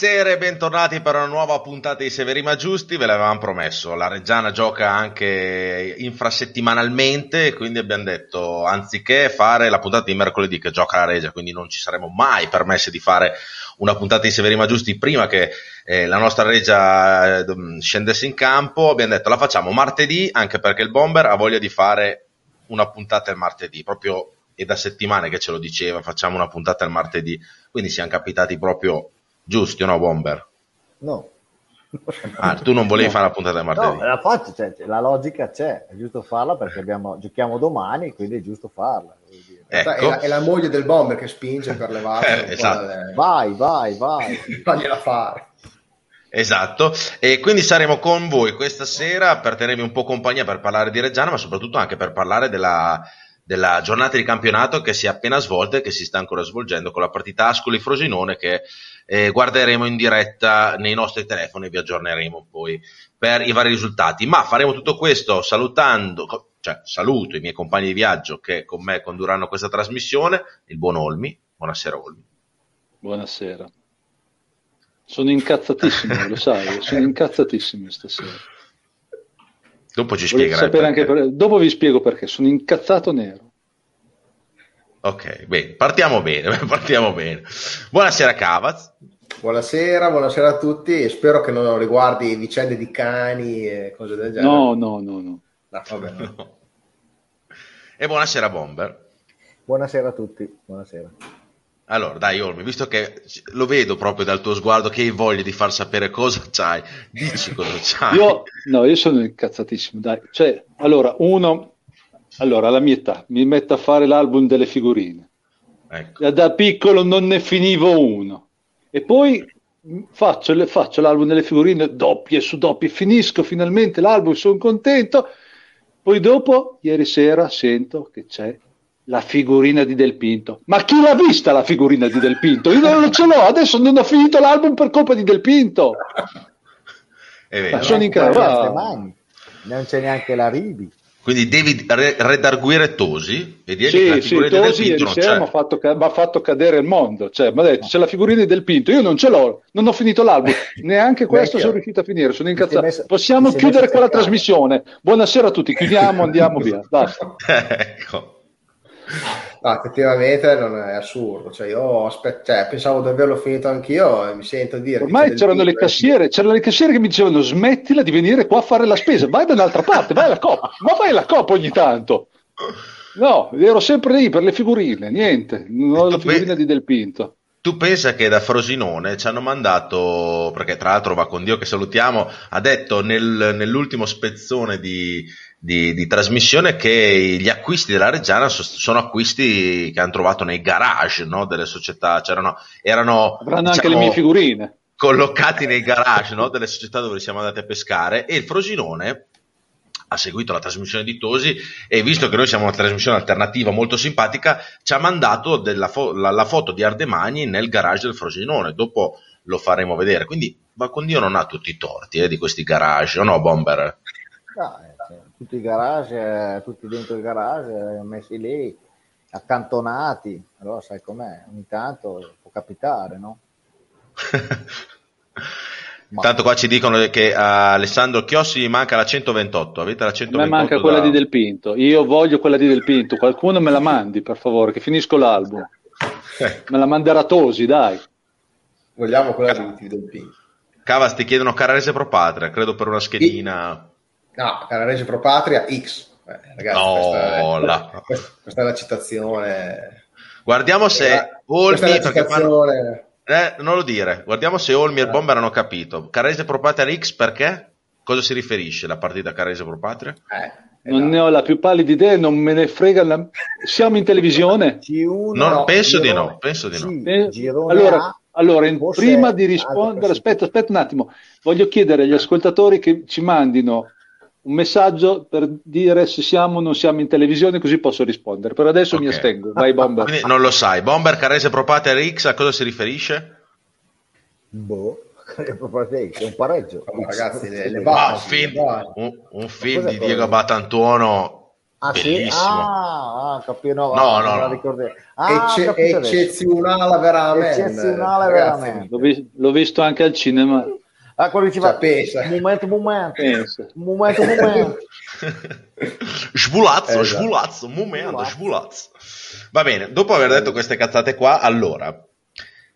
Buonasera e bentornati per una nuova puntata di Severi Ma Giusti, ve l'avevamo promesso, la Reggiana gioca anche infrasettimanalmente, quindi abbiamo detto anziché fare la puntata di mercoledì che gioca la Regia, quindi non ci saremmo mai permessi di fare una puntata di Severi Ma Giusti prima che eh, la nostra Regia eh, scendesse in campo, abbiamo detto la facciamo martedì anche perché il Bomber ha voglia di fare una puntata il martedì, proprio è da settimane che ce lo diceva, facciamo una puntata il martedì, quindi siamo capitati proprio giusti o no, Bomber? No. Ah, tu non volevi no. fare la puntata del martedì? No, la faccio, cioè, la logica c'è, è giusto farla perché abbiamo, giochiamo domani, quindi è giusto farla. Ecco. È, la, è, la, moglie del bomber che spinge per levarsi. Eh, esatto. dalle... Vai, vai, vai. Fagliela fare. Esatto, e quindi saremo con voi questa sera per tenervi un po' compagnia per parlare di Reggiana, ma soprattutto anche per parlare della, della giornata di campionato che si è appena svolta e che si sta ancora svolgendo con la partita Ascoli-Frosinone che eh, guarderemo in diretta nei nostri telefoni e vi aggiorneremo poi per i vari risultati. Ma faremo tutto questo salutando, cioè saluto i miei compagni di viaggio che con me condurranno questa trasmissione, il buon Olmi. Buonasera Olmi. Buonasera. Sono incazzatissimo, lo sai, sono incazzatissimo stasera. Dopo ci spiegherai. Per... Dopo vi spiego perché, sono incazzato nero. Ok, bene, partiamo bene, partiamo bene. Buonasera Cavaz. Buonasera, buonasera a tutti e spero che non riguardi vicende di cani e cose del genere. No, no, no, no. no, vabbè, no. E buonasera Bomber. Buonasera a tutti, buonasera. Allora, dai Olmi, visto che lo vedo proprio dal tuo sguardo che hai voglia di far sapere cosa c'hai, dici cosa c'hai. Io, no, io sono incazzatissimo, dai. Cioè, allora, uno, allora, alla mia età, mi metto a fare l'album delle figurine. Ecco. Da piccolo non ne finivo uno. E poi faccio, le, faccio l'album delle figurine doppie su doppie, finisco finalmente l'album, sono contento. Poi dopo, ieri sera, sento che c'è la figurina di Del Pinto. Ma chi l'ha vista la figurina di Del Pinto? Io non ce l'ho, adesso non ho finito l'album per colpa di Del Pinto. Ma sono incredibile. Non c'è neanche la Ribi. Quindi devi redarguire Tosi e dirgli sì, che la figurina sì, del Pinto non Mi ha fatto, fatto, cadere il mondo. Cioè, mi ha detto, c'è la figurina del Pinto. Io non ce l'ho, non ho finito l'album. Neanche questo sono riuscito a finire. Sono incazzato. Messo, Possiamo chiudere qua la trasmissione. Buonasera a tutti. Chiudiamo, andiamo via. Basta. ecco. No, effettivamente non è assurdo. Cioè, io aspet- cioè, pensavo di averlo finito anch'io e mi sento dire. Ormai c'erano le cassiere, c'erano le cassiere che mi dicevano smettila di venire qua a fare la spesa, vai da un'altra parte, vai alla coppa, ma vai alla coppa ogni tanto. No, ero sempre lì per le figurine, niente, non ho la figurina di Del Pinto. Tu pensa che da Frosinone ci hanno mandato, perché tra l'altro va con Dio che salutiamo, ha detto nel, nell'ultimo spezzone di, di, di, trasmissione che gli acquisti della Reggiana sono acquisti che hanno trovato nei garage no, delle società, C'erano, erano diciamo, anche le mie figurine. collocati nei garage no, delle società dove siamo andati a pescare. E il Frosinone ha seguito la trasmissione di Tosi e visto che noi siamo una trasmissione alternativa molto simpatica ci ha mandato fo- la, la, foto di Ardemagni nel garage del Frosinone. Dopo lo faremo vedere. Quindi ma con Dio non ha tutti i torti eh, di questi garage o no Bomber? No, tutti i garage, eh, tutti dentro il garage, eh, messi lì, accantonati. Allora sai com'è, ogni tanto può capitare, no? Tanto qua ci dicono che a Alessandro Chiossi manca la 128. Avete la 128? A me manca quella di Del Pinto. Io voglio quella di Del Pinto. Qualcuno me la mandi, per favore, che finisco l'album. me la manderà Tosi, dai. Vogliamo quella di Del Pinto. Cavas ti chiedono Carrese Pro Patria, credo per una schedina. No, Canarese Pro Patria X. Eh, ragazzi, no, questa, è, la... questa, questa, è la citazione. Guardiamo se Olmi. Citazione... Eh, non lo dire. Guardiamo se Olmi e il Bomber hanno capito. Carrese Pro Patria X perché? Cosa si riferisce la partita Carrese Pro Patria? Eh. Non esatto. ne ho la più pallida idea, non me ne frega. La... Siamo in televisione? C1, no, no, penso di no. Penso di no. Eh, allora, allora in, prima di rispondere, aspetta, aspetta un attimo, voglio chiedere agli ascoltatori che ci mandino un messaggio per dire se siamo o non siamo in televisione, così posso rispondere. Per adesso okay. mi astengo. Vai, Bomber. Quindi non lo sai. Bomber Carese Propate RX a cosa si riferisce? Boh. È un pareggio. Oh, ragazzi, le, le basi, un film, un, un film di Diego Batantuono Ah, bellissimo. Sì? Ah, ah capito. No, no, no, no. Ah, Ecce- eccezionale veramente. Eccezionale veramente. L'ho, vi- l'ho, visto anche al cinema. Ah, quello diceva, cioè, pensa. momento, momento. Pensa. Momento, momento. sbulazzo, esatto. sbulazzo, momento, sbulazzo. Va bene, dopo aver detto queste cazzate qua, allora,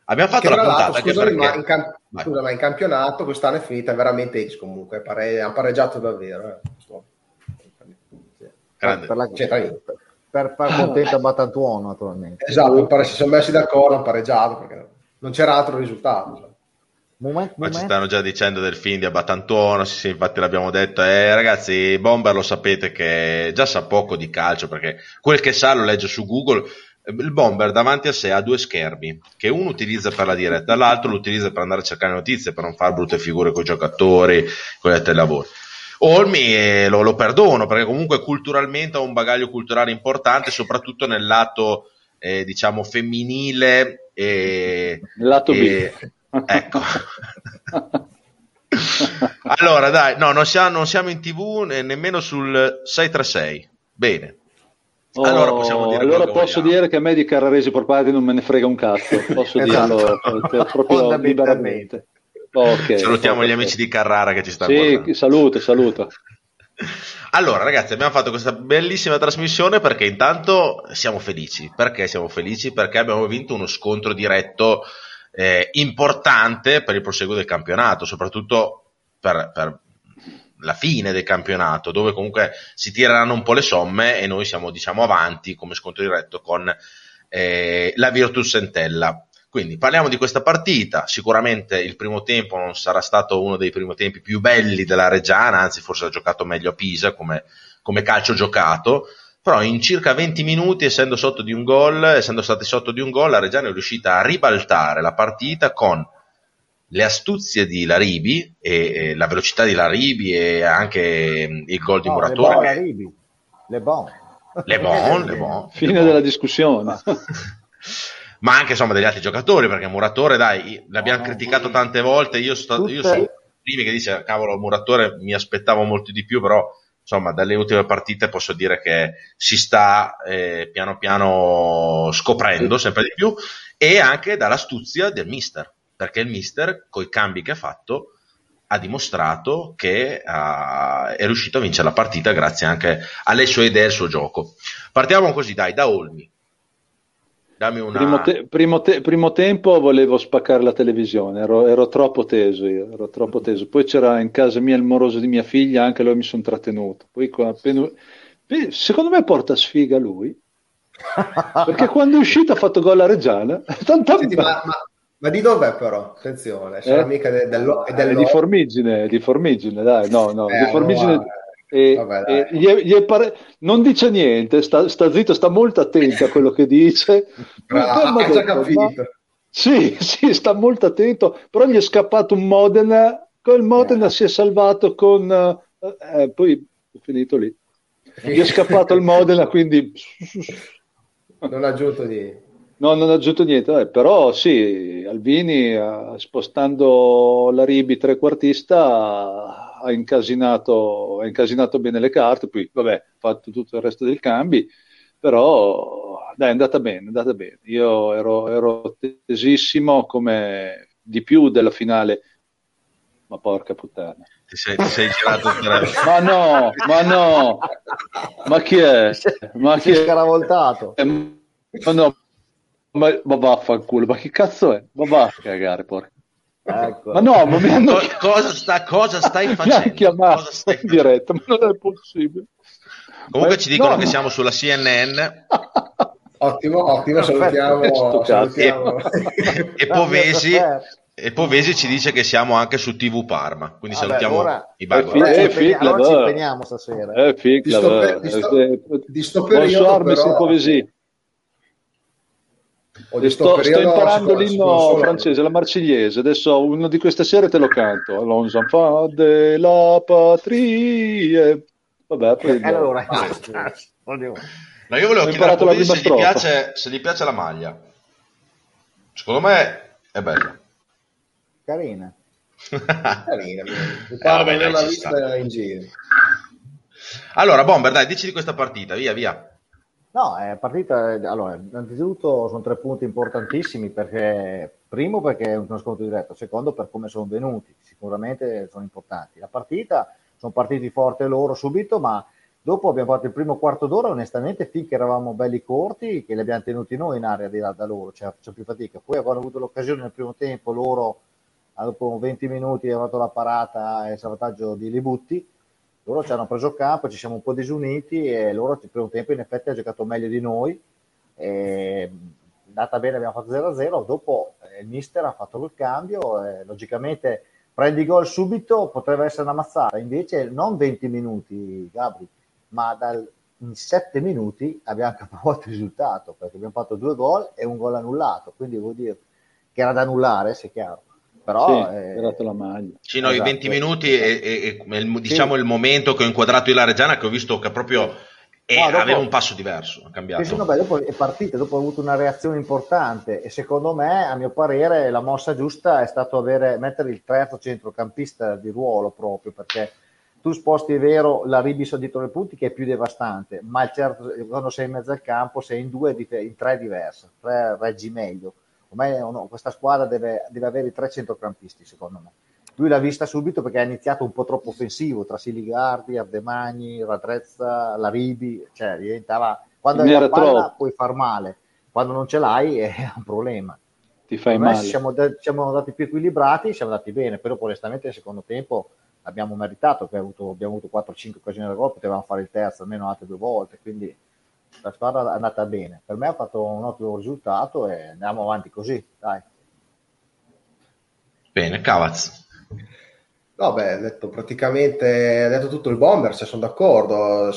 abbiamo fatto che la puntata scusami, perché... ma in, camp- scusa, ma in campionato quest'anno è finita veramente X comunque, pare- ha pareggiato davvero. Eh. Per, per, la, cioè, per, per far contento a Batantuono naturalmente. Esatto, pare si sono messi d'accordo, hanno pareggiato perché non c'era altro risultato. Moment, Ma ci stanno già dicendo del film di Abatantuono, sì, sì, infatti l'abbiamo detto. Eh, ragazzi, Bomber lo sapete che già sa poco di calcio perché quel che sa lo legge su Google. Il Bomber davanti a sé ha due schermi che uno utilizza per la diretta, l'altro lo utilizza per andare a cercare notizie, per non fare brutte figure con i giocatori, con gli altri lavori. Olmi eh, lo, lo, perdono perché comunque culturalmente ha un bagaglio culturale importante, soprattutto nel lato eh, diciamo femminile e, lato e, B Ecco. allora, dai, no, non siamo, non siamo in tv nemmeno sul 636. Bene. Oh, allora, dire allora posso dire che a me di Carraresi Porpati non me ne frega un cazzo, posso esatto. dirlo proprio liberamente. Okay, Salutiamo okay. gli amici di Carrara che ci stanno sì, guardando. saluto, saluto. Allora, ragazzi, abbiamo fatto questa bellissima trasmissione perché intanto siamo felici. Perché siamo felici? Perché abbiamo vinto uno scontro diretto eh, importante per il proseguo del campionato, soprattutto per, per, la fine del campionato, dove comunque si tireranno un po' le somme e noi siamo diciamo avanti come scontro diretto con eh, la Virtus Entella. Quindi parliamo di questa partita, sicuramente il primo tempo non sarà stato uno dei primi tempi più belli della Reggiana, anzi forse ha giocato meglio a Pisa come, come calcio giocato, però in circa 20 minuti, essendo sotto di un gol, essendo stati sotto di un gol, la Reggiana è riuscita a ribaltare la partita con le astuzie di Laribi e, e la velocità di Laribi e anche mm, il gol di no, Muratore. Che... le bon. Le bon, le bon. Fine le bon. della discussione. Ma anche insomma degli altri giocatori, perché Muratore, dai, l'abbiamo no, criticato tante volte. Io, sto, io sono primi che dice, cavolo, Muratore mi aspettavo molto di più, però insomma, dalle ultime partite posso dire che si sta eh, piano piano scoprendo sempre di più e anche dall'astuzia del mister, perché il mister, con i cambi che ha fatto, ha dimostrato che uh, è riuscito a vincere la partita grazie anche alle sue idee e al suo gioco. Partiamo così, dai, da Olmi. Dammi una... Primo, te- primo, te- primo, tempo volevo spaccare la televisione, ero, ero, troppo teso io, ero troppo teso. Poi c'era in casa mia il moroso di mia figlia, anche lui mi sono trattenuto. Poi appena... Secondo me porta sfiga lui, perché quando è uscito ha fatto gol a Reggiana. Senti, ma, ma, ma, di dov'è però? Attenzione, sarà eh? mica del, del, del, del... di Formigine, di Formigine, dai, no, no, eh, di Formigine... Allora e, Vabbè, e gli è, gli è pare... non dice niente, sta, sta, zitto, sta molto attento a quello che dice. Bravo, ha già capito. Ma... Sì, sì, sta molto attento, però gli è scappato un Modena, quel Modena eh. si è salvato con... Eh, eh poi è finito lì. Gli è scappato il Modena, quindi... non ha aggiunto niente. No, non ha aggiunto niente, eh, però sì, Albini eh, spostando la Ribi trequartista ha incasinato, ha incasinato bene le carte, poi vabbè, ha fatto tutto il resto dei cambi, però dai, è andata bene, è andata bene. Io ero, ero tesissimo come di più della finale, ma porca puttana. Ti sei, ti sei girato ma no, ma no, ma chi è? Ma chi è? scaravoltato. Eh, ma no, ma, ma vaffanculo, ma che cazzo è? Ma va a cagare, porca. Ecco. Ma no, ma mi hanno... cosa, sta, cosa stai facendo? Mi chiamato cosa stai in diretta, ma non è possibile. Comunque ma... ci dicono no, che siamo sulla CNN. Ottimo, ottimo, salutiamo, salutiamo. E, e, Povesi, e, Povesi, ci dice che siamo anche su TV Parma, quindi Vabbè, salutiamo ora, i. Eh, fi- allora ci impegniamo stasera. Eh, fic, di sto, per, di sto, di sto periodo, però... Povesi. Sto, sto, imparando l'inno francese, la marcigliese. Adesso uno di queste sere te lo canto. Allons enfants de la patrie. Vabbè, poi eh, allora, no, io volevo chiedere se gli, piace, se gli piace la maglia. Secondo me è bella. Carina. Carina. Mi pare eh, vista in giro. Allora, Bomber, dai, dici di questa partita, via, via. No, è partita, allora, innanzitutto sono tre punti importantissimi perché, primo perché è uno scontro diretto, secondo per come sono venuti, sicuramente sono importanti. La partita, sono partiti forte loro subito, ma dopo abbiamo fatto il primo quarto d'ora, onestamente finché eravamo belli corti, che li abbiamo tenuti noi in area di là da loro, cioè faccio più fatica. Poi avevano avuto l'occasione nel primo tempo, loro dopo 20 minuti hanno fatto la parata e il salvataggio di Libutti, loro ci hanno preso campo, ci siamo un po' disuniti e loro il primo tempo in effetti ha giocato meglio di noi. E, andata bene, abbiamo fatto 0-0, dopo eh, il mister ha fatto quel cambio, e, logicamente prendi gol subito, potrebbe essere una mazzata, invece non 20 minuti Gabri, ma dal, in 7 minuti abbiamo capovolto il risultato, perché abbiamo fatto due gol e un gol annullato, quindi vuol dire che era da annullare, se è chiaro però sì, eh, la maglia. Sì, no, esatto. i 20 minuti è, è, è il, diciamo sì. il momento che ho inquadrato io la Reggiana che ho visto che proprio è, no, dopo, aveva un passo diverso, ha cambiato. Sì, no, beh, dopo è partita, dopo ha avuto una reazione importante e secondo me, a mio parere, la mossa giusta è stato avere, mettere il terzo centrocampista di ruolo proprio perché tu sposti, è vero, la Ribis dietro le punti che è più devastante, ma certo, quando sei in mezzo al campo sei in due, in tre diverse, tre reggi meglio ormai no, questa squadra deve, deve avere i tre centrocampisti secondo me. Lui l'ha vista subito perché ha iniziato un po' troppo offensivo tra Siligardi, Ardemagni, Radrezza, Laribi, cioè diventava quando hai la palla puoi far male, quando non ce l'hai è un problema. Ti fai male. Siamo, siamo andati più equilibrati, siamo andati bene, però onestamente nel secondo tempo abbiamo meritato, abbiamo avuto, abbiamo avuto 4-5 occasioni da gol, potevamo fare il terzo almeno altre due volte, quindi la squadra è andata bene. Per me ha fatto un ottimo risultato e andiamo avanti così, dai. Bene, Cavaz. No, beh, ha detto praticamente, ha detto tutto il bomber, se sono d'accordo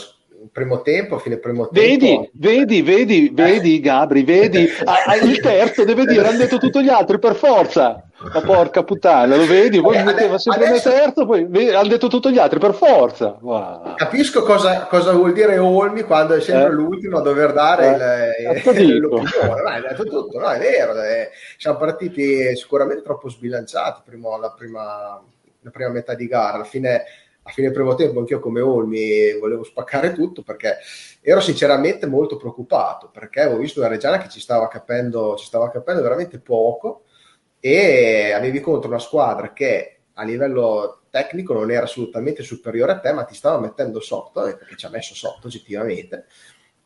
primo tempo, fine primo tempo. Vedi, vedi, vedi, vedi, Gabri, vedi, ah, il terzo deve dire, hanno detto tutti gli altri per forza. Ma porca puttana, lo vedi? Poi Vabbè, metteva sempre adesso... nel terzo, poi hanno detto tutti gli altri per forza. Wow. Capisco cosa, cosa, vuol dire Olmi quando è sempre eh. l'ultimo a dover dare eh. il, il, l'opinione. No, hai detto tutto, no, è vero. Eh, siamo partiti sicuramente troppo sbilanciati prima, la, prima, la prima metà di gara. Alla fine a fine primo tempo anch'io come Olmi volevo spaccare tutto perché ero sinceramente molto preoccupato perché avevo visto una Reggiana che ci stava capendo, ci stava capendo veramente poco e avevi contro una squadra che a livello tecnico non era assolutamente superiore a te ma ti stava mettendo sotto perché ci ha messo sotto oggettivamente.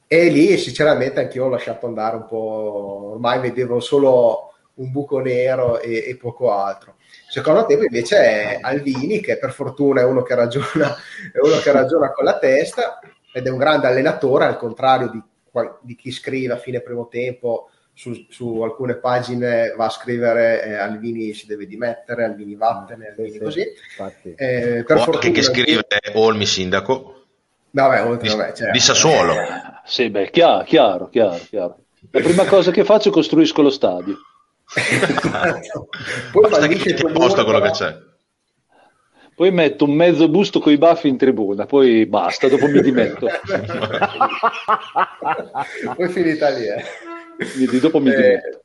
E lì sinceramente anch'io ho lasciato andare un po' ormai vedevo solo un buco nero e, e poco altro Secondo tempo invece è Alvini, che per fortuna è uno che ragiona, uno che ragiona con la testa ed è un grande allenatore, al contrario di, di chi scrive a fine primo tempo su, su, alcune pagine va a scrivere eh, Alvini si deve dimettere, Alvini vattene, Alvini sì, così. Eh, per o anche che scrive Olmi sindaco. Vabbè, oltre, vabbè, certo. di Sassuolo. Eh, sì, beh, chiaro, chiaro, chiaro, chiaro. La prima cosa che faccio è costruisco lo stadio. Poi Basta che ti posto quello che c'è. Poi metto un mezzo busto con i baffi in tribuna, poi basta, dopo mi dimetto. poi finita lì, eh. Quindi dopo mi eh, dimetto.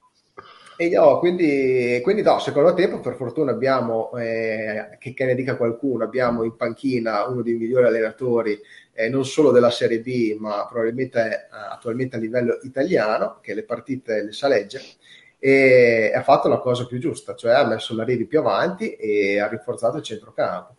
E io, quindi, quindi no, secondo tempo per fortuna abbiamo, eh, che, che, ne dica qualcuno, abbiamo in panchina uno dei migliori allenatori eh, non solo della Serie B, ma probabilmente eh, attualmente a livello italiano, che le partite le sa leggere e ha fatto la cosa più giusta, cioè ha messo la Rivi più avanti e ha rinforzato il centrocampo.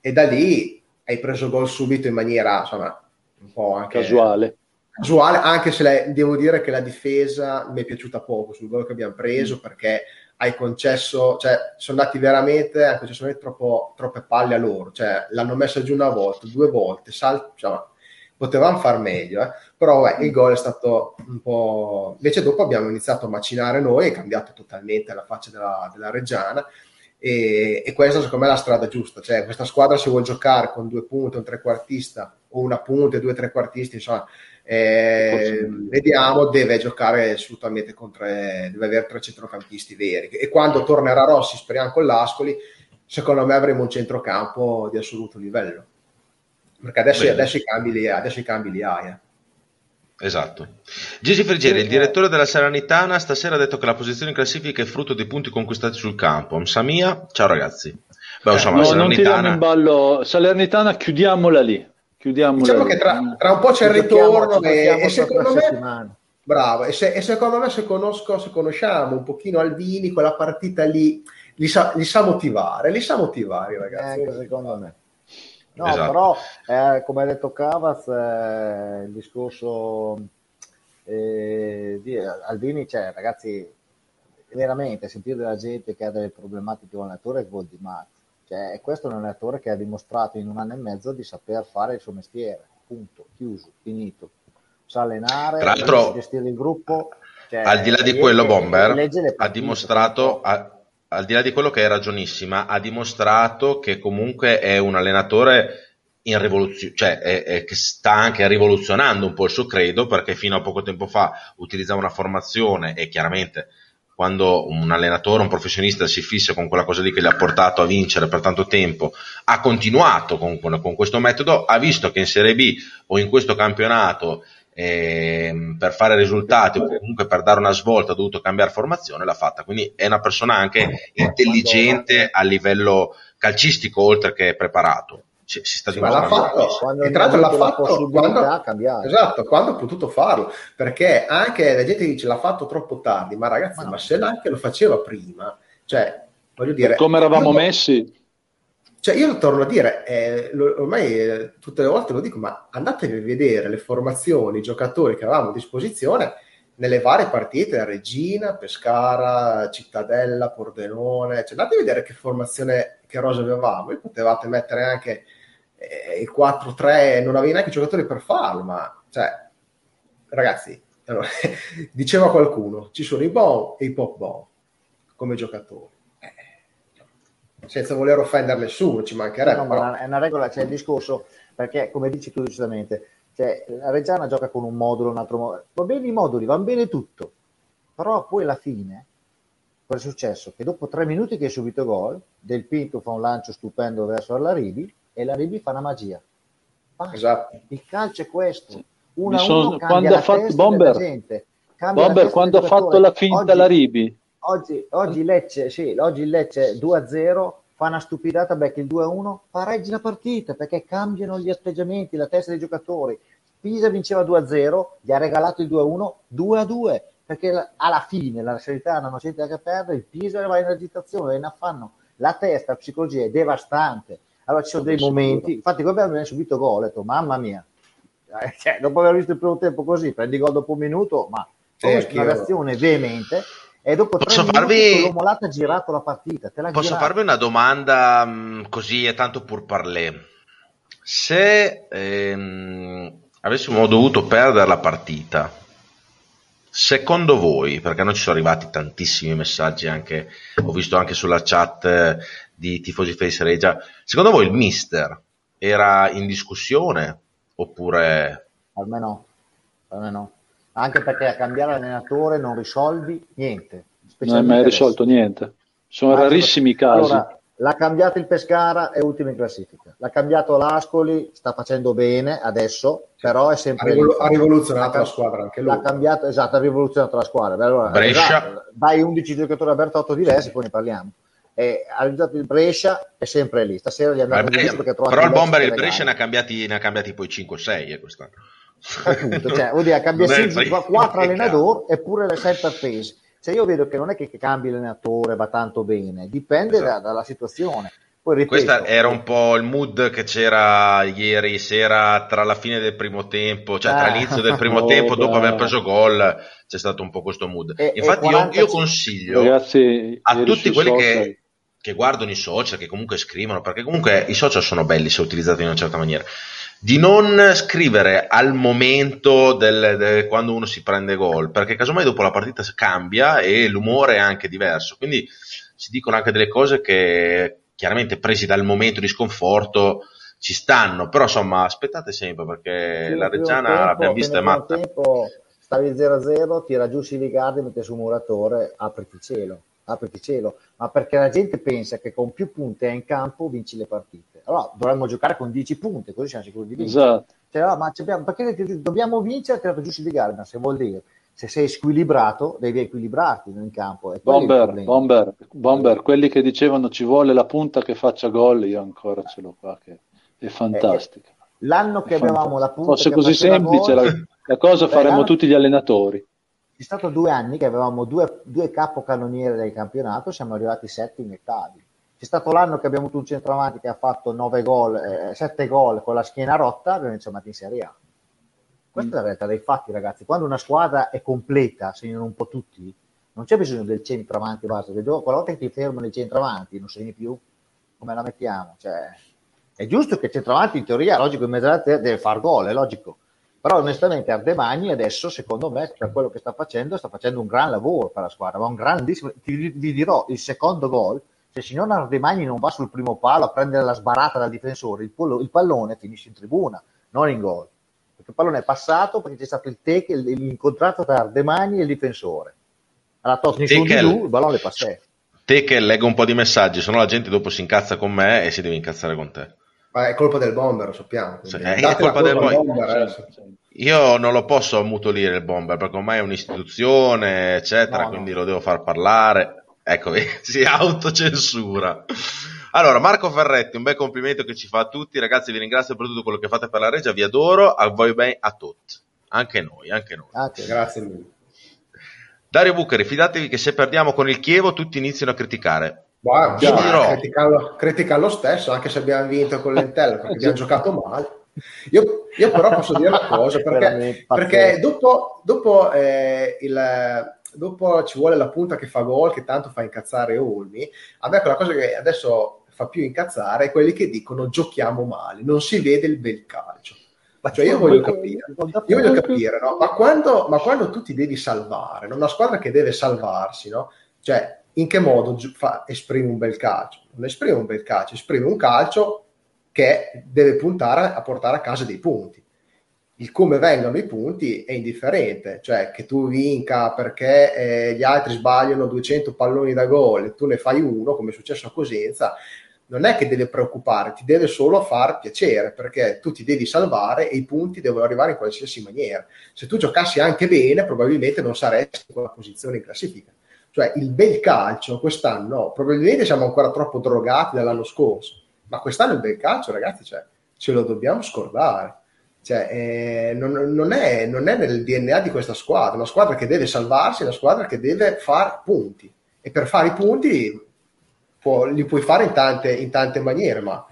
E da lì hai preso gol subito in maniera insomma un po' anche casuale. Casuale, anche se la, devo dire che la difesa mi è piaciuta poco sul gol che abbiamo preso mm. perché hai concesso, cioè sono andati veramente, hanno concesso veramente troppo, troppe palle a loro, cioè l'hanno messa giù una volta, due volte, sal, cioè, potevamo far meglio, eh? Però beh, il gol è stato un po'... Invece dopo abbiamo iniziato a macinare noi, è cambiato totalmente la faccia della, della Reggiana e, e, questa secondo me è la strada giusta, cioè questa squadra se vuole giocare con due punti, un trequartista o una punta e due trequartisti, insomma, eh, vediamo, deve giocare assolutamente con tre, deve avere tre centrocampisti veri e quando tornerà Rossi, speriamo con l'Ascoli, secondo me avremo un centrocampo di assoluto livello perché adesso, adesso, i, cambi li, adesso i cambi li hai. Eh. Esatto. Gigi Frigieri, il direttore della Salernitana, stasera ha detto che la posizione in classifica è frutto dei punti conquistati sul campo. Msamia, ciao ragazzi. Beh, insomma, eh, no, Salernitana... non tiriamo in ballo Salernitana, chiudiamola lì. chiudiamo diciamo che tra, tra, un po' c'è il ritorno e, e secondo me bravo e, se, e, secondo me se, conosco, se conosciamo un pochino Albini quella partita lì li sa, li sa motivare li sa motivare ragazzi eh, secondo me no esatto. però eh, come ha detto Cavaz eh, il discorso eh, di Albini cioè ragazzi veramente sentire della gente che ha delle problematiche con l'allenatore è gol di matto cioè, questo è un allenatore che ha dimostrato in un anno e mezzo di saper fare il suo mestiere, punto, chiuso, finito. Sa allenare, gestire il gruppo. Cioè, al di là di quello, Bomber ha dimostrato, a, al di là di quello che è ragionissima, ha dimostrato che comunque è un allenatore in rivoluzione, cioè è, è, che sta anche rivoluzionando un po' il suo credo perché fino a poco tempo fa utilizzava una formazione e chiaramente quando un allenatore, un professionista si fissa con quella cosa lì che gli ha portato a vincere per tanto tempo, ha continuato con, con, questo metodo, ha visto che in Serie B o in questo campionato eh, per fare risultati o comunque per dare una svolta ha dovuto cambiare formazione, l'ha fatta. Quindi è una persona anche intelligente a livello calcistico oltre che preparato si, si sta dimostrando. Ma l'ha fatto, e tra l'altro l'ha fatto quando, esatto, quando ha potuto farlo, perché anche la gente dice l'ha fatto troppo tardi, ma ragazzi, ma, ma se l'anche lo faceva prima, cioè, voglio dire... Come eravamo messi? Cioè, io torno a dire, eh, ormai eh, tutte le volte lo dico, ma andatevi a vedere le formazioni, i giocatori che avevamo a disposizione nelle varie partite, Regina, Pescara, Cittadella, Pordenone, cioè andatevi a vedere che formazione, che rosa avevamo, e potevate mettere anche eh, il 4-3 non avevi neanche i giocatori per farlo, ma cioè, ragazzi, allora, diceva qualcuno, ci sono i bon e i pop bon come giocatori. Senza voler offendere nessuno, ci mancherebbe. No, ma è una regola, c'è il discorso, perché come dici tu giustamente, cioè, la Reggiana gioca con un modulo, un altro modulo, va bene i moduli, va bene tutto, però poi alla fine cosa è successo? Che dopo tre minuti che hai subito gol, Del Pinto fa un lancio stupendo verso la Ribi, e la Ribi fa una magia. Esatto. Il calcio è questo. Una sono, quando ha fatto Bomber, gente, Bomber quando ha fatto la finta oggi, la Ribi. Oggi, oggi, Lecce, sì, oggi Lecce 2-0 fa una stupidata, becca il 2-1, pareggi la partita perché cambiano gli atteggiamenti, la testa dei giocatori. Pisa vinceva 2-0, gli ha regalato il 2-1, 2-2, perché alla fine la serietà non c'è che perdere, il Pisa va in agitazione, in affanno, la testa, la psicologia è devastante. Allora ci sono dei momenti, infatti come abbiamo subito gol, ho detto mamma mia, eh, cioè, dopo aver visto il primo tempo così, prendi gol dopo un minuto, ma eh, una reazione veemente e dopo posso farvi... l'uomo ha girato la partita. posso girato. farvi una domanda mh, così è tanto pur parler. Se ehm, avessimo dovuto perdere la partita, secondo voi, perché non ci sono arrivati tantissimi messaggi anche, ho visto anche sulla chat di tifosi Face Regia. Secondo voi il mister era in discussione oppure... Per me Anche perché a cambiare allenatore non risolvi niente. Non hai mai risolto niente. Sono Ma rarissimi i casi. Allora, L'ha cambiato il Pescara, è ultimo in classifica. L'ha cambiato l'Ascoli, sta facendo bene adesso, però è sempre... Ha, rivol- ha rivoluzionato la squadra anche lui. L'ha cambiato, esatto, ha rivoluzionato la squadra. Allora, Brescia. Esatto, dai 11 giocatori a Bertotto diversi, poi ne parliamo e ha risultato il Brescia è sempre lì. Stasera gli hanno Brescia, Però il Bomber e il Brescia ne ha cambiati, ne ha cambiati poi 5-6 eh, quest'anno. Appunto, cioè, vuol dire, cambia 4 allenatori eppure le sempre pesi. Cioè, io vedo che non è che, che cambi l'allenatore va tanto bene, dipende esatto. da, dalla situazione. Poi, ripeto, Questo era un po' il mood che c'era ieri sera tra la fine del primo tempo, cioè tra ah. l'inizio del primo oh, tempo, dopo aver preso gol, c'è stato un po' questo mood. E, Infatti, e io, io, consiglio Ragazzi, a tutti quelli che, che, guardano i social, che comunque scrivono, perché comunque i social sono belli se utilizzati in una certa maniera, di non scrivere al momento del, del, quando uno si prende gol, perché casomai dopo la partita cambia e l'umore è anche diverso. Quindi si dicono anche delle cose che chiaramente presi dal momento di sconforto ci stanno, però insomma aspettate sempre perché sì, la Reggiana l'abbiamo vista è matta. Tempo, stavi 0-0, tira giù Siligardi, mette su Muratore, apriti cielo, apriti cielo, ma perché la gente pensa che con più punti in campo vinci le partite. Allora dovremmo giocare con 10 punti, così siamo sicuri di vincere. Esatto. Cioè, no, ma perché dobbiamo vincere, ha tirato giù Siligardi, ma se vuol dire se sei squilibrato devi equilibrarti in campo. Bomber, bomber, bomber, quelli che dicevano ci vuole la punta che faccia gol, io ancora ce l'ho qua, che è fantastica. L'anno che avevamo la punta... Fosse così semplice la, la, cosa, Beh, faremmo tutti gli allenatori. È stato due anni che avevamo due, due capocannoniere del campionato, siamo arrivati settimi e ottavi. C'è stato l'anno che abbiamo avuto un centravanti che ha fatto 9 gol, eh, 7 gol con la schiena rotta, abbiamo chiamato in Serie A. Questa mm. è la realtà dei fatti, ragazzi. Quando una squadra è completa, segnano un po' tutti, non c'è bisogno del centravanti basta. Quella volta che ti fermano i centravanti non segni più, come la mettiamo? Cioè, è giusto che il centravanti in teoria, logico, in mezzo deve far gol, è logico. Però onestamente Ardemagni adesso, secondo me, per quello che sta facendo, sta facendo un gran lavoro per la squadra, ma un grandissimo... Ti, vi dirò, il secondo gol, se il signor Ardemagni non va sul primo palo a prendere la sbarata dal difensore, il, pollo, il pallone finisce in tribuna, non in gol. Perché il pallone è passato perché c'è stato il take, l'incontrato tra Ardemagni e il difensore. Alla Tosni su di lui, il pallone è passato. Te che leggo un po' di messaggi, se no la gente dopo si incazza con me e si deve incazzare con te. Ma è colpa del bomber, lo sappiamo. Sì, è colpa del bomber. Eh. Io non lo posso ammutolire il bomber perché ormai è un'istituzione, eccetera, no, quindi no. lo devo far parlare. Ecco, si autocensura. Allora, Marco Ferretti, un bel complimento che ci fa a tutti. Ragazzi, vi ringrazio per tutto quello che fate per la Regia, vi adoro, a voi bene, a tutti. Anche noi, anche noi. Okay, grazie mille. Dario Bucari, fidatevi che se perdiamo con il Chievo tutti iniziano a criticare. Wow, dirò... critica, critica lo stesso, anche se abbiamo vinto con l'Intel, perché abbiamo giocato male. Io, io, però posso dire una cosa, perché, perché dopo, dopo, eh, il, dopo, ci vuole la punta che fa gol, che tanto fa incazzare Olmi, a me quella cosa che adesso fa più incazzare è quelli che dicono giochiamo male, non si vede il bel calcio. Ma cioè io voglio capire, io voglio capire no? ma, quando, ma, quando, tu ti devi salvare, no? una squadra che deve salvarsi, no? cioè in che modo fa, esprime un bel calcio? Non esprime un bel calcio, esprime un calcio che deve puntare a portare a casa dei punti. Il come vengono i punti è indifferente, cioè che tu vinca perché eh, gli altri sbagliano 200 palloni da gol e tu ne fai uno, come è successo a Cosenza, non è che deve preoccupare, ti deve solo far piacere perché tu ti devi salvare e i punti devono arrivare in qualsiasi maniera. Se tu giocassi anche bene, probabilmente non saresti in quella posizione in classifica. Cioè il bel calcio quest'anno, probabilmente siamo ancora troppo drogati dall'anno scorso, ma quest'anno il bel calcio, ragazzi, cioè, ce lo dobbiamo scordare. Cioè, eh, non, non, è, non, è, nel DNA di questa squadra, una squadra che deve salvarsi, una squadra che deve fare punti. E per fare i punti può, li puoi fare in tante, in tante maniere, ma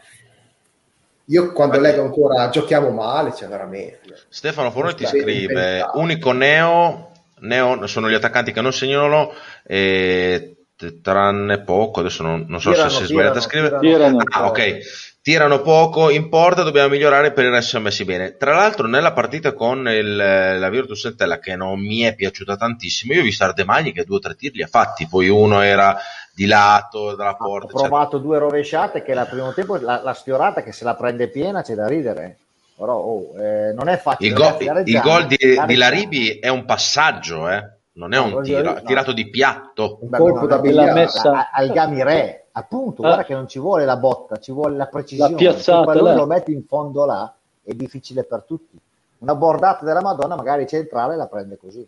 io quando leggo ancora giochiamo male, cioè veramente. Stefano Forno ti scrive: unico neo Neo sono gli attaccanti che non segnano e tranne poco, adesso non, non so tirano, se si è sbagliato a scrivere. Tirano, ah, ok. Tirano poco, in porta dobbiamo migliorare per il resto siamo messi bene. Tra l'altro nella partita con il, la Virtus Entella che non mi è piaciuta tantissimo, io ho visto Ardemagni che due o tre tiri li ha fatti, poi uno era di lato dalla porta. Ho provato cioè... due rovesciate che la primo tempo la, la sfiorata che se la prende piena c'è da ridere però oh, eh, non è facile. Il, go- il gol di, di Laribi è un passaggio, eh? non è no, un tiro, no. tirato di piatto. Un colpo da bella messa al Gamire, appunto, ah. guarda che non ci vuole la botta, ci vuole la precisione. La piazzata, se lo metti in fondo là è difficile per tutti. Una bordata della Madonna magari centrale la prende così.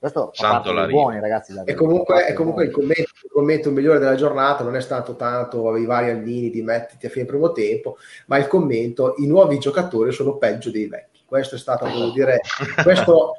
Questo Santo la buoni, ragazzi. E comunque, e comunque il, commento, il, commento, migliore della giornata non è stato tanto i vari Alvini di mettiti a fine primo tempo, ma il commento i nuovi giocatori sono peggio dei vecchi. Questo è stato, devo dire, questo,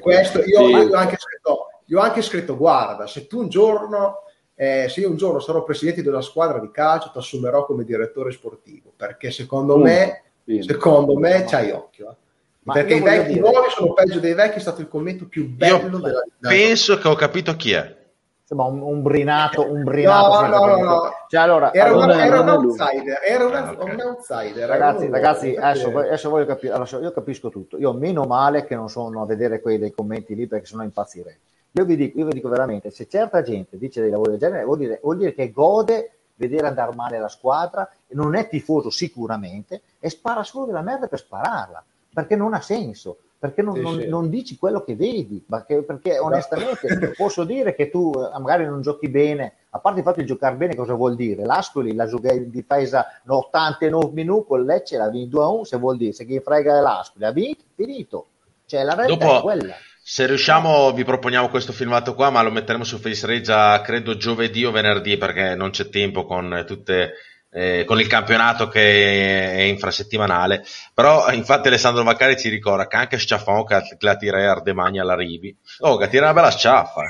questo io, io, ho anche scritto, io ho anche scritto, guarda, se tu un giorno eh, se io un giorno sarò presidente di una squadra di calcio, ti assumerò come direttore sportivo, perché secondo mm, me, secondo me c'hai occhio. Eh. Ma Perché i vecchi dire... nuovi sono peggio dei vecchi, è stato il commento più bello io della vita. Penso che ho capito chi è. Insomma, un, un brinato, un brinato. No, no, no, Cioè, allora, era, allora, una, era un outsider, era una, ah, okay. un outsider. Ragazzi, ragazzi adesso, adesso, voglio capire, allora, io capisco tutto. Io meno male che non sono a vedere quei dei commenti lì perché sennò impazzirei. Io vi, dico, io vi dico veramente, se certa gente dice dei lavori del genere, vuol dire, vuol dire che gode vedere andare male la squadra, non è tifoso sicuramente e spara solo della merda per spararla perché non ha senso, perché non, sì, non, sì. non dici quello che vedi, perché, perché onestamente posso dire che tu eh, magari non giochi bene, a parte il fatto di giocare bene cosa vuol dire? L'Ascoli la gioca in difesa 89 minuti con Lecce, la vinto a 1, se vuol dire, se chi frega l'Ascoli, ha vinto, finito. Cioè la realtà Dopo... è quella. Se riusciamo, vi proponiamo questo filmato qua, ma lo metteremo su Face Regia, credo giovedì o venerdì, perché non c'è tempo con tutte eh, con il campionato che è infrasettimanale. Però, infatti, Alessandro Vaccari ci ricorda che anche Sciaffon che la tira Ardemagna alla Rivi. Oh, che tira una bella sciaffa.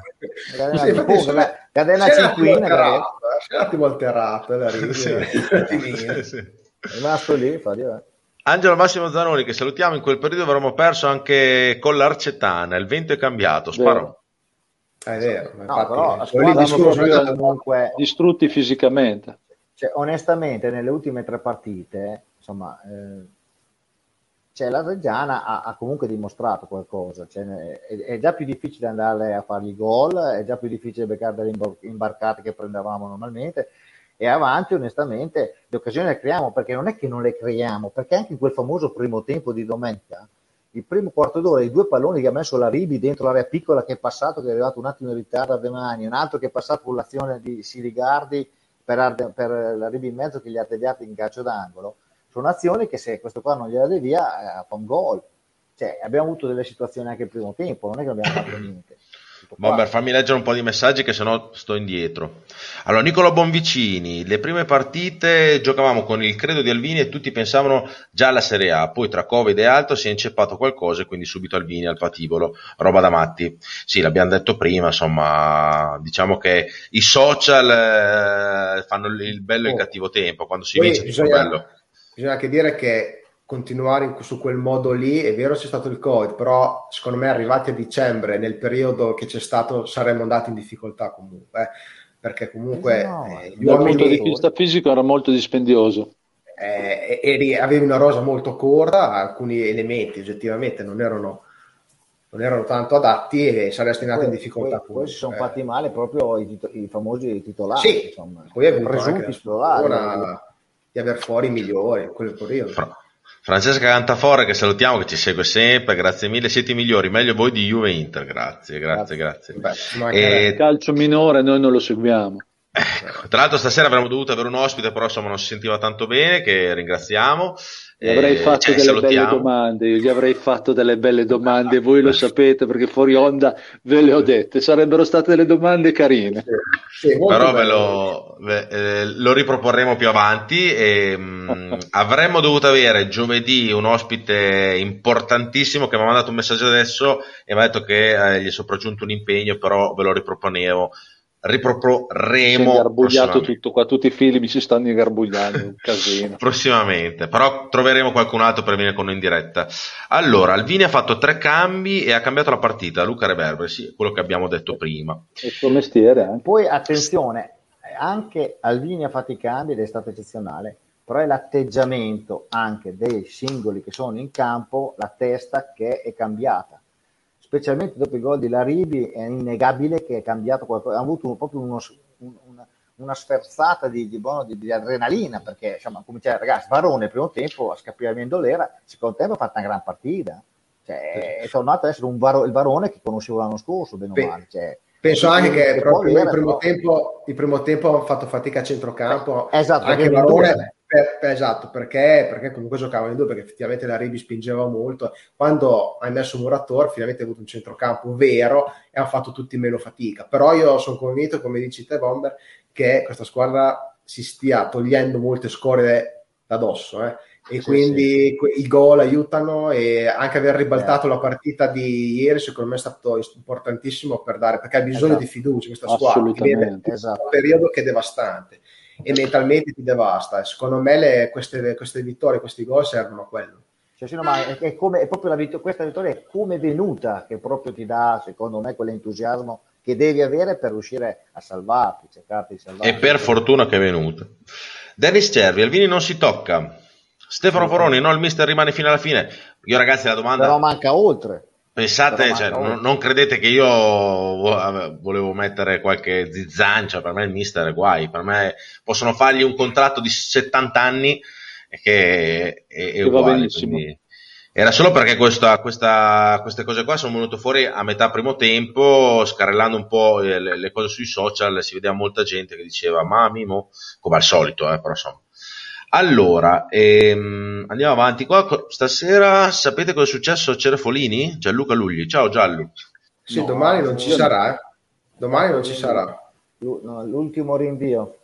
Cadena cinquina. C'è un attimo alterato la Rivi. Sì. È rimasto lì, fa. Angelo Massimo Zanoni, che salutiamo, in quel periodo avremmo perso anche con l'Arcetana, il vento è cambiato, sparo. Ah, è vero, no, infatti, però la squadra comunque distrutti fisicamente. Cioè, onestamente, nelle ultime tre partite, insomma, eh, cioè, la Reggiana ha, ha, comunque dimostrato qualcosa. Cioè, è, è, già più difficile andare a fargli gol, è già più difficile beccare delle imbarcate che prendevamo normalmente. E avanti, onestamente, le occasioni le creiamo perché non è che non le creiamo, perché anche in quel famoso primo tempo di domenica, il primo quarto d'ora, i due palloni che ha messo la Ribi dentro l'area piccola che è passato, che è arrivato un attimo in ritardo a De Mani, un altro che è passato con l'azione di Siligardi per, per la Ribi in mezzo che gli ha deviato in calcio d'angolo, sono azioni che se questo qua non gliela devia eh, fa un gol. Cioè, abbiamo avuto delle situazioni anche il primo tempo, non è che abbiamo fatto niente. Bomber, fammi leggere un po' di messaggi che sennò sto indietro. Allora, Nicolo Bonvicini, le prime partite giocavamo con il credo di Alvini e tutti pensavano già alla Serie A, poi tra Covid e altro si è inceppato qualcosa e quindi subito Alvini al patibolo, roba da matti. Sì, l'abbiamo detto prima, insomma, diciamo che i social eh, fanno il bello e il oh. cattivo tempo, quando si vince bisogna, bello. Bisogna anche dire che continuare in, su quel modo lì, è vero c'è stato il Covid, però secondo me arrivati a dicembre, nel periodo che c'è stato, saremmo andati in difficoltà comunque, eh, perché comunque no, eh, dal punto di vista fisico era molto dispendioso. Eh, eri, avevi una rosa molto corta, alcuni elementi oggettivamente non erano, non erano tanto adatti e saresti andato in difficoltà. Poi, poi si sono eh. fatti male proprio i, tito- i famosi titolari, sì, insomma, poi hai avuto titolari. di aver fuori i migliori in quel periodo. Fra- Francesca Cantafore che salutiamo che ci segue sempre, grazie mille, siete i migliori, meglio voi di Juve Inter, grazie, grazie, grazie. Beh, e... Il calcio minore noi non lo seguiamo. Ecco, tra l'altro stasera avremmo dovuto avere un ospite, però insomma non si sentiva tanto bene, che ringraziamo. Gli avrei fatto cioè, delle salutiamo. belle domande, io gli avrei fatto delle belle domande, voi lo sapete perché fuori onda ve le ho dette, sarebbero state delle domande carine. Sì, Però ve lo, ve, eh, lo, riproporremo più avanti e mh, mm, avremmo dovuto avere giovedì un ospite importantissimo che mi ha mandato un messaggio adesso e mi ha detto che eh, gli è sopraggiunto un impegno, però ve lo riproponevo riproporremo. Si è ingarbugliato tutto qua, tutti i film si stanno ingarbugliando, un casino. prossimamente, però troveremo qualcun altro per venire con noi in diretta. Allora, Alvini ha fatto tre cambi e ha cambiato la partita, Luca Reverberi, sì, quello che abbiamo detto prima. Il suo mestiere. Eh. Poi attenzione, anche Alvini ha fatto i cambi ed è stato eccezionale, però è l'atteggiamento anche dei singoli che sono in campo, la testa che è cambiata specialmente dopo il gol di Laribi, è innegabile che è cambiato qualcosa, ha avuto proprio uno, una, una sferzata di, di, buono, di, di, adrenalina, perché insomma, come diceva ragazzi, Varone il primo tempo a scappare Mendolera, secondo tempo ha fatto una gran partita, cioè, è tornato ad essere varo, il Varone che conoscevo l'anno scorso, bene o male. Cioè, Penso anche che, che proprio il primo, tempo, il primo tempo ha fatto fatica a centrocampo, eh, esatto, anche Varone per, per, esatto, perché, perché, comunque giocavano in due, perché effettivamente la Ribi spingeva molto. Quando hai messo Murator, finalmente hai avuto un centrocampo vero e hanno fatto tutti meno fatica. Però io sono convinto, come dici te, Bomber, che questa squadra si stia togliendo molte scorie da dosso. Eh. E sì, quindi sì. i gol aiutano e anche aver ribaltato eh. la partita di ieri secondo me è stato importantissimo per dare perché ha bisogno esatto. di fiducia questa squadra viene esatto. un periodo che è devastante e mentalmente ti devasta. E secondo me le, queste, queste, vittorie, questi gol servono a quello. Cioè, sì, no, ma è, è, come, è proprio la vittor- questa vittoria è come venuta che proprio ti dà, secondo me, quell'entusiasmo che devi avere per riuscire a salvarti, cercarti di salvarti. E per fortuna che è venuta. Dennis Cervi, Alvini non si tocca. Stefano Foroni, no, il mister rimane fino alla fine. Io ragazzi la domanda... Però manca oltre. Pensate, cioè, non, non, credete che io volevo mettere qualche zizzancia, per me il mister è guai, per me possono fargli un contratto di 70 anni e che è, è uguale. Era solo perché questa, questa, queste cose qua sono venute fuori a metà primo tempo, scarrellando un po' le, le cose sui social, si vedeva molta gente che diceva ma Mimo, come al solito, eh, però insomma. Allora, ehm, andiamo avanti qua. Stasera sapete cosa è successo a Cerefolini? Gianluca Lugli. Ciao Giallo. Sì, no, domani non ci sarà. Eh. Domani non ci sarà. No, l'ultimo rinvio,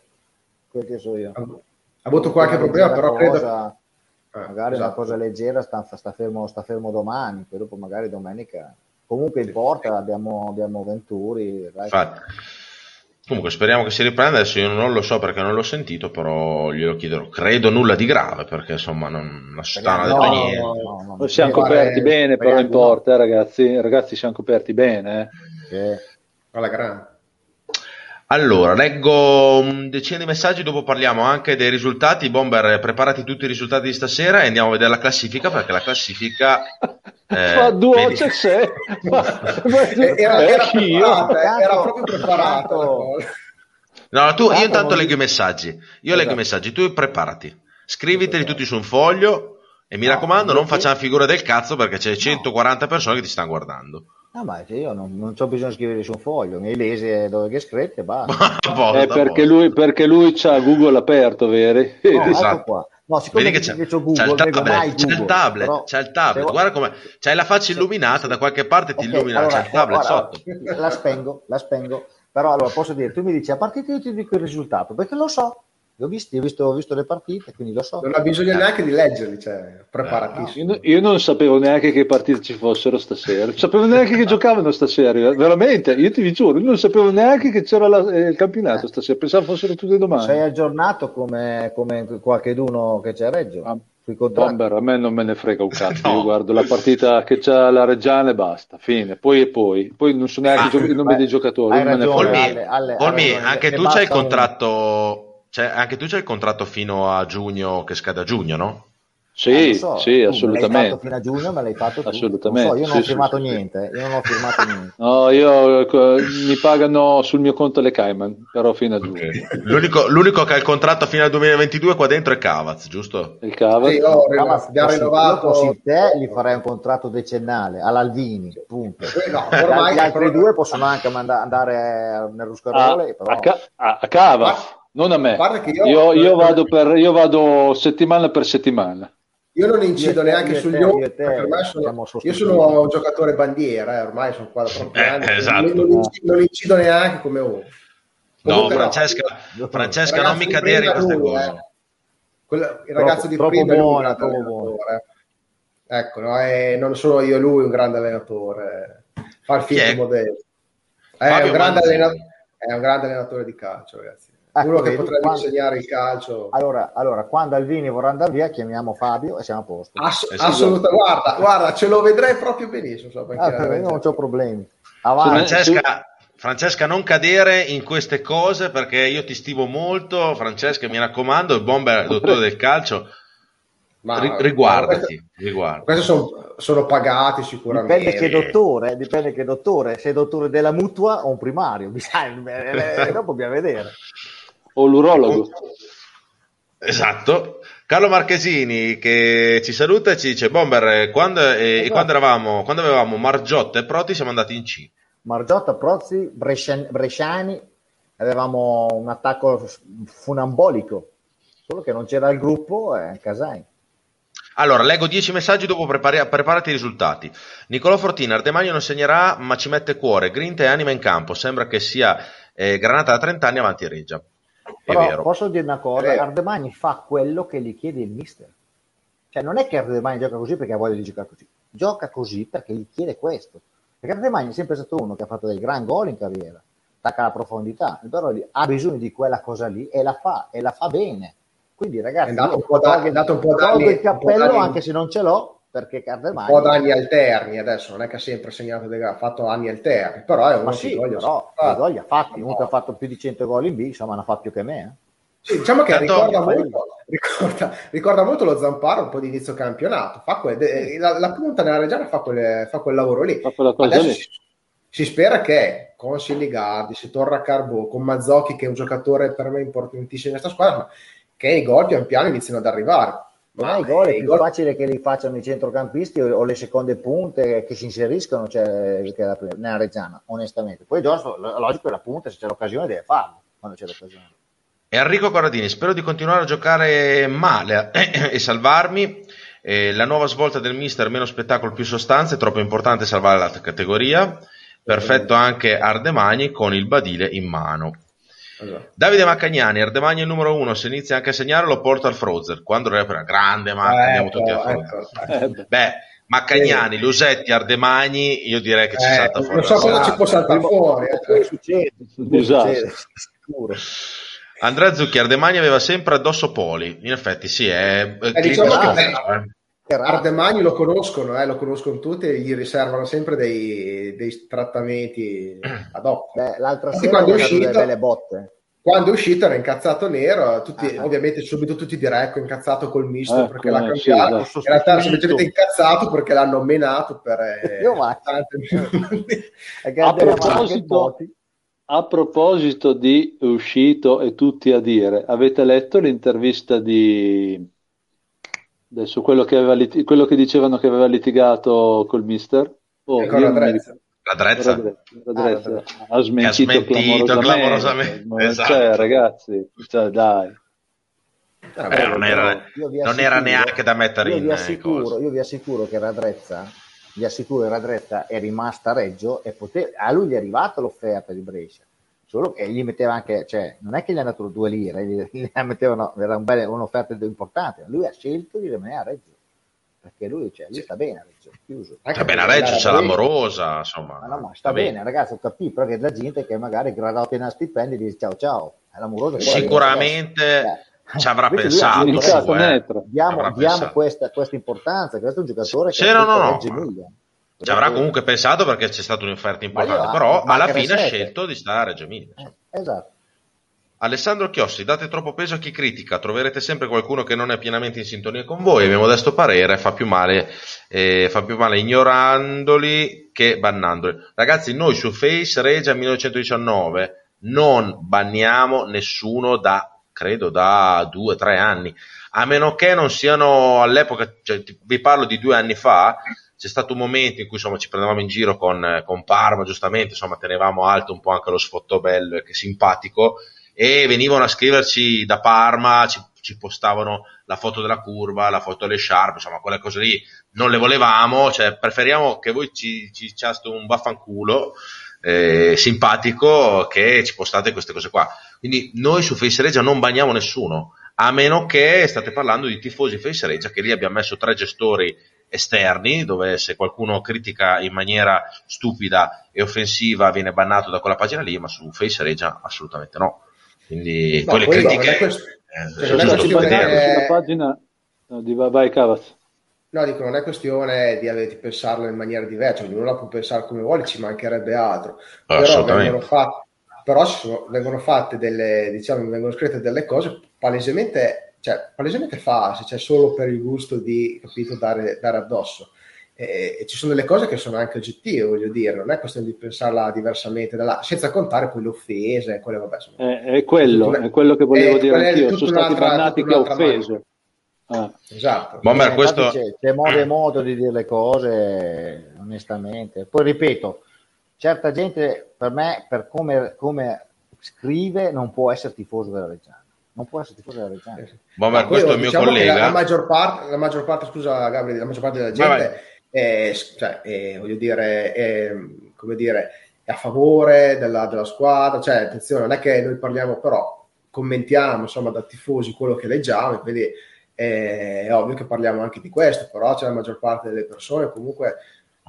quel che so io. Ha avuto qualche problema, però cosa, credo... Eh, magari esatto. una cosa leggera sta, sta, fermo, sta fermo domani, poi dopo magari domenica. Comunque in porta abbiamo, abbiamo Venturi. Infatti. Comunque speriamo che si riprenda, adesso io non lo so perché non l'ho sentito, però glielo chiederò. Credo nulla di grave perché insomma non, non ha detto no, niente. No, no, siamo coperti bene però in porta, eh, ragazzi. Ragazzi siamo coperti bene. Eh. Alla grande. Allora, leggo un decina di messaggi, dopo parliamo anche dei risultati. Bomber, preparati tutti i risultati di stasera e andiamo a vedere la classifica perché la classifica... Eh, ma due vedi... c'è era, era, preparata, era proprio preparato. No, tu, io intanto leggo i messaggi. Io leggo i esatto. messaggi, tu preparati. Scriviteli tutti su un foglio e mi raccomando non facciamo figura del cazzo perché c'è 140 persone che ti stanno guardando. No, ma io non, non ho bisogno di scrivere su un foglio, mi lesi dove che scrivete e basta. eh, perché, lui, perché lui c'ha Google aperto, vero? No, esatto. qua. No, siccome Vedi che c'è, Google, c'è, il tablet, c'è il tablet, però, c'è il tablet. guarda come c'hai la faccia illuminata, da qualche parte ti okay, illumina, allora, c'è il tablet guarda, sotto. La spengo, la spengo. Però allora posso dire, tu mi dici a partita io ti dico il risultato, perché lo so. Ho visto, ho, visto, ho visto, le partite, quindi lo so. Non ha bisogno neanche di leggerli, cioè, preparatissimo. No, io, io, non sapevo neanche che partite ci fossero stasera, non sapevo neanche che giocavano stasera, veramente, io ti giuro, io non sapevo neanche che c'era la, eh, il campionato stasera, pensavo fossero tutte domani. Sei aggiornato come, come qualcheduno che c'è a Reggio? Ah, Bomber, a me non me ne frega un cazzo, no. io guardo la partita che c'ha la Reggiana e basta, fine, poi e poi, poi non so neanche ah, i nomi dei giocatori. Ragione, Olmi, anche tu c'hai il contratto... Cioè, anche tu c'hai il contratto fino a giugno che scade a giugno, no? Sì, eh, so, sì, assolutamente. fino a giugno me l'hai fatto tu. Assolutamente. So, io non sì, ho firmato sì, niente, sì. io non ho firmato niente. No, io mi pagano sul mio conto le Cayman, però fino a giugno. Okay. L'unico, l'unico, che ha il contratto fino al 2022 qua dentro è Cavaz, giusto? Il Cavaz. Sì, oh, Cavaz abbiamo rinnovato. Così te gli farei un contratto decennale all'Alvini, punto. No, ormai gli altri due possono anche andare nel Ruscarole. A, però... a, a Cavaz non a me. Io, io, io, vado per, io vado settimana per settimana. Io non incido neanche sugli occhi, sono, io sono un giocatore bandiera, eh, ormai sono qua da troppi eh, anni, esatto. non, incido, non, incido, neanche come uomo. No, Francesca, no. Francesca non mi cadere in queste cose. Eh. Quello, il ragazzo troppo, di prima buona, è un buona. Ecco, no, è, non sono io lui un grande allenatore, fa il finto modello. È un, grande allenatore, è un grande allenatore di calcio, ragazzi. Ecco, uno che potrebbe quando... insegnare il calcio. Allora, allora, quando Alvini vorrà andare via, chiamiamo Fabio e siamo a posto. Ass- esatto. Assolutamente, guarda, guarda, ce lo vedrei proprio benissimo. So, ah, non ho problemi. Francesca, Francesca, non cadere in queste cose perché io ti stimo molto. Francesca, mi raccomando, il bomber dottore del calcio. Ma, riguardati, queste, riguardati. Questi sono, sono, pagati sicuramente. Dipende che dottore, dipende che dottore, se è dottore della mutua o un primario, bisogna, dopo bisogna vedere o l'urologo. Esatto. Carlo Marchesini che ci saluta e ci dice Bomber, quando, eh, esatto. quando, eravamo, quando avevamo Margiotta e Proti siamo andati in C. Margiotta, Proti, Bresciani, Bresciani avevamo un attacco funambolico, solo che non c'era il gruppo e eh, Casai. Allora, leggo 10 messaggi, dopo prepari, preparati i risultati. Nicolò Fortina, Ardemagno non segnerà, ma ci mette cuore, grinta e anima in campo. Sembra che sia eh, Granata da 30 anni avanti Reggia. Però posso dire una cosa, Ardemagni fa quello che gli chiede il mister. Cioè non è che Ardemagni gioca così perché ha voglia di giocare così, gioca così perché gli chiede questo. Perché Ardemagni è sempre stato uno che ha fatto dei gran gol in carriera, attacca la profondità, però ha bisogno di quella cosa lì e la fa, e la fa bene. Quindi ragazzi, è dato un po', da, dato un po d'anni, il cappello anche se non ce l'ho, perché Cardemagni... Un po' d'anni alterni adesso, non è che ha sempre segnato dei ha fatto anni alterni, però è uno sì, che però gol ha fatti, uno che ha fatto più di 100 gol in B, insomma, ne ha fatto più che me. Eh. Sì, diciamo che ricorda molto, ricorda, ricorda molto, lo Zamparo un po' di inizio campionato, fa quel, la, la, punta nella Reggiana fa, quelle, fa, quel lavoro lì. Adesso lì. Si, si, spera che con Siligardi, si torna a Carbo, con Mazzocchi che è un giocatore per me importantissimo in questa squadra, che i gol pian piano iniziano ad arrivare ma i gol è più gol... facile che li facciano i centrocampisti o, o, le seconde punte che si inseriscono cioè, che nella Reggiana, onestamente. Poi giusto, logico che la punta, se c'è l'occasione, deve farlo quando c'è l'occasione. E Enrico Corradini, spero di continuare a giocare male e salvarmi. Eh, la nuova svolta del mister, meno spettacolo, più sostanza, è troppo importante salvare la categoria. Perfetto anche Ardemagni con il badile in mano. Davide Maccagnani, Ardemagni il numero uno, se inizia anche a segnare lo porta al Frozer. Quando era grande, ma eh, andiamo ecco, tutti a Frozer. Ecco. Beh, Maccagnani, Lusetti, Ardemagni, io direi che ci eh, salta fuori. Non so cosa ci può saltare fuori. Eh. Succede, succede, sicuro. Andrea Zucchi, Ardemagni aveva sempre addosso Poli. In effetti, sì, è. Eh, diciamo che Ardemagni lo conoscono, eh, lo conoscono tutti e gli riservano sempre dei, dei trattamenti ad hoc. Beh, l'altra sera quando è uscito, delle botte. quando è uscito era incazzato nero, tutti, ah. ovviamente subito tutti direi ecco incazzato col misto eh, perché l'ha cambiato, sì, in realtà era semplicemente incazzato perché l'hanno menato per eh, tante... a, proposito, a proposito di uscito e tutti a dire, avete letto l'intervista di adesso quello che, aveva lit... quello che dicevano che aveva litigato col mister? Oh, con la la Drezza, la Drezza. Ah, ha smentito, ha smentito clamorosamente, clamorosamente. Esatto. Cioè, ragazzi, cioè, dai. Eh, non era, non era, neanche da mettere io in vi assicuro, Io vi assicuro che Radrezza, vi assicuro che Radrezza è rimasta a Reggio e pote- a lui gli è arrivata l'offerta di Brescia. Solo che gli metteva anche, cioè, non è che gli hanno dato due lire, gli, gli mettevano, era un bel, un'offerta importante, lui ha scelto di rimanere a Reggio perché lui, cioè, lui sta bene a Reggio, chiuso. Sta bene a Reggio, c'è l'amorosa, insomma. Ma no, ma sta bene, bene, ragazzi, ho capito, però che la gente che magari graduata in stipendi dice ciao ciao, è l'amorosa. Sicuramente ci avrà pensato. Su, eh. Diamo, diamo questa, questa, importanza, questo è un giocatore che no, no, no, Ci avrà comunque pensato perché c'è stata un'offerta importante, però alla fine ha scelto di stare a Reggio Emilia. Eh, esatto. Alessandro Chiossi, date troppo peso a chi critica, troverete sempre qualcuno che non è pienamente in sintonia con voi, a mio modesto parere fa più male, eh, fa più male ignorandoli che bannandoli. Ragazzi, noi su Face Regia 1919 non banniamo nessuno da, credo, da due o tre anni, a meno che non siano all'epoca, cioè, vi parlo di due anni fa, c'è stato un momento in cui insomma, ci prendevamo in giro con, con Parma, giustamente, insomma, tenevamo alto un po' anche lo sfotto bello e che simpatico, e venivano a scriverci da Parma, ci, ci, postavano la foto della curva, la foto delle sciarpe, insomma quelle cose lì non le volevamo, cioè preferiamo che voi ci, ci un vaffanculo eh, simpatico che ci postate queste cose qua. Quindi noi su Face Regia non bagniamo nessuno, a meno che state parlando di tifosi Face Regia, che lì abbiamo messo tre gestori esterni, dove se qualcuno critica in maniera stupida e offensiva viene bannato da quella pagina lì, ma su Face Regia assolutamente no. Quindi no, quelle critiche... Questo, eh, cioè, non è questione pagina no, di vai Cavaz. No, dico, non è questione di, di pensarlo in maniera diversa, ognuno la può pensare come vuole, ci mancherebbe altro. Però vengono fatte, però sono, vengono fatte delle, diciamo, vengono scritte delle cose palesemente, cioè, palesemente false, cioè solo per il gusto di, capito, dare, dare addosso e, e, ci sono delle cose che sono anche oggettive, voglio dire, non è questione di pensarla diversamente da là, senza contare poi le offese, quelle, vabbè, sono, eh, è, quello, una, è quello che volevo dire anch'io, sono stati bannati che offeso. Ah. Esatto. Bomber, questo... c'è, c'è modo e modo di dire le cose, onestamente. Poi ripeto, certa gente, per me, per come, come scrive, non può essere tifoso della Reggiana non può essere tifoso della Reggiana. Bomber, questo è il mio diciamo collega. La, la, maggior parte, la maggior parte, scusa Gabriele, la maggior parte della gente è, cioè, è, voglio dire, è, come dire, è a favore della, della, squadra, cioè attenzione, non è che noi parliamo però, commentiamo insomma da tifosi quello che leggiamo, quindi è, è ovvio che parliamo anche di questo, però c'è la maggior parte delle persone comunque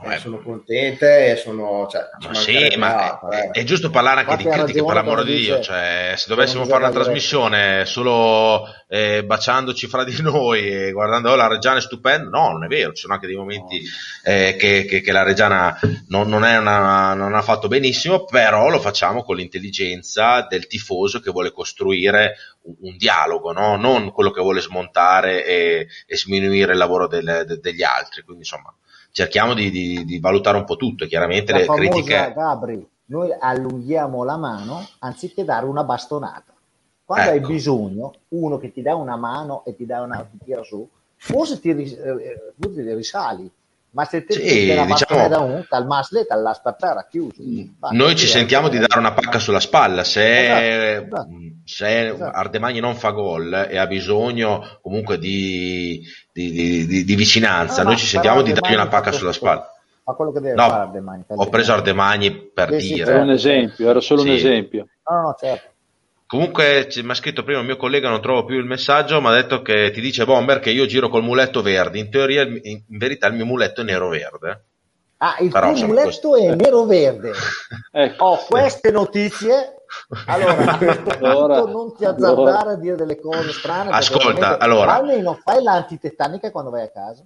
eh, sono contente e sono cioè, ma sì, ma è, è, giusto parlare anche Infatti di critiche per l'amore di Dio cioè, se dovessimo fare una trasmissione solo eh, baciandoci fra di noi e guardando oh, la Reggiana è stupenda no, non è vero, ci sono anche dei momenti eh, che, che, che, la Reggiana non, non, una, non, ha fatto benissimo però lo facciamo con l'intelligenza del tifoso che vuole costruire un, un dialogo no? non quello che vuole smontare e, e sminuire il lavoro del, de, degli altri quindi insomma cerchiamo di, di, di valutare un po' tutto, chiaramente la le critiche... Gabri, noi allunghiamo la mano anziché dare una bastonata. Quando ecco. hai bisogno, uno che ti dà una mano e ti, dà una, ti tira su, forse ti, ris- eh, ti risali, ma se te sì, la diciamo, da un, tal maslet all'aspettare chiuso. Noi ci sentiamo di dare una pacca sulla spalla. Se, esatto, esatto, se esatto. Ardemagni non fa gol e ha bisogno comunque di, di, di, di vicinanza, no, noi ci sentiamo di dargli una pacca sulla spalla. Ma quello che deve no, fare Ardemagni. Ho preso Ardemagni per sì, dire. Era un esempio, era solo sì. un esempio. No, no, certo. Comunque mi ha scritto prima il mio collega, non trovo più il messaggio, mi ha detto che ti dice Bomber che io giro col muletto verde. In teoria, in verità, il mio muletto è nero-verde. Ah, il Però, tuo muletto questo... è nero-verde. ecco. Ho queste notizie. Allora, allora non ti azzardare allora. a dire delle cose strane. Ascolta, allora. Almeno fai l'antitetanica quando vai a casa.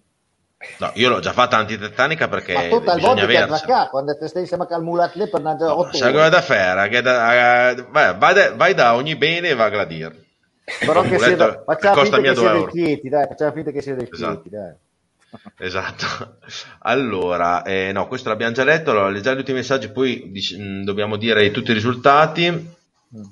No, io l'ho già fatta antitetanica perché Ma tutta bisogna averla. quando te stai insieme al mulat per andare no, 8 sai da fare che da, uh, vai, vai, da, vai, da, ogni bene e va a gradire però che da, facciamo finta che dei Chieti dai facciamo finta che sia dei esatto. Chieti dai Esatto, allora, eh, no, questo l'abbiamo già letto, allora, leggiamo gli ultimi messaggi, poi dic- mm, dobbiamo dire tutti i risultati. Mm.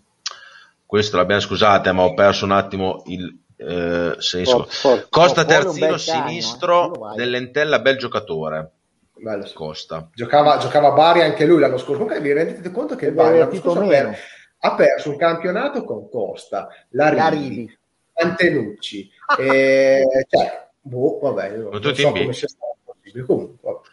Questo l'abbiamo, scusate, ma ho perso un attimo il eh, senso. For, Costa terzino sinistro cagno, eh. dell'Entella, bel giocatore. Bello, Costa. Giocava, giocava Bari anche lui l'anno scorso. Comunque vi rendete conto che il Bari l'anno scorso per, ha perso un campionato con Costa, Larivi, Antenucci. e, cioè, boh, vabbè, non, non so come sia stato possibile. Comunque, vabbè.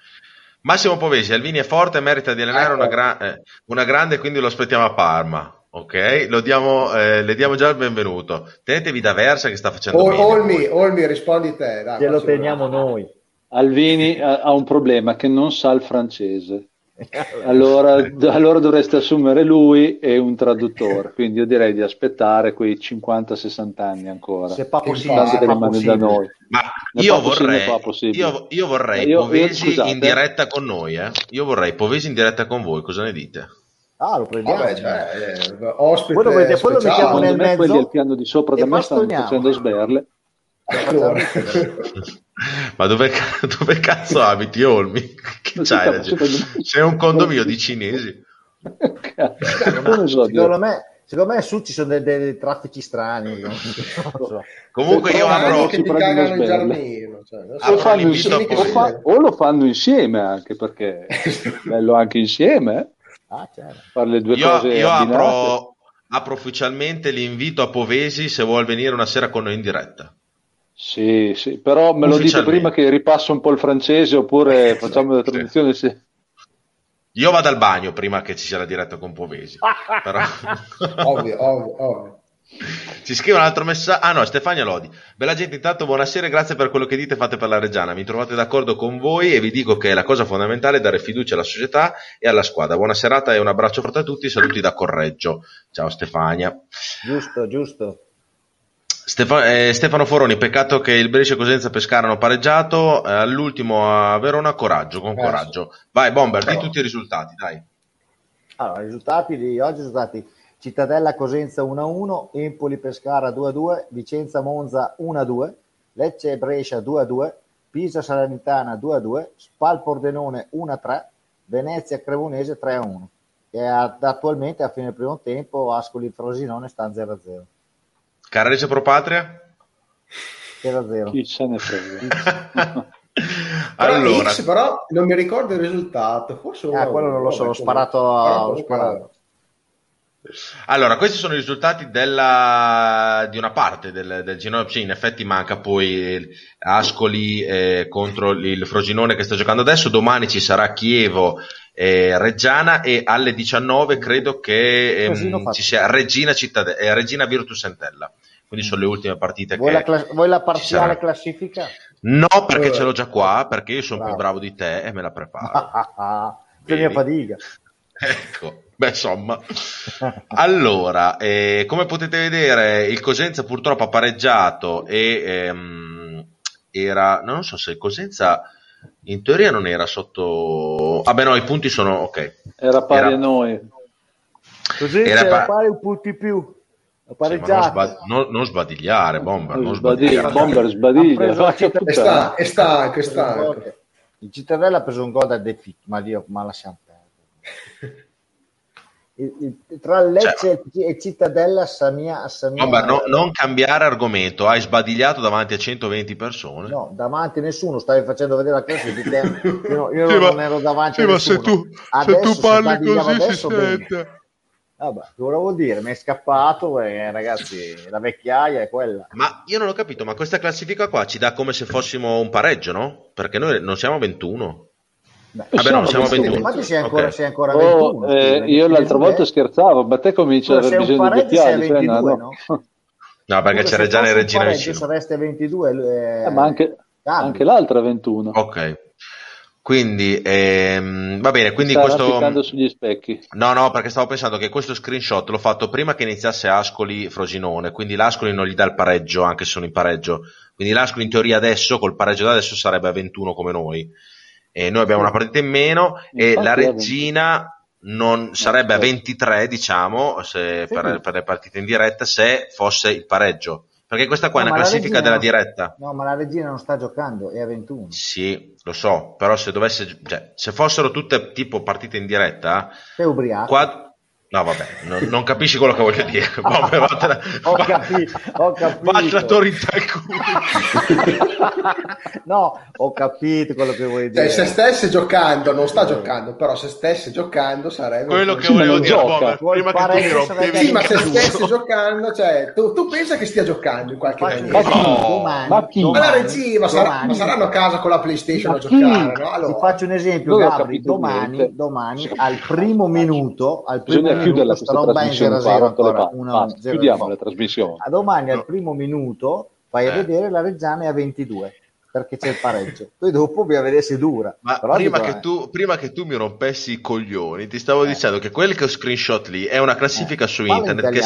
Massimo Povesi, Alvini è forte, merita di allenare ecco. una, gra- eh, una grande, quindi lo aspettiamo a Parma. Ok, diamo, eh, le diamo già il benvenuto. Tenetevi da Versa che sta facendo bene. Olmi, Olmi, rispondi te. Dai, lo teniamo noi. Alvini ha un problema che non sa il francese. Allora, allora, dovreste assumere lui e un traduttore. Quindi io direi di aspettare quei 50-60 anni ancora. Se fa possibile, che rimane da noi. Ma io vorrei, io, io vorrei, io, Povesi io, in diretta con noi. Eh? Io vorrei Povesi in diretta con voi. Cosa ne dite? Ah, lo prendiamo. Vabbè, cioè, eh, ospite quello, vede, quello mettiamo nel mezzo. Quelli al piano di sopra da me stanno facendo sberle. Allora. Ma dove, dove, cazzo abiti, Olmi? Che c'hai? C'è un condominio di cinesi. secondo, me, secondo me su ci sono dei, dei traffici strani. So. Comunque io apro... Che ti cagano il giardino. Cioè, o, fanno insieme, o, fa, o, lo fanno insieme anche perché è bello anche insieme. Ah, certo. Fare le due io, cose io apro, apro, ufficialmente l'invito a Povesi se vuol venire una sera con noi in diretta. Sì, sì, però me lo dite prima che ripasso un po' il francese oppure facciamo la traduzione. Sì. Io vado al bagno prima che ci sia la diretta con Povesi. però... ovvio, ovvio, ovvio. Ci scrive un altro messaggio. Ah no, Stefania Lodi. Bella gente, intanto buonasera grazie per quello che dite e fate per la Reggiana. Mi trovate d'accordo con voi e vi dico che la cosa fondamentale è dare fiducia alla società e alla squadra. Buona serata e un abbraccio forte a tutti. Saluti da Correggio. Ciao Stefania. Giusto, giusto. Stefano, eh, Stefano Foroni, peccato che il Brescia e Cosenza Pescara hanno pareggiato. Eh, all'ultimo a Verona, coraggio, con coraggio. Vai, Bomber, di tutti i risultati, dai. Allora, i risultati di oggi sono stati Cittadella Cosenza 1-1, Empoli Pescara 2-2, Vicenza Monza 1-2, Lecce Brescia 2-2, Pisa Salernitana 2-2, Spal Pordenone 1-3, Venezia Cremonese 3-1 e attualmente a fine primo tempo Ascoli Frosinone sta 0-0. Carrese Pro Patria? 0-0. Chi se ne frega. allora, X, però non mi ricordo il risultato. Forse ah, quello non lo so, l'ho sparato a... Sparato. Allora, questi sono i risultati della, di una parte del, del girone. Sì, in effetti manca poi Ascoli eh, contro il Frosinone che sta giocando adesso. Domani ci sarà Chievo eh, Reggiana e alle 19 credo che ehm, ci sia Regina, Cittade- eh, Regina Virtus Entella. Quindi sono le ultime partite vuoi che la cla- vuoi la parziale classifica? No, perché ce l'ho già qua, perché io sono bravo. più bravo di te e me la preparo. Per mia fatica. Ecco. Beh, insomma. allora, eh, come potete vedere, il Cosenza purtroppo ha pareggiato e ehm, era... Non so se il Cosenza in teoria non era sotto... Vabbè, ah, no, i punti sono... ok. Era pari era... a noi. Cosenza era, era pari un punto più. Pareggiato. Sì, non, sbad- non, non, sbadigliare, Bomber. Non sbadigliare. Bomber sbadiglia. È stanco, è stanco, è stanco. Il Cittadella ha preso un gol da De Fic, ma Dio, ma lasciamo perdere tra Lecce cioè, e Cittadella Samia, Samia Vabbè, no, non cambiare argomento hai sbadigliato davanti a 120 persone no davanti a nessuno stavi facendo vedere la classifica io, io sì, non ma, ero davanti sì, a nessuno se tu, se tu parli così adesso, si sente Vabbè, cosa vuol dire? Mi è scappato e ragazzi, la vecchiaia è quella. Ma io non ho capito, ma questa classifica qua ci dà come se fossimo un pareggio, no? Perché noi non siamo 21. Beh, Vabbè, no, siamo 21. Infatti sei ancora, okay. sei ancora 21. Oh, eh, io l'altra volta scherzavo, ma te cominci ad avere bisogno di occhiali. 22, cioè, no? no? no, perché c'è Reggiana e Regina vicino. sareste 22. Eh, ma anche, anche l'altra 21. Ok. Quindi ehm, va bene, quindi Sta questo sugli specchi. No, no, perché stavo pensando che questo screenshot l'ho fatto prima che iniziasse Ascoli Frosinone, quindi l'Ascoli non gli dà il pareggio anche se sono in pareggio. Quindi l'Ascoli in teoria adesso col pareggio da adesso sarebbe a 21 come noi. E noi abbiamo una partita in meno e la Regina non sarebbe a 23, diciamo, se, per, per le partite in diretta se fosse il pareggio. Perché questa qua no, è una classifica della diretta. No, ma la regina non sta giocando, è a 21. Sì, lo so, però se dovesse, cioè, se fossero tutte tipo partite in diretta, sei ubriaco. Qua, No, vabbè, non, non, capisci quello che voglio dire. Vabbè, vattene, ho, capito, ho capito. Vattene culo. no, ho capito quello che vuoi dire. Cioè, se stesse giocando, non sta giocando, però se stesse giocando sarebbe... Quello che volevo dire, Bomber, prima che tu rompevi Sì, ma se stesse giocando, cioè, tu, tu pensa che stia giocando in qualche maniera. No, domani, ma chi? Ma la regia, ma, sarà, ma, saranno a casa con la PlayStation a giocare, no? Allora, Ti faccio un esempio, Gabri, domani, domani, al primo minuto, al primo chiudere questa trasmissione qua, ancora, una, basta, chiudiamo la trasmissione. A domani al primo minuto vai a eh. vedere la Reggiana è a 22 perché c'è il pareggio. Poi dopo bisogna vedere se dura. Ma prima che, tu, prima che, tu, mi rompessi i coglioni, ti stavo eh. dicendo che quel che ho screenshot lì è una classifica eh. su internet che,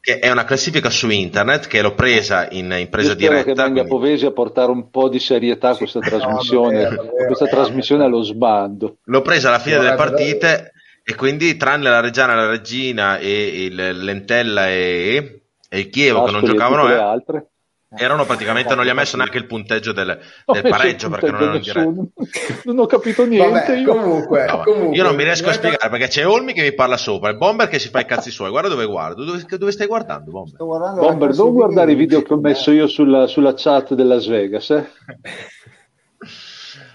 che, è una classifica su internet che l'ho presa in, in presa Io diretta. che venga quindi... Povesi a portare un po' di serietà a questa trasmissione, no, davvero, davvero, questa eh, trasmissione allo sbando. L'ho presa alla fine delle partite e quindi, tranne la Reggiana, la Regina e il Lentella e, e il Chievo che non giocavano, le altre. erano praticamente, non gli ha messo neanche il punteggio del, del pareggio perché non erano diretto. Non ho capito niente. Vabbè, io. Comunque, no, comunque, io non mi riesco a spiegare perché c'è Olmi che mi parla sopra, il Bomber che si fa i cazzi suoi. Guarda dove guardo. Dove, dove stai guardando, Bomber? guardando Bomber, non guardare i video che ho messo io sulla, sulla chat della Las Vegas. Eh?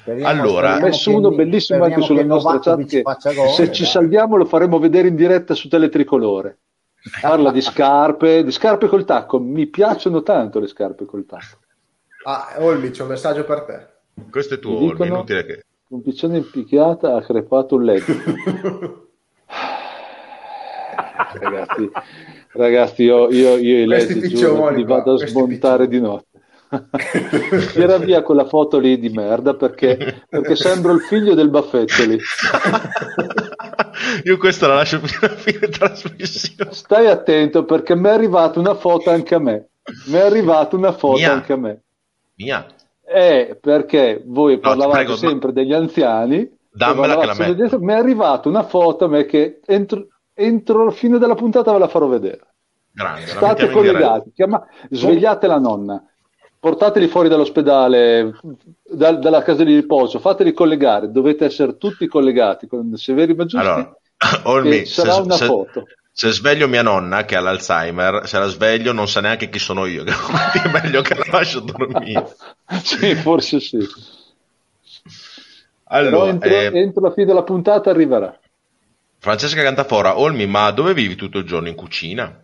Speriamo, allora, ho messo uno bellissimo anche sulla nostra chat che gol, se ci salviamo lo faremo vedere in diretta su Teletricolore. Parla di scarpe, di scarpe col tacco. Mi piacciono tanto le scarpe col tacco. Ah, Olmi, c'è un messaggio per te. Questo è tuo, Olmi, inutile che... Un piccione in picchiata ha crepato un letto. ragazzi, ragazzi, io, io, io i letti giuro, li vado a smontare di notte. Tira via quella foto lì di merda perché, perché sembro il figlio del baffettoli. Io questa la lascio fino a fine trasmissione. Stai attento perché mi è arrivata una foto anche a me. Mi è arrivata una foto Mia. anche a me. Mia. Eh, perché voi parlavate prego, sempre ma... degli anziani. Dammela che la metto. Mi è arrivata una foto a me che entro, entro la fine della puntata ve la farò vedere. Grande, State collegati, chiama... svegliate la nonna portateli fuori dall'ospedale, da, dalla casa di riposo, fateli collegare, dovete essere tutti collegati con Severi Maggiusti. Allora, Olmi, sarà se, una se, foto. Se sveglio mia nonna che ha l'Alzheimer, se la sveglio non sa neanche chi sono io, è meglio che la lascio dormire. sì, forse sì. Allora, entro, eh, entro la fine della puntata arriverà. Francesca Cantafora, Olmi, ma dove vivi tutto il giorno? In cucina?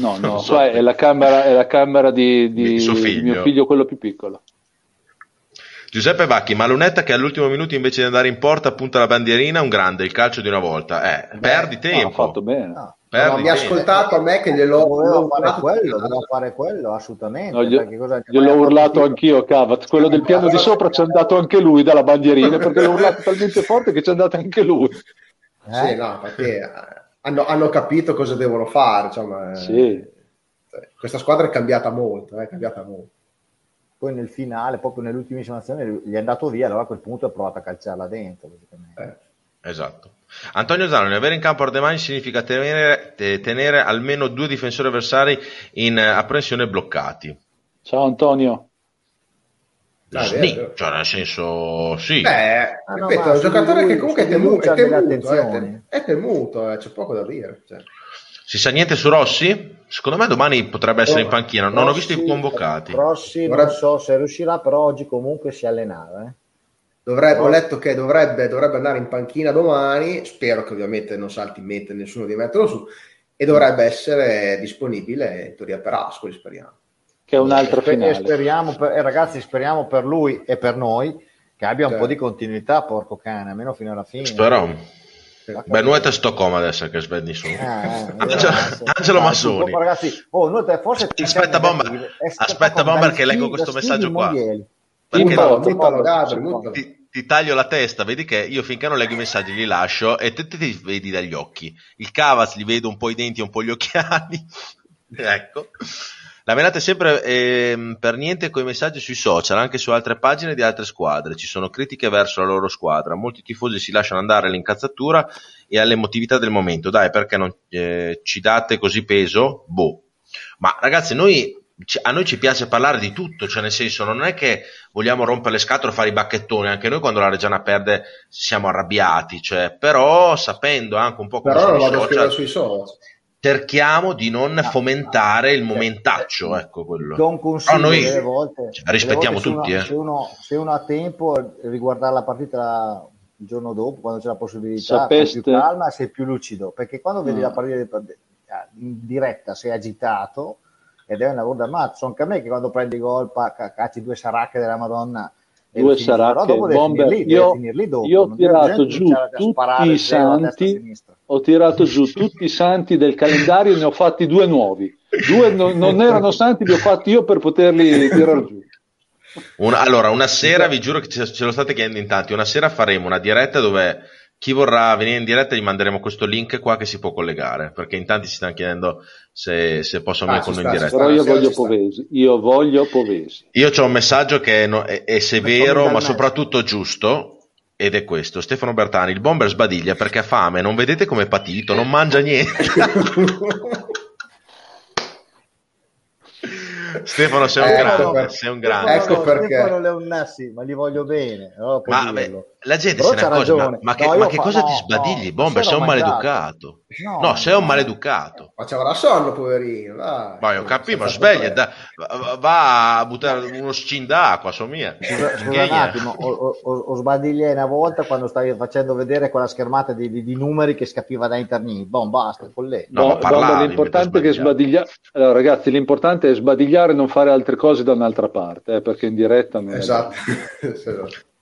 No, no, so. è la camera, è la camera di, di, di figlio. mio figlio, quello più piccolo. Giuseppe Vacchi, ma Lunetta che all'ultimo minuto invece di andare in porta appunta la bandierina, un grande, il calcio di una volta. Eh, Beh, perdi tempo. Ha fatto bene. No. Perdi mi ha ascoltato a me che gliel'ho dovevo fare quello, dovevo fare quello assolutamente. No, gli, cosa, gliel'ho urlato anch'io, Cavat. Quello del piano di sopra ci è andato anche lui dalla bandierina perché l'ho urlato talmente forte che ci è andato anche lui. Eh? Sì, no, perché hanno, hanno capito cosa devono fare. Insomma, eh. sì. Questa squadra è cambiata molto, è cambiata molto. Poi nel finale, proprio nell'ultimissima azione, gli è andato via, allora a quel punto ha provato a calciarla dentro. Eh. Esatto. Antonio Zanoni, avere in campo Ardemani significa tenere, tenere, almeno due difensori avversari in apprensione bloccati. Ciao Antonio. Ah, sì, cioè nel senso sì. Beh, ah, no, ripeto, è un giocatore che comunque è temuto, è temuto, è, è temuto eh, c'è poco da dire. Cioè. Si sa niente su Rossi? Secondo me domani potrebbe essere in panchina, non Rossi, ho visto i convocati. Rossi non so se riuscirà, però oggi comunque si allenava. Eh. Dovrebbe, ho letto che dovrebbe, dovrebbe, andare in panchina domani, spero che ovviamente non salti in mente nessuno di metterlo su, e dovrebbe essere disponibile in teoria per Ascoli, speriamo che è un'altra finale. Speriamo per, eh, ragazzi, speriamo per lui e per noi che abbia un po' di continuità, porco cane, almeno fino alla fine. Spero. Beh, nuota Stoccolma adesso che svendi su. Eh, eh, Angelo, Angelo Massoni. Ragazzi, oh, nuota, forse aspetta, Bomber, aspetta, Bomber, che leggo questo messaggio qua. Perché no, ti, ti, taglio la testa, vedi che io finché non leggo i messaggi li lascio e te, te ti vedi dagli occhi. Il Cavaz gli vedo un po' i denti e un po' gli occhiali. ecco. La menate sempre eh, per niente con i messaggi sui social, anche su altre pagine di altre squadre. Ci sono critiche verso la loro squadra. Molti tifosi si lasciano andare all'incazzatura e all'emotività del momento. Dai, perché non eh, ci date così peso? Boh. Ma ragazzi, noi a noi ci piace parlare di tutto, cioè nel senso non è che vogliamo rompere le scatole e fare i bacchettoni, anche noi quando la Reggiana perde siamo arrabbiati, cioè, però sapendo anche un po' come però sono i social, sui social cerchiamo di non ah, fomentare il momentaccio. Ecco quello. Don consiglio noi delle volte, cioè, rispettiamo volte tutti. Se uno, eh. se, uno, se uno ha tempo, riguardare la partita il giorno dopo, quando c'è la possibilità, Sapeste... più calma, sei più lucido. Perché quando vedi mm. la partita in diretta sei agitato ed è un lavoro da mazzo. Anche a me che quando prendi gol, cacci due saracche della Madonna due saracche bomber. Lì, io, dopo, io ho tirato giù tutti i santi. ho tirato giù tutti i santi del calendario e ne ho fatti due nuovi. Due no, non erano santi li ho fatti io per poterli tirare giù. Una, allora una sera vi giuro che ce, ce lo state chiedendo in tanti una sera faremo una diretta dove chi vorrà venire in diretta gli manderemo questo link qua che si può collegare perché in tanti si stanno chiedendo se, se posso venire ah, con noi in diretta. però io voglio Povesi io voglio Povesi. Io ho un messaggio che è, no, è, è severo ma soprattutto giusto ed è questo. Stefano Bertani il bomber sbadiglia perché ha fame non vedete come è patito non mangia niente. Stefano sei un ecco grande, per... sei un grande. Ecco perché. Stefano Leonnassi, ma gli voglio bene. No, ma beh, la gente Però se ne accorge, ma, ma, che, no, ma che fa... cosa no, ti sbadigli? Bomber, sei un maleducato. No, no, sei un maleducato. Ma ci avrà sonno, poverino. Dai. Ma io capisco, ma sveglia, da, va a buttare uno scin d'acqua, so mia. Scusa, scusa un attimo, ho, ho, ho sbadigliato una volta quando stavi facendo vedere quella schermata di, di, di numeri che scapiva da internet. Bon, basta, con lei. No, no parlavi, l'importante è che sbadiglia... Allora, ragazzi, l'importante è sbadigliare e non fare altre cose da un'altra parte, eh, perché in diretta non esatto.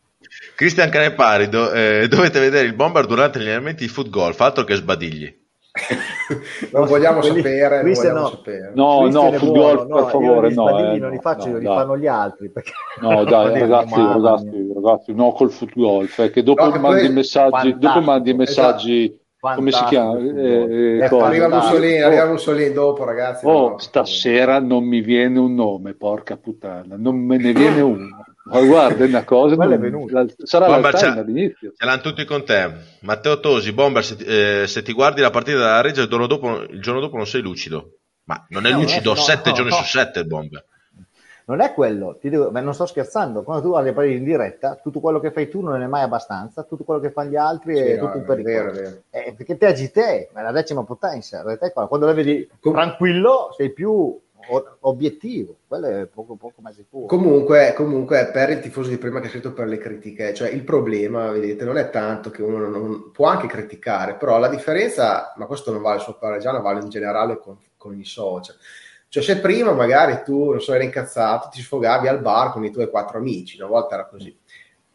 Cristian Canepari, do, eh, dovete vedere il bomber durante gli allenamenti di foot golf, altro che sbadigli. non vogliamo quelli, sapere, non vogliamo no. sapere. No, no, foot golf, per favore, no. Eh, non li faccio io, li fanno gli altri. Perché... No, dai, ragazzi, ragazzi, ragazzi, no col foot golf, eh, che dopo no, mandi poi... messaggi, dopo mandi messaggi... Esatto. Come si chiama? Eh, eh, arriva Mussolini, oh, arriva Mussolini dopo, ragazzi. Oh, no, stasera non mi viene un nome, porca puttana, non me ne viene uno. Ma guarda, è una cosa. non, è la, sarà Bomber, la all'inizio. Ce l'hanno tutti con te. Matteo Tosi, Bomber, se ti, eh, se ti guardi la partita della Regia il giorno dopo, il giorno dopo non sei lucido. Ma non è no, lucido 7 no, giorni no. su 7 il Bomber. Non è quello, ti dico, non sto scherzando. Quando tu guardi le partite in diretta, tutto quello che fai tu non è mai abbastanza, tutto quello che fanno gli altri sì, è tutto un pericolo. È vero, è vero. Eh, perché te agi te, è la decima potenza. Quando la vedi tranquillo, sei più obiettivo, quello è poco, poco ma sicuro. Comunque, comunque, per il tifoso di prima che ha scritto per le critiche, cioè il problema, vedete, non è tanto che uno non, può anche criticare, però la differenza, ma questo non vale solo per Reggiana, vale in generale con, con i social. Cioè, se prima magari tu, non so, eri incazzato, ti sfogavi al bar con i tuoi quattro amici, una volta era così.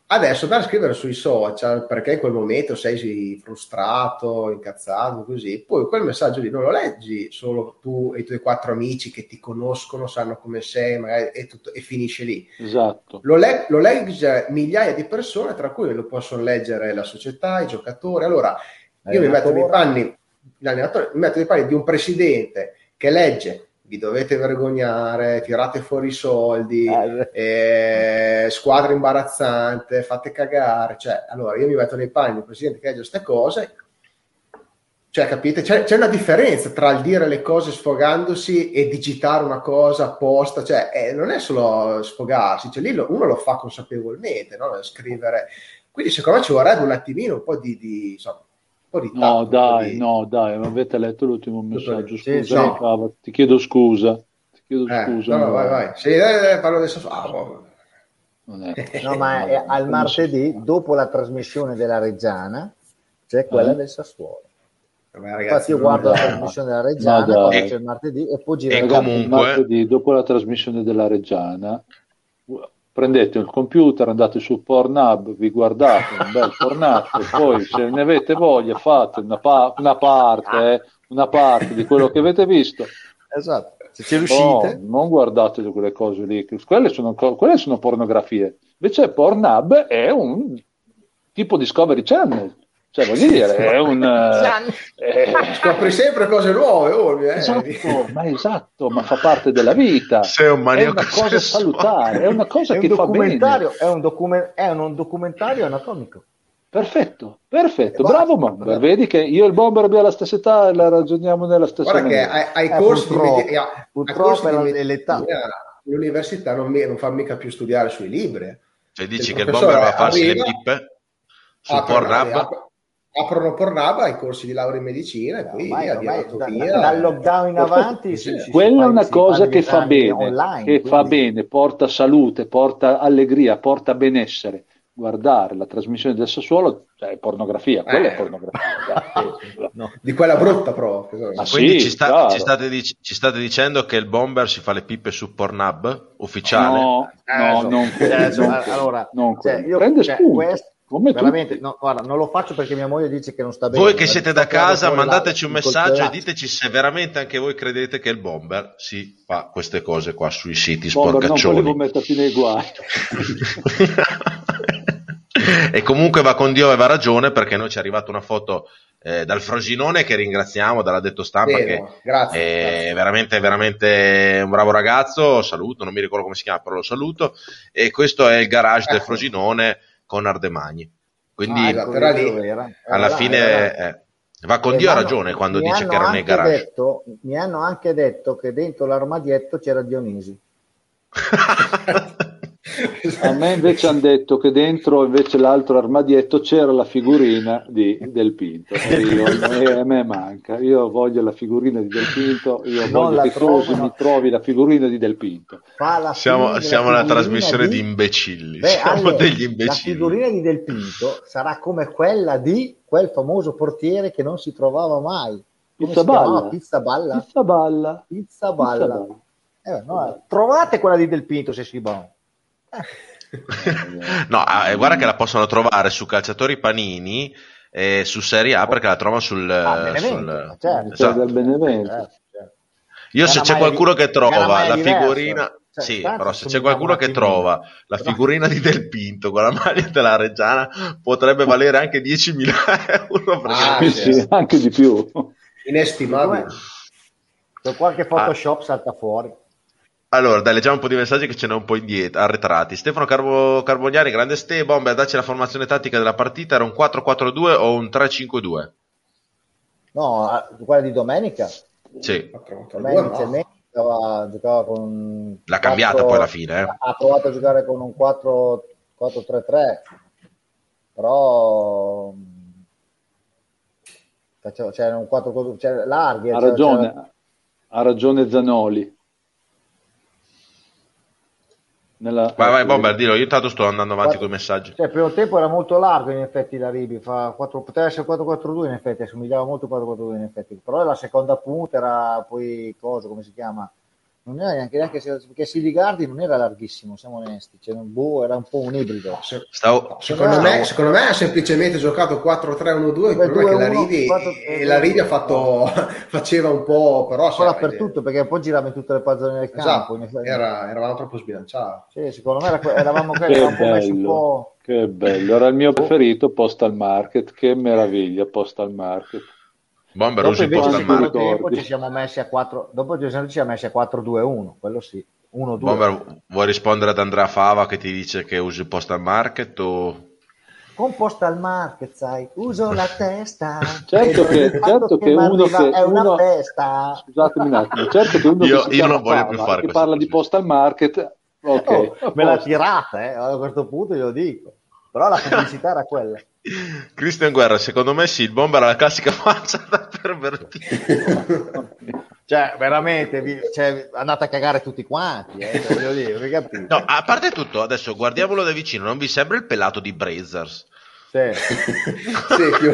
Adesso per scrivere sui social perché in quel momento sei frustrato, incazzato, così, poi quel messaggio lì non lo leggi solo tu e i tuoi quattro amici che ti conoscono, sanno come sei, magari e, tutto, e finisce lì. Esatto. Lo, le, lo legge migliaia di persone, tra cui lo possono leggere la società, i giocatori. Allora, io mi metto nei panni, mi metto nei panni di un presidente che legge vi dovete vergognare, tirate fuori i soldi, eh, eh, squadra imbarazzante, fate cagare. Cioè, allora io mi metto nei panni del presidente che legge queste cose. Cioè, capite? C'è, c'è, una differenza tra il dire le cose sfogandosi e digitare una cosa apposta. Cioè, eh, non è solo sfogarsi, cioè, lì lo, uno lo fa consapevolmente, no? Scrivere. Quindi, secondo me ci vorrebbe un attimino un po' di, di insomma, No, dai, di... no, dai, ma avete letto l'ultimo messaggio. Scusa, sì, no. Cava, ti chiedo scusa. Ti chiedo eh, scusa. No, no, vai, vai. Sì, eh, parlo adesso. Ah, boh. No, ma è al martedì, dopo la trasmissione della Reggiana, c'è quella eh? del Sassuolo. Ragazzi, Infatti io guardo la trasmissione della Reggiana quando c'è il martedì e poi giro e comunque... martedì, dopo la trasmissione della Reggiana prendete il computer, andate su Pornhub, vi guardate un bel pornaccio, poi se ne avete voglia fate una, pa- una parte, eh, una parte di quello che avete visto. Esatto. Se ci riuscite, no, non guardate quelle cose lì, quelle sono, quelle sono pornografie. Invece Pornhub è un tipo Discovery Channel cioè, voglio dire, è un... Eh, Scopri sempre cose nuove, ovvio. Eh. Esatto, ma esatto, ma fa parte della vita. Sei un è una cosa salutare, è una cosa è che fa bene. È un, document- è un documentario anatomico. Perfetto, perfetto, bravo Bomber. Vedi che io e il Bomber abbiamo la stessa età e la ragioniamo nella stessa Guarda maniera. che ai, ai eh, corsi purtroppo, di, purtroppo l'età. L'università non, mi, non fa mica più studiare sui libri. Cioè dici che il Bomber va a farsi arriva, le pippe su ah, Pornhub? Aprono Pornhub ai corsi di laurea in medicina e poi ormai, ormai, da, dal lockdown in avanti si, si quella è una cosa che fa bene online, che quindi... fa bene porta salute porta allegria porta benessere. Guardare la trasmissione del Sassuolo cioè, è pornografia quella eh. è pornografia no. di quella brutta proprio Ma quindi sì, ci, sta, ci, state dic- ci, state dicendo che il bomber si fa le pippe su Pornhub? Ufficiale? No, no, eh, non, eh, non, allora non cioè, io, prende cioè, spunto. questo, come Veramente, no, guarda, non lo faccio perché mia moglie dice che non sta bene. Voi che siete da casa, mandateci un messaggio e diteci se veramente anche voi credete che il bomber si fa queste cose qua sui siti bomber, sporcaccioni. Non volevo metterti nei guai. e comunque va con Dio e va ragione perché noi ci è arrivata una foto eh, dal Frosinone che ringraziamo, dalla detto stampa Vero, che grazie, è grazie. veramente veramente un bravo ragazzo, saluto, non mi ricordo come si chiama però lo saluto e questo è il garage ecco. del Frosinone con Ardemagni. Quindi ah, ecco, lì, alla fine eh, va con Dio ha ragione quando dice che era nei garage. Detto, mi hanno anche detto che dentro l'armadietto c'era Dionisi. A me invece hanno detto che dentro invece l'altro armadietto c'era la figurina di Del Pinto. Io, a me manca. Io voglio la figurina di Del Pinto. Io non voglio che Cosi mi trovi la figurina di Del Pinto. siamo, siamo una trasmissione di, di imbecilli. Beh, siamo allora, degli imbecilli. La figurina di Del Pinto sarà come quella di quel famoso portiere che non si trovava mai. Pizza balla. Pizza balla. Pizza balla. Pizza balla. Pizza balla. Eh, no, trovate quella di Del Pinto se si va. No, eh, guarda che la possono trovare su Calciatori Panini e su Serie A perché la trovano sul... Ah, sul... Certo, esatto. Benevento. Certo, certo. Io se c'è qualcuno che trova la figurina... Cioè, sì, però se c'è qualcuno che trova la figurina di Del Pinto con la maglia della Reggiana potrebbe valere anche 10.000 euro. Ah, sì, anche di più. Inestimabile. Con qualche Photoshop ah. salta fuori. Allora, dai, leggiamo un po' di messaggi che ce n'è un po' indietro, arretrati. Stefano Carbo, Carboniani, grande ste, bomber, dacci la formazione tattica della partita, era un 4-4-2 o un 3-5-2? No, quella di domenica? Sì. Domenica no. giocava, giocava con... L'ha 4, cambiata poi alla fine, eh? Ha provato a giocare con un 4-3-3, però... C'era cioè, un 4 cioè, larghi. Ha ragione, c'era... ha ragione Zanoli nella... Vai, vai, Bomber, dillo. Io intanto sto andando avanti con i messaggi. Cioè, il primo tempo era molto largo, in effetti, la Ribi. Fa 4, poteva essere 4-4-2, in effetti, assomigliava molto a 4-4-2, in effetti. Però la seconda punta era poi, cosa, come si chiama? Non era neanche, neanche se, perché Siligardi non era larghissimo, siamo onesti, cioè, boh, era un po' un ibrido. Stavo, secondo, me, secondo, me, ha semplicemente giocato 4-3-1-2, il problema è che la Rivi, 4, e la Rivi ha fatto, faceva un po', però... Un dappertutto, perché poi girava in tutte le pagine del campo. Esatto, era, eravamo troppo sbilanciati. Sì, secondo me era, eravamo che un po' messi un po'... Che bello, era il mio preferito Postal Market, che meraviglia Postal Market. Bomber dopo usi Postal Market. Tempo ci siamo messi a 4, dopo ci siamo messi a 4-2-1, quello sì. 1-2. Bomber, vuoi rispondere ad Andrea Fava che ti dice che usi Postal Market o... Con Postal Market, sai, uso la testa. certo che, certo che, uno che è una uno, testa. Scusatemi un attimo, certo che uno io, che io non voglio Fava, più fare che parla di Postal Market, ok. Oh, me la tirate, eh, a questo punto glielo dico. Però la pubblicità era quella. Cristian Guerra, secondo me sì, il bomber ha la classica faccia da pervertito. cioè, veramente, cioè, andate a cagare tutti quanti, eh, cioè, dire, No, a parte tutto, adesso guardiamolo da vicino, non vi sembra il pelato di Brazers? Sì. sì più...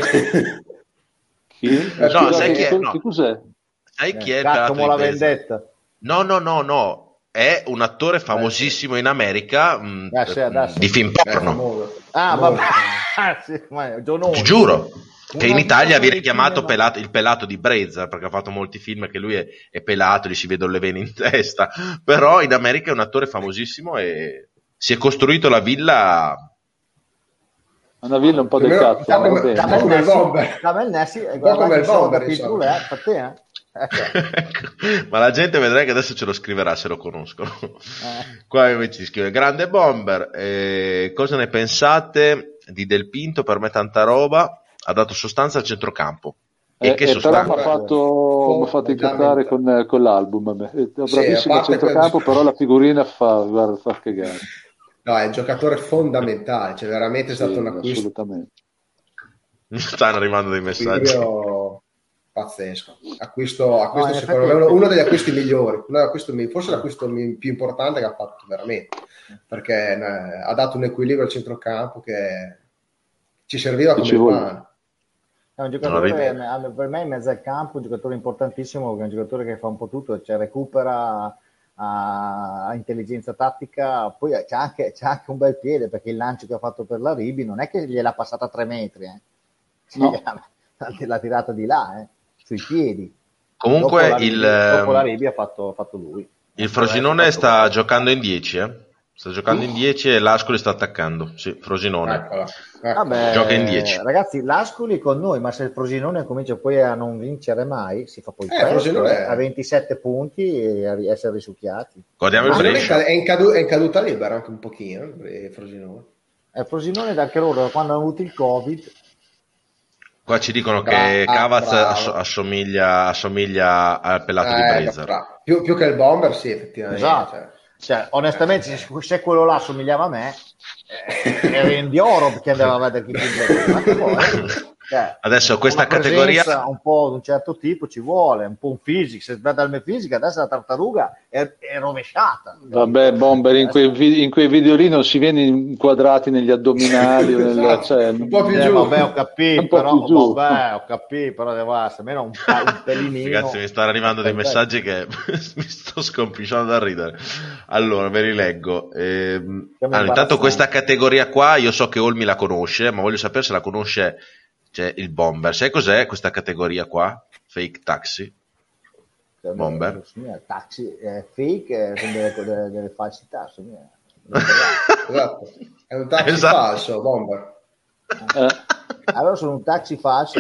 Chi? No, sai chi è? No. Cos'è? Sai chi è il pelato di la vendetta. No, no, no, no. È un attore famosissimo in America mh, mm, di film porno. Ah, vabbè. Ah, Ti giuro. Che in Italia viene chiamato pelato, il pelato di Brezza perché ha fatto molti film che lui è, è, pelato, gli si vedono le vene in testa. Però in America è un attore famosissimo e si è costruito la villa. Una villa un po' del cazzo. Come il bomber. Come il Nessi, come il bomber. Eh? Ecco. Ma la gente vedrà che adesso ce lo scriverà se lo conoscono. Eh. Qua invece scrive Grande Bomber. Eh, cosa ne pensate di Del Pinto? Per me tanta roba. Ha dato sostanza al centrocampo. E eh, che eh, sostanza? Però mi ha fatto, oh, fatto incazzare con, con, l'album. È bravissimo al centrocampo, quel... però la figurina fa, guarda, fa cagare. No, è un giocatore fondamentale, cioè veramente è stato sì, un acquisto. Assolutamente. Stanno arrivando dei messaggi. Io pazzesco. Acquisto, acquisto no, secondo me uno, uno, degli acquisti migliori, forse l'acquisto più importante che ha fatto veramente, perché eh, ha dato un equilibrio al centrocampo che ci serviva come mano. È un giocatore, per me in mezzo al campo, un giocatore importantissimo, è un giocatore che fa un po' tutto, cioè recupera a, intelligenza tattica, poi c'è anche, c'è anche, un bel piede perché il lancio che ha fatto per la Ribi non è che gliel'ha passata a tre metri, eh. no. l'ha tirata di là. Eh sui piedi. Comunque dopo il, dopo la Rebi ha fatto, fatto lui. Il Frosinone sta lui. giocando in 10, eh? Sta giocando uh. in 10 e l'Ascoli sta attaccando. Sì, Frosinone. Eccola. Vabbè, Gioca in 10. Ragazzi, l'Ascoli con noi, ma se il Frosinone comincia poi a non vincere mai, si fa poi eh, presto, eh, a 27 punti e a essere risucchiati. Guardiamo il Brescia. È in, cadu- è in caduta libera anche un pochino, il Frosinone. Il Frosinone anche loro, quando hanno avuto il Covid, Qua ci dicono che ah, Cavaz assomiglia, assomiglia, al pelato eh, di Blazer. Più, più, che il bomber, sì, effettivamente. Esatto. Cioè, cioè onestamente, se, se, quello là assomigliava a me, eh, era in Dioro che andava a vedere chi più cioè, Adesso questa categoria un po' di un certo tipo ci vuole, un po' un fisico, se vede il fisica adesso la tartaruga è, è rovesciata. Vabbè, Bomber, in quei, in quei video lì non si viene inquadrati negli addominali, nel, esatto. cioè, un po' più eh, giù. Vabbè, ho capito, però, giù. Vabbè, ho capito, però deve essere almeno un, un pelinino. Ragazzi, mi stanno arrivando dei messaggi che mi sto scompisciando da ridere. Allora, ve li leggo. Eh, allora, intanto questa categoria qua, io so che Olmi la conosce, ma voglio sapere se la conosce c'è il bomber. Sai cos'è questa categoria qua? Fake taxi? Cioè, bomber? Taxi, eh, fake sono delle, delle, delle falsità. esatto. È un taxi esatto. falso, bomber. Eh. Allora sono un taxi falso.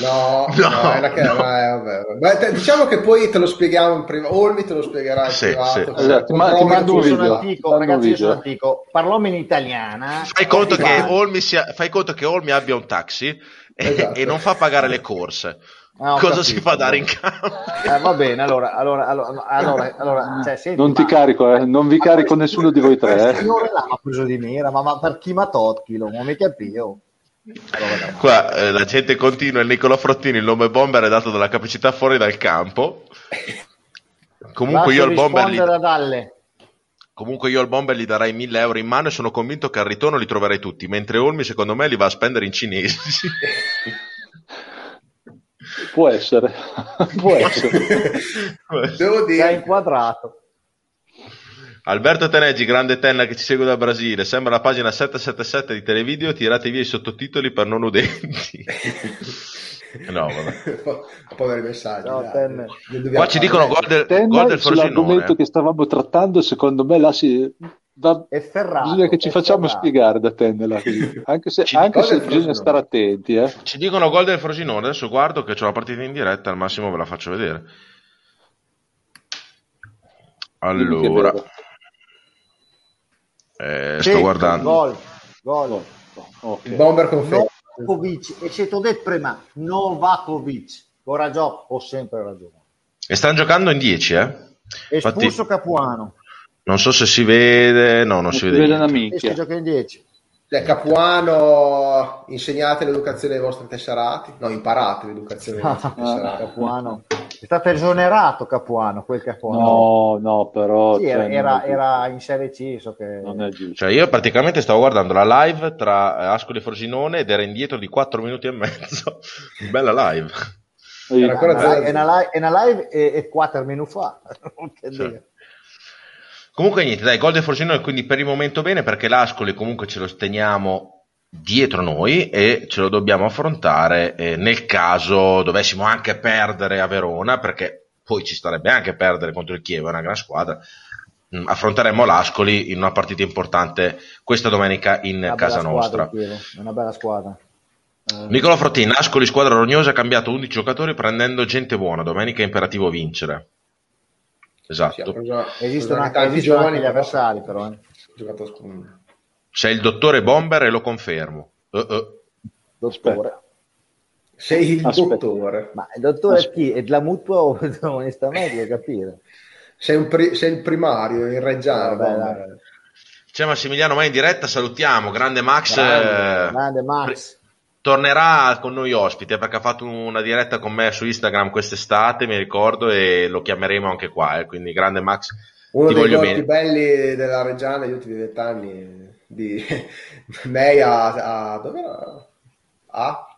No, no, no, è la che, vabbè, vabbè. diciamo che poi te lo spieghiamo in prima. Olmi te lo spiegherà in sì, privato. Sì. Esatto, ma ti mando un video. Antico, ragazzi, io sono antico. Parliamo in italiana. Fai conto, che Olmi sia, fai conto che Olmi abbia un taxi esatto. e, e non fa pagare le corse. Ah, Cosa capito, si fa dare in campo? Eh, va bene, allora, allora, allora, allora, allora cioè, senti, non ti carico, eh, non vi carico nessuno di voi tre. Eh. signore l'ha preso di mira, ma, ma per chi ma tocchilo, non mi capivo. Qua eh, la gente continua, il Nicola Frottini, il nome bomber è dato dalla capacità fuori dal campo. Comunque io, al bomber gli... Comunque io al bomber gli darei 1000 euro in mano e sono convinto che al ritorno li troverai tutti, mentre Olmi secondo me li va a spendere in cinesi. Può essere, può essere. Devo dire. Sei inquadrato. Alberto Teneggi, grande tenna che ci segue dal Brasile, sembra la pagina 777 di Televideo, tirate via i sottotitoli per non udenti. no, vabbè. Un po' dei messaggi. No, Qua ci dicono gol del, gol del L'argomento che stavamo trattando, secondo me, là si... È ferrato, bisogna che ci facciamo ferrato. spiegare da Tennela anche se, anche se bisogna stare attenti eh. ci dicono gol del Frosinone adesso guardo che c'è la partita in diretta al massimo ve la faccio vedere allora eh, sto guardando. Gol, gol. Okay. Bomber conferma. Novakovic, e se ti ho detto prima, Novakovic. Ora gioco, ho sempre ragione. E stanno giocando in 10, eh? Espulso Infatti, Capuano. Non so se si vede, no, non, non si, si, vede. vede una minchia. gioca in 10. Cioè, Capuano, insegnate l'educazione ai vostri tesserati? No, imparate l'educazione ai vostri tesserati. Capuano. È stato esonerato Capuano, quel Capuano. No, no, però... Sì, cioè, era, era, in Serie C, so che... Non è giusto. Cioè, io praticamente stavo guardando la live tra Ascoli e Frosinone ed era indietro di 4 minuti e mezzo. Bella live. Era ancora è, una live, è una live e, e 4 minuti fa. Cioè. Comunque niente, dai, gol del Frosinone quindi per il momento bene perché l'Ascoli comunque ce lo teniamo dietro noi e ce lo dobbiamo affrontare eh, nel caso dovessimo anche perdere a Verona perché poi ci starebbe anche perdere contro il Chievo, è una gran squadra. Mm, affronteremo l'Ascoli in una partita importante questa domenica in una casa nostra. È una bella squadra. Eh... Nicola Frottin, Ascoli squadra rognosa ha cambiato 11 giocatori prendendo gente buona, domenica è imperativo vincere. Esatto. Sì, Esistono anche, tanti giovani gli avversari però. Eh. Giocato sei il dottore Bomber e lo confermo. Uh-uh. Dottore. Sei il Aspetta. dottore. Ma il dottore Aspetta. chi? È della mutua o onestamente capire? Sei, un pri- sei il primario, il reggiano. C'è Massimiliano Mai in diretta, salutiamo. Grande Max. Grande, eh, grande Max. Tornerà con noi ospite perché ha fatto una diretta con me su Instagram quest'estate, mi ricordo, e lo chiameremo anche qua. Eh. Quindi, grande Max. Uno dei gol più belli della Reggiana negli ultimi vent'anni di May a, a dove era? A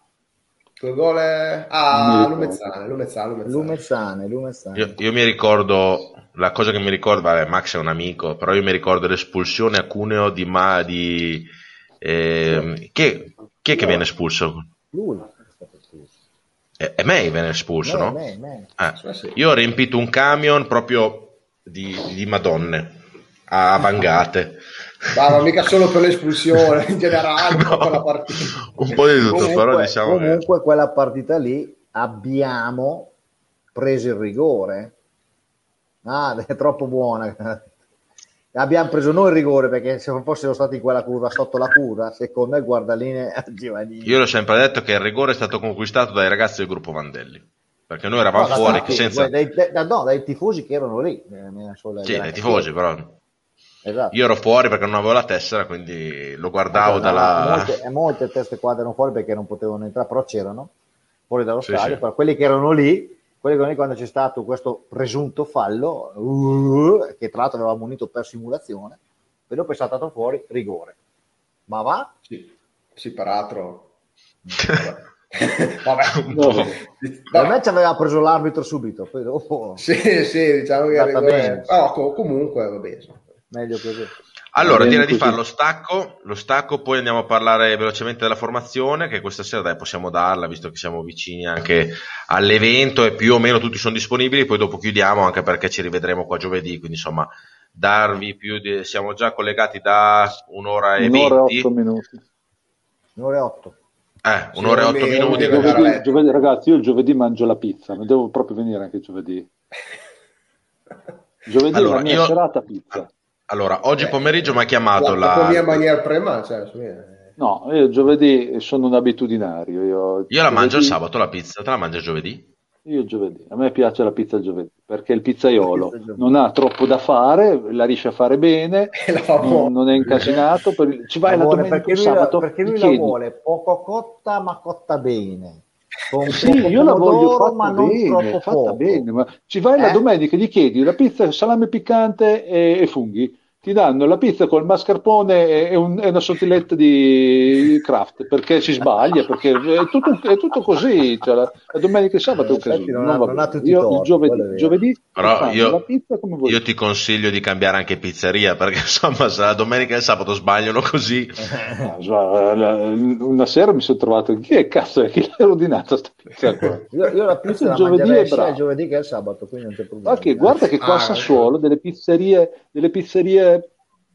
due gol a Lumezzane, Lumezzane, Lumezzane. Lumezzane, Io, io, mi ricordo la cosa che mi ricordo, vabbè, Max è un amico, però io mi ricordo l'espulsione a Cuneo di, Ma, di eh, chi, chi è che viene espulso? Lui. È, è May viene espulso, May, no? May, May. Eh, io ho riempito un camion proprio di, di Madonne a vangate. Ma non mica solo per l'espulsione, in generale, no, per la partita. Un po' di tutto, comunque, però diciamo Comunque che... quella partita lì abbiamo preso il rigore. Ah, è troppo buona. Abbiamo preso noi il rigore perché se fossero stati in quella curva sotto la curva, secondo me guardaline Io l'ho sempre detto che il rigore è stato conquistato dai ragazzi del gruppo Vandelli. Perché noi eravamo no, fuori stati, senza... Dai, dai, no, dai tifosi che erano lì. Eh, sì, dai tifosi però Esatto. Io ero fuori perché non avevo la tessera, quindi lo guardavo allora, dalla... Molte, molte teste qua erano fuori perché non potevano entrare, però c'erano fuori dallo sì, stadio. Sì. Però quelli che erano lì, quelli che erano lì quando c'è stato questo presunto fallo, uh, che tra l'altro avevamo unito per simulazione, e dopo è saltato fuori rigore. Ma va? Sì, sì peraltro... Vabbè, no. Per me ci aveva preso l'arbitro subito, poi dopo... Sì, sì, diciamo che... Rigore... Oh, comunque, va bene meglio così. Allora, direi di fare lo stacco, lo stacco, poi andiamo a parlare velocemente della formazione, che questa sera dai, possiamo darla, visto che siamo vicini anche all'evento e più o meno tutti sono disponibili, poi dopo chiudiamo anche perché ci rivedremo qua giovedì, quindi insomma darvi più di... siamo già collegati da un'ora e un'ora venti. Un'ora e otto minuti. Un'ora e otto. Eh, un'ora e otto minuti. Giovedì, giovedì, ragazzi, io il giovedì mangio la pizza, non devo proprio venire anche giovedì. Giovedì allora, è la mia io... serata pizza. Allora, oggi pomeriggio mi ha chiamato la... La mia maniera prema, cioè, No, io giovedì sono un abitudinario. Io, io giovedì... la mangio il sabato la pizza, te la mangi giovedì? Io giovedì, a me piace la pizza il giovedì, perché il pizzaiolo non ha troppo da fare, la riesce a fare bene, non, non, è incasinato, per... ci vai Amore, la domenica perché lui, sabato, perché lui la vuole poco cotta ma cotta bene. Con sì, io la voglio fatta bene, fatta bene, ma ci vai eh? la domenica, gli chiedi la pizza, salame piccante e, e funghi ti danno la pizza col mascarpone e, un, e una sottiletta di craft perché si sbaglia perché è tutto, è tutto così cioè la, la, domenica e sabato è un casino non, non, non io torti, il giovedì, giovedì però io, io ti consiglio di cambiare anche pizzeria perché insomma se la domenica e il sabato sbagliano così. Una sera mi sono trovato chi è cazzo è chi l'ha ordinata sta pizza? Qua io, io la pizza la giovedì sia il giovedì che il sabato quindi non c'è problema. Okay, guarda che qua a ah, Sassuolo delle pizzerie delle pizzerie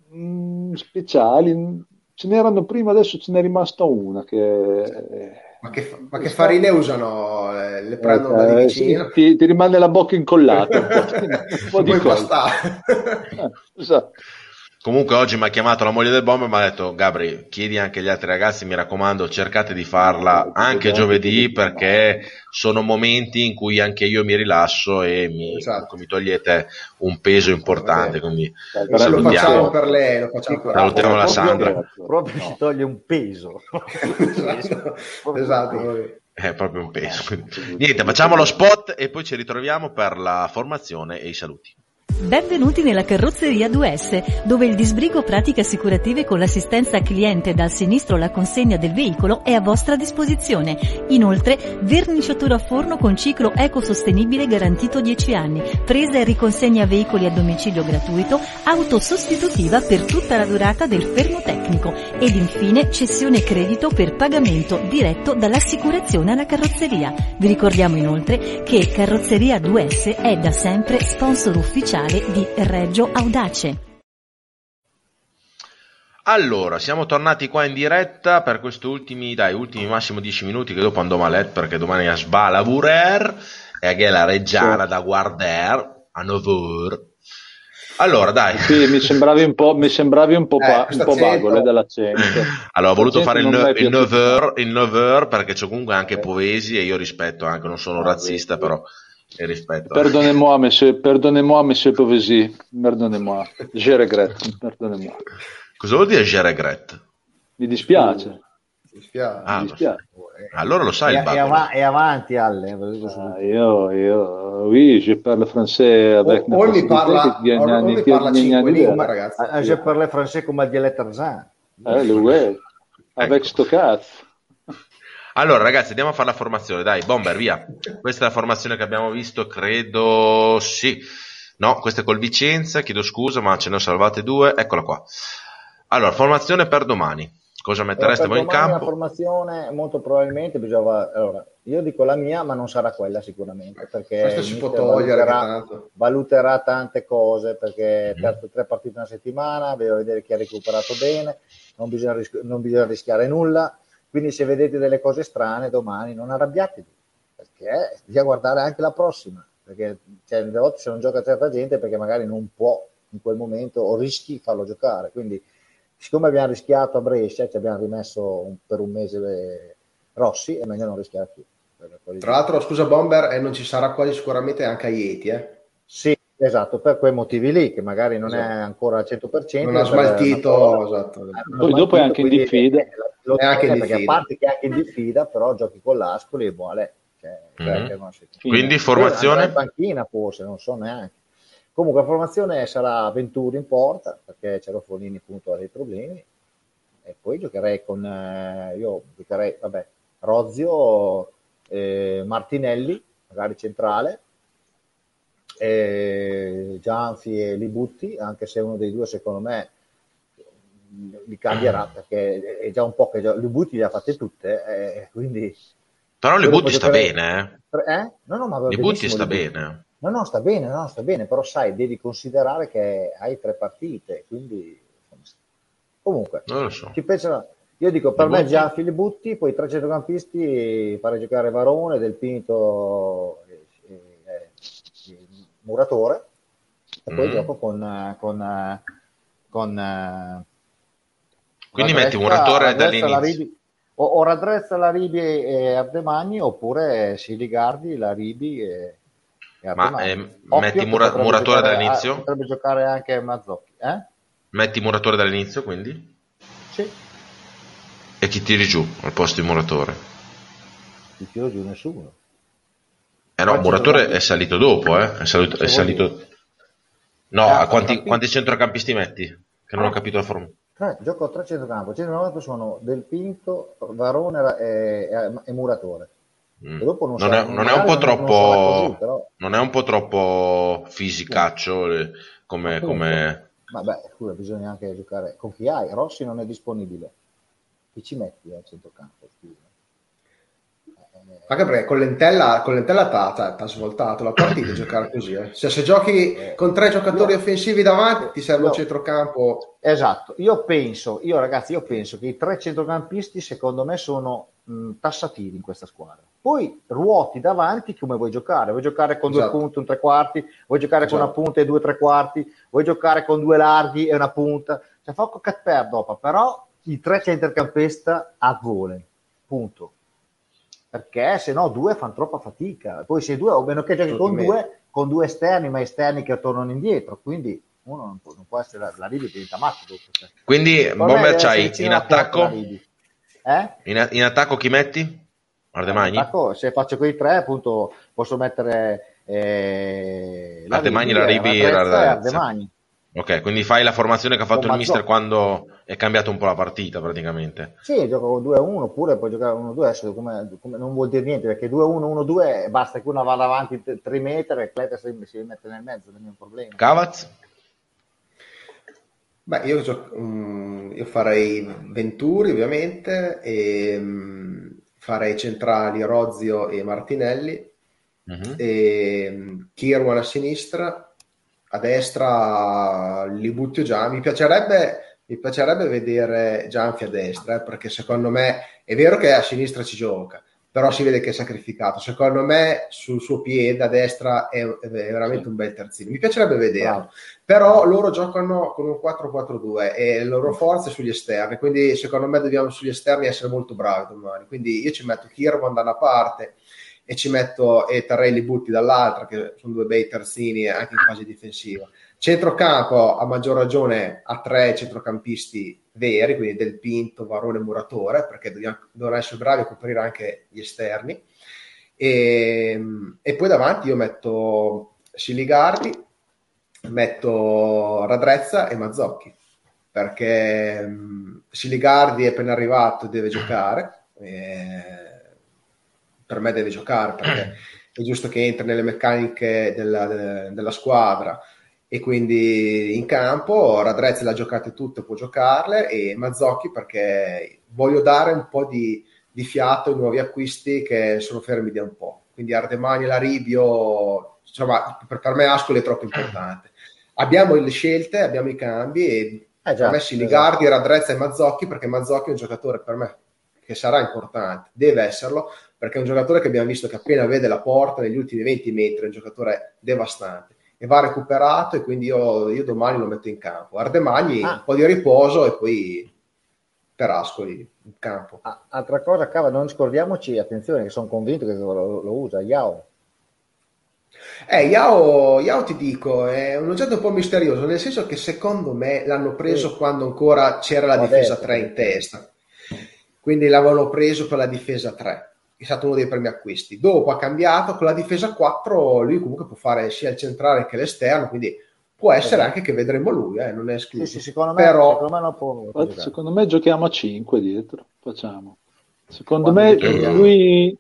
mh, mm, speciali. Ce n'erano prima, adesso ce n'è rimasta una che... Ma che, ma che farine usano? Eh, le prendono eh, da vicino? Sì, ti, ti, rimane la bocca incollata un po', un po di cosa. Eh, esatto. Comunque oggi mi ha chiamato la moglie del bomber e mi ha detto Gabri, chiedi anche agli altri ragazzi, mi raccomando, cercate di farla anche giovedì perché sono momenti in cui anche io mi rilasso e mi, esatto. mi togliete un peso importante. Quindi lo salutiamo per lei, lo facciamo per salutiamo la Sandra. Proprio ci toglie un peso. esatto. esatto. È proprio un peso. Niente, facciamo lo spot e poi ci ritroviamo per la formazione e i saluti. Benvenuti nella carrozzeria 2S, dove il disbrigo pratiche assicurative con l'assistenza cliente dal sinistro alla consegna del veicolo è a vostra disposizione. Inoltre, verniciatura a forno con ciclo ecosostenibile garantito 10 anni, presa e riconsegna veicoli a domicilio gratuito, auto sostitutiva per tutta la durata del fermo tecnico ed infine cessione credito per pagamento diretto dall'assicurazione alla carrozzeria. Vi ricordiamo inoltre che Carrozzeria 2S è da sempre sponsor ufficiale di Reggio Audace. Allora, siamo tornati qua in diretta per questi ultimi, dai, ultimi massimo 10 minuti che dopo andrò a letto perché domani a Sba lavorer e che è la Reggiana sì. da guardare a 9 allora, dai. Sì, mi sembravi un po', mi sembravi un po', eh, un po bagole dall'accento. Allora, ho voluto fare il, no, il, nover, il nover perché c'è comunque anche eh. poesi e io rispetto anche, non sono ah, razzista, sì. però rispetto. Pardonnez-moi, monsieur, pardonnez-moi, monsieur Povesi, pardonnez-moi, je regrette, pardonnez-moi. Cosa vuol dire je regrette? Mi dispiace. Mi dispiace. Ah, mi dispiace. Allora lo sai e, il babbo. Av- e avanti, Alle. Ah, io, io, oui, je parle français avec o, o mi parla, o, o mi parla cinque lingue, ragazzi. Ah, je parle français come dialetto tarzan. Eh, lui è. Avec sto cazzo. Allora, ragazzi, andiamo a fare la formazione. Dai, Bomber, via. Questa è la formazione che abbiamo visto, credo. Sì. No, questa è col Vicenza. Chiedo scusa, ma ce ne ho salvate due. Eccola qua. Allora, formazione per domani. Cosa mettereste allora, voi in campo? La formazione molto probabilmente bisogna. Allora, io dico la mia, ma non sarà quella sicuramente. Perché Questo si può togliere. Valuterà, valuterà tante cose perché mm. terzo, tre partite una settimana, devo vedere chi ha recuperato bene, non bisogna, ris- non bisogna rischiare nulla quindi se vedete delle cose strane domani non arrabbiatevi, perché bisogna guardare anche la prossima, perché cioè, delle volte se non gioca certa gente perché magari non può in quel momento o rischi farlo giocare. Quindi siccome abbiamo rischiato a Brescia, ci abbiamo rimesso un, per un mese Rossi, è meglio non rischiare più. Tra l'altro, scusa Bomber, eh, non ci sarà quasi sicuramente anche a Ieti, eh? Sì, esatto, per quei motivi lì, che magari non esatto. è ancora al 100%. Non ha smaltito, esatto. Poi dopo è anche in diffida lo è anche perché a parte che è anche in diffida, però giochi con l'Ascoli e buone. Cioè, mm-hmm. Quindi formazione? In panchina forse, non so neanche. Comunque la formazione sarà Venturi in porta, perché Cerofolini appunto ha dei problemi. E poi giocherei con, eh, io giocherei, vabbè, Rozio, eh, Martinelli, magari centrale, eh, Gianfi e Libutti, anche se uno dei due secondo me li cambierà perché è già un po' che già, Libutti le ha fatte tutte, eh, quindi... Però Libutti sta bene, eh? eh? No, no, ma Libutti sta bene. No, no, sta bene, no, sta bene, però sai, devi considerare che hai tre partite, quindi... Comunque, non lo so. Io dico, per Libutti. me già Filibutti, poi tre centrocampisti, fare giocare Varone, Del Pinto Muratore, e poi mm. gioco con... con, con quindi metti un ratore dall'inizio. Ribi, o, o raddrezza la Ribi e Ardemagni oppure si la Ribi e, e Ma eh, metti mura, muratore dall'inizio? A, potrebbe giocare anche Mazzocchi. Eh? Metti muratore dall'inizio quindi? Sì. E chi tiri giù al posto di muratore? Ti tiro giù nessuno. Eh no, Muratore è salito dopo, eh? È salito... È salito... No, eh, quanti, quanti centrocampisti metti? Che non ho capito la forma. Tre, gioco a tre centrocampo. Centrocampo sono Del Pinto, Varone e, e, e Muratore. Mm. non, non, è, non, è, un po' troppo così, non è un po' troppo fisicaccio eh, come, come... vabbè scusa bisogna anche giocare con chi hai Rossi non è disponibile chi ci metti al centrocampo scusa anche perché con l'entella, con l'entella t'ha, svoltato la partita giocare così. Eh. Cioè, se giochi con tre giocatori io, offensivi davanti, ti serve io, un centrocampo. Esatto, io penso, io ragazzi, io penso che i tre centrocampisti secondo me sono mh, tassativi in questa squadra. Poi ruoti davanti come vuoi giocare. Vuoi giocare con esatto. due punti, un tre quarti, vuoi giocare esatto. con una esatto. punta e due tre quarti, vuoi giocare con due larghi e una punta. Cioè, fa cat per dopo, però i tre centrocampista a vole. Punto perché se no due fanno troppa fatica. Poi se due, o meno che giochi con due, con due esterni, ma esterni che tornano indietro, quindi uno non può, non può essere la, la Libi diventa matto dopo. Cioè. Quindi Bomber c'hai in attacco eh? in, in, attacco chi metti? Ardemagni? In attacco, se faccio quei tre appunto posso mettere Eh, Ardemagni, la Ribi e Ardemagni. Ok, quindi fai la formazione che ha fatto il mister quando è cambiato un po' la partita praticamente. Sì, gioco con 2-1 oppure puoi giocare 1-2, adesso come, come, non vuol dire niente perché 2-1, 1-2 basta che uno vada avanti 3 metri e Cleta si, si mette nel mezzo, non è un problema. Cavaz? Beh, io, gioco, um, io farei Venturi ovviamente e um, farei centrali Rozio e Martinelli uh-huh. e um, Kirwan a sinistra a destra li butto già. Mi piacerebbe, mi piacerebbe vedere Gianfi a destra, eh, perché secondo me è vero che a sinistra ci gioca, però si vede che è sacrificato. Secondo me sul suo piede a destra è, è veramente un bel terzino. Mi piacerebbe vederlo, ah. però loro giocano con un 4-4-2 e le loro forze sugli esterni, quindi secondo me dobbiamo sugli esterni essere molto bravi domani. Quindi io ci metto Kirvan da una parte e ci metto e Tarelli Butti dall'altra, che sono due bei terzini anche in fase difensiva. Centrocampo, a maggior ragione, a tre centrocampisti veri, quindi Del Pinto, Varone Muratore, perché devono essere bravi a coprire anche gli esterni. E, e poi davanti io metto Siligardi, metto Radrezza e Mazzocchi, perché um, Siligardi è appena arrivato e deve giocare. E, per me deve giocare perché è giusto che entri nelle meccaniche della, de, della squadra e quindi in campo Radrezzi l'ha giocate tutte, può giocarle e Mazzocchi perché voglio dare un po' di, di fiato ai nuovi acquisti che sono fermi da un po'. Quindi Ardemani e Laribio, insomma, per, me Ascoli è troppo importante. Abbiamo le scelte, abbiamo i cambi e eh già, per me Siligardi, esatto. Radrezza e Mazzocchi perché Mazzocchi è un giocatore per me che sarà importante, deve esserlo, perché è un giocatore che abbiamo visto che appena vede la porta negli ultimi 20 metri è un giocatore devastante e va recuperato e quindi io, io domani lo metto in campo. Ardemagni ah. un po' di riposo e poi per Ascoli in campo. Ah, altra cosa, Cava, non scordiamoci, attenzione, che sono convinto che lo, lo usa, Yao. Eh, Yao, Yao, ti dico, è un oggetto un po' misterioso, nel senso che secondo me l'hanno preso sì. quando ancora c'era la difesa 3 in testa. Quindi l'avevano preso per la difesa 3 è stato uno dei primi acquisti. Dopo ha cambiato con la difesa 4, lui comunque può fare sia il centrale che l'esterno, quindi può essere anche che vedremo lui, eh, non è escluso. Sì, sì, secondo, me, Però... secondo, me può, secondo me giochiamo a 5 dietro, facciamo. Secondo Quando me lui...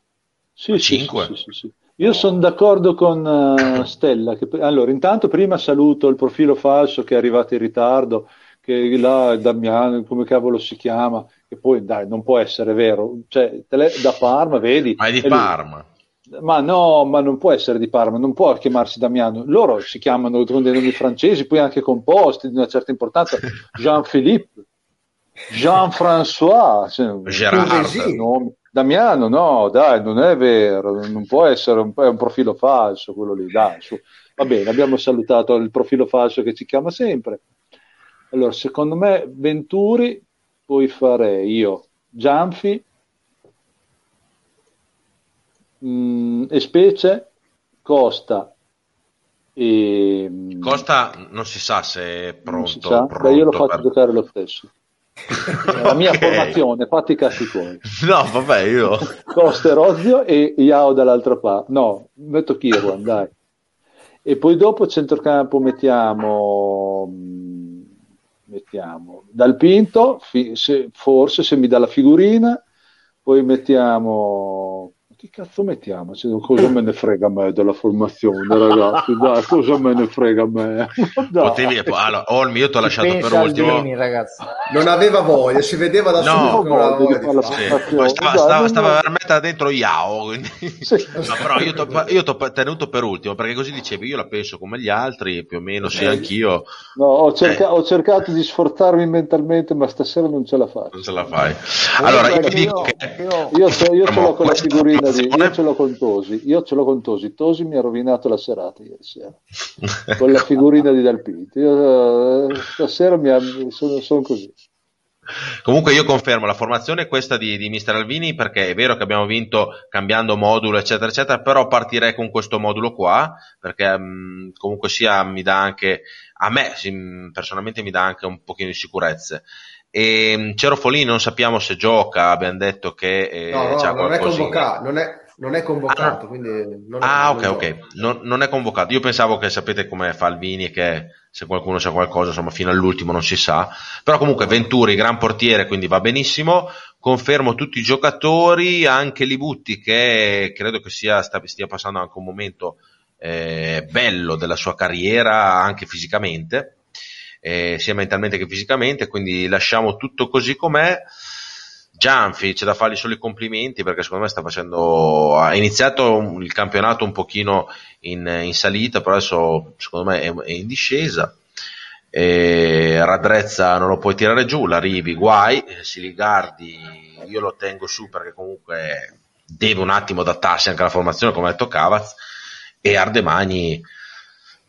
Sì, 5? Sì, sì, sì, Io sono d'accordo con uh, Stella. Che... Allora, intanto prima saluto il profilo falso che è arrivato in ritardo, che là Damiano, come cavolo si chiama, che poi dai, non può essere vero, cioè le, da Parma, vedi? Ma è di Parma. Lui, ma no, ma non può essere di Parma, non può chiamarsi Damiano. Loro si chiamano con dei nomi francesi, poi anche composti di una certa importanza. Jean-Philippe, Jean-François, cioè, nomi. Damiano, no, dai, non è vero, non può essere un, è un profilo falso quello lì, dai, su. Va bene, abbiamo salutato il profilo falso che ci chiama sempre. Allora, secondo me Venturi poi farei io Gianfi mh, mm, e specie Costa e... Mm, Costa non si sa se è pronto, sa. pronto io lo faccio per... giocare lo stesso la mia okay. formazione fatti i cazzi tuoi no vabbè io Costa e Rozio e Iao dall'altra parte no metto Kirwan dai e poi dopo centrocampo mettiamo mm, mettiamo. Dal Pinto, fi, se, forse se mi dà la figurina, poi mettiamo che cazzo mettiamo? Cioè, cosa me ne frega a me della formazione, ragazzi? Dai, cosa me ne frega a me? Potevi, allora, Olmi, io ti ho lasciato per ultimo. Aldini, non aveva voglia, si vedeva da no, subito. No, sì. stava, stava, stava per mettere dentro Yao. Quindi... Sì. No, però io ti ho tenuto per ultimo perché così dicevi, io la penso come gli altri, più o meno, sì, anch'io. No, ho, cerca- eh. ho, cercato di sforzarmi mentalmente, ma stasera non ce la faccio. Non ce la fai. Allora, io, io dico che. Io, io, io ce l'ho con la figurina di, io ce l'ho con Tosi, io ce l'ho con Tosi, Tosi mi ha rovinato la serata ieri sera, con la figurina di Dalpiti, io, eh, stasera mi ha, sono, sono così. Comunque io confermo la formazione è questa di, di Mister Alvini perché è vero che abbiamo vinto cambiando modulo eccetera eccetera, però partirei con questo modulo qua perché mh, mm, comunque sia mi dà anche, a me personalmente mi dà anche un pochino di sicurezze. E mm, Cero Folini non sappiamo se gioca, abbiamo detto che... Eh, no, no, non, è convocato, non, è, non è convocato, ah, quindi non ah ok, ok, non, non, è convocato. Io pensavo che sapete come fa Alvini, che se qualcuno sa qualcosa, insomma, fino all'ultimo non si sa. Però comunque Venturi, gran portiere, quindi va benissimo. Confermo tutti i giocatori, anche Libutti, che credo che sia, stia passando anche un momento eh, bello della sua carriera, anche fisicamente, eh, sia mentalmente che fisicamente. Quindi lasciamo tutto così com'è. Gianfi c'è da fargli solo i complimenti perché secondo me sta facendo ha iniziato il campionato un pochino in, in salita però adesso secondo me è, è in discesa e Radrezza non lo puoi tirare giù la Rivi guai Siligardi io lo tengo su perché comunque deve un attimo adattarsi anche alla formazione come ha detto Cavaz e Ardemagni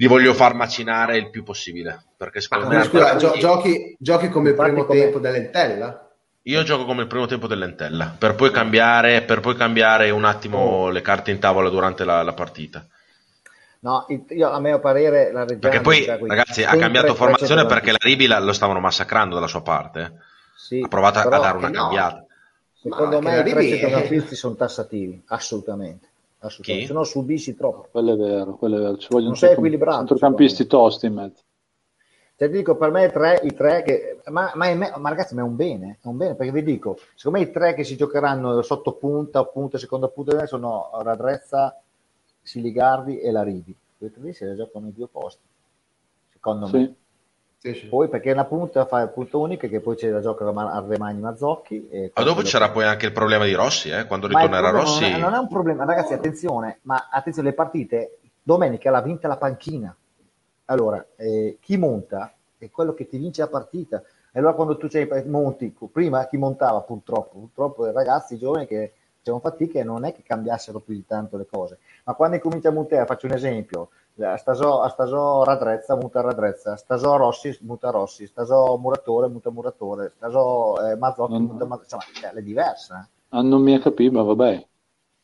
li voglio far macinare il più possibile perché secondo ah, me scusa, gio- giochi, giochi come il primo come... tempo dell'Entella io gioco come il primo tempo dell'entella, per poi cambiare, per poi cambiare un attimo oh. le carte in tavola durante la, la partita. No, io, a mio parere la Reggiana... Perché poi, ragazzi, ha cambiato formazione perché la Ribi lo stavano massacrando dalla sua parte. Sì, ha provato a dare una no. cambiata. Secondo Ma me i tre centrocampisti sono tassativi, assolutamente. Assolutamente. Se no subisci troppo. Quello è vero, quello è vero. Ci vogliono non sei equilibrato. Centrocampisti tosti in mezzo. Cioè, dico, per me i tre, i tre che... Ma, ma, me, ma, ragazzi, ma è un bene, è un bene, perché vi dico, secondo me i tre che si giocheranno sotto punta, o punta, seconda punta, sono Radrezza, Siligardi e Larivi. Questi tre si giocano i due posti, secondo me. Sì, sì. Poi perché una punta fa il punto unico che poi c'è da giocare a Remagni Mazzocchi. E ma dopo c'era poi anche il problema di Rossi, eh? quando ritornerà Rossi. Non è, non è, un problema, ragazzi, attenzione, ma attenzione, le partite domenica l'ha vinta la panchina. Allora, eh, chi monta è quello che ti vince la partita. E allora quando tu sei monti, prima chi montava purtroppo, purtroppo i ragazzi i giovani che facevano fatica e non è che cambiassero più di tanto le cose. Ma quando incomincia a montare, faccio un esempio, Stasò, a Stasò Radrezza muta Radrezza, Stasò Rossi muta Rossi, Stasò Muratore muta Muratore, Stasò eh, Mazzocchi non... muta Mazzocchi, insomma, cioè, è diversa. Ah, non mi ha capito, ma vabbè.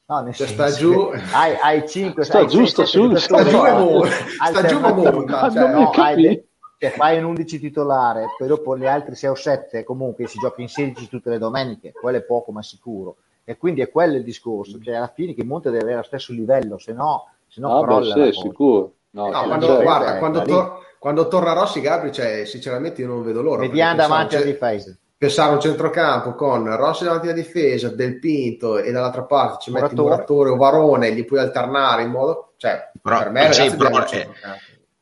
No, nel cioè, sta giù, hai, hai 5, sta giù, sta giù, sta giù, sta giù, ma cioè, no, hai, cioè, fai un 11 titolare, poi dopo gli altri 6 o 7 comunque si gioca in 16 tutte le domeniche, quello è poco ma sicuro. E quindi è quello il discorso, cioè alla fine che Monte deve avere lo stesso livello, se no, se no ah, crolla. Beh, sì, sicuro. No, no quando, guarda, quando, tor- quando, torna Rossi Gabri, cioè, sinceramente io non vedo l'ora. Vediamo davanti alla difesa pensare un centrocampo con Rossi davanti alla difesa, Del Pinto e dall'altra parte ci metti Muratore o Varone, gli puoi alternare in modo cioè però, per me sì, però, è,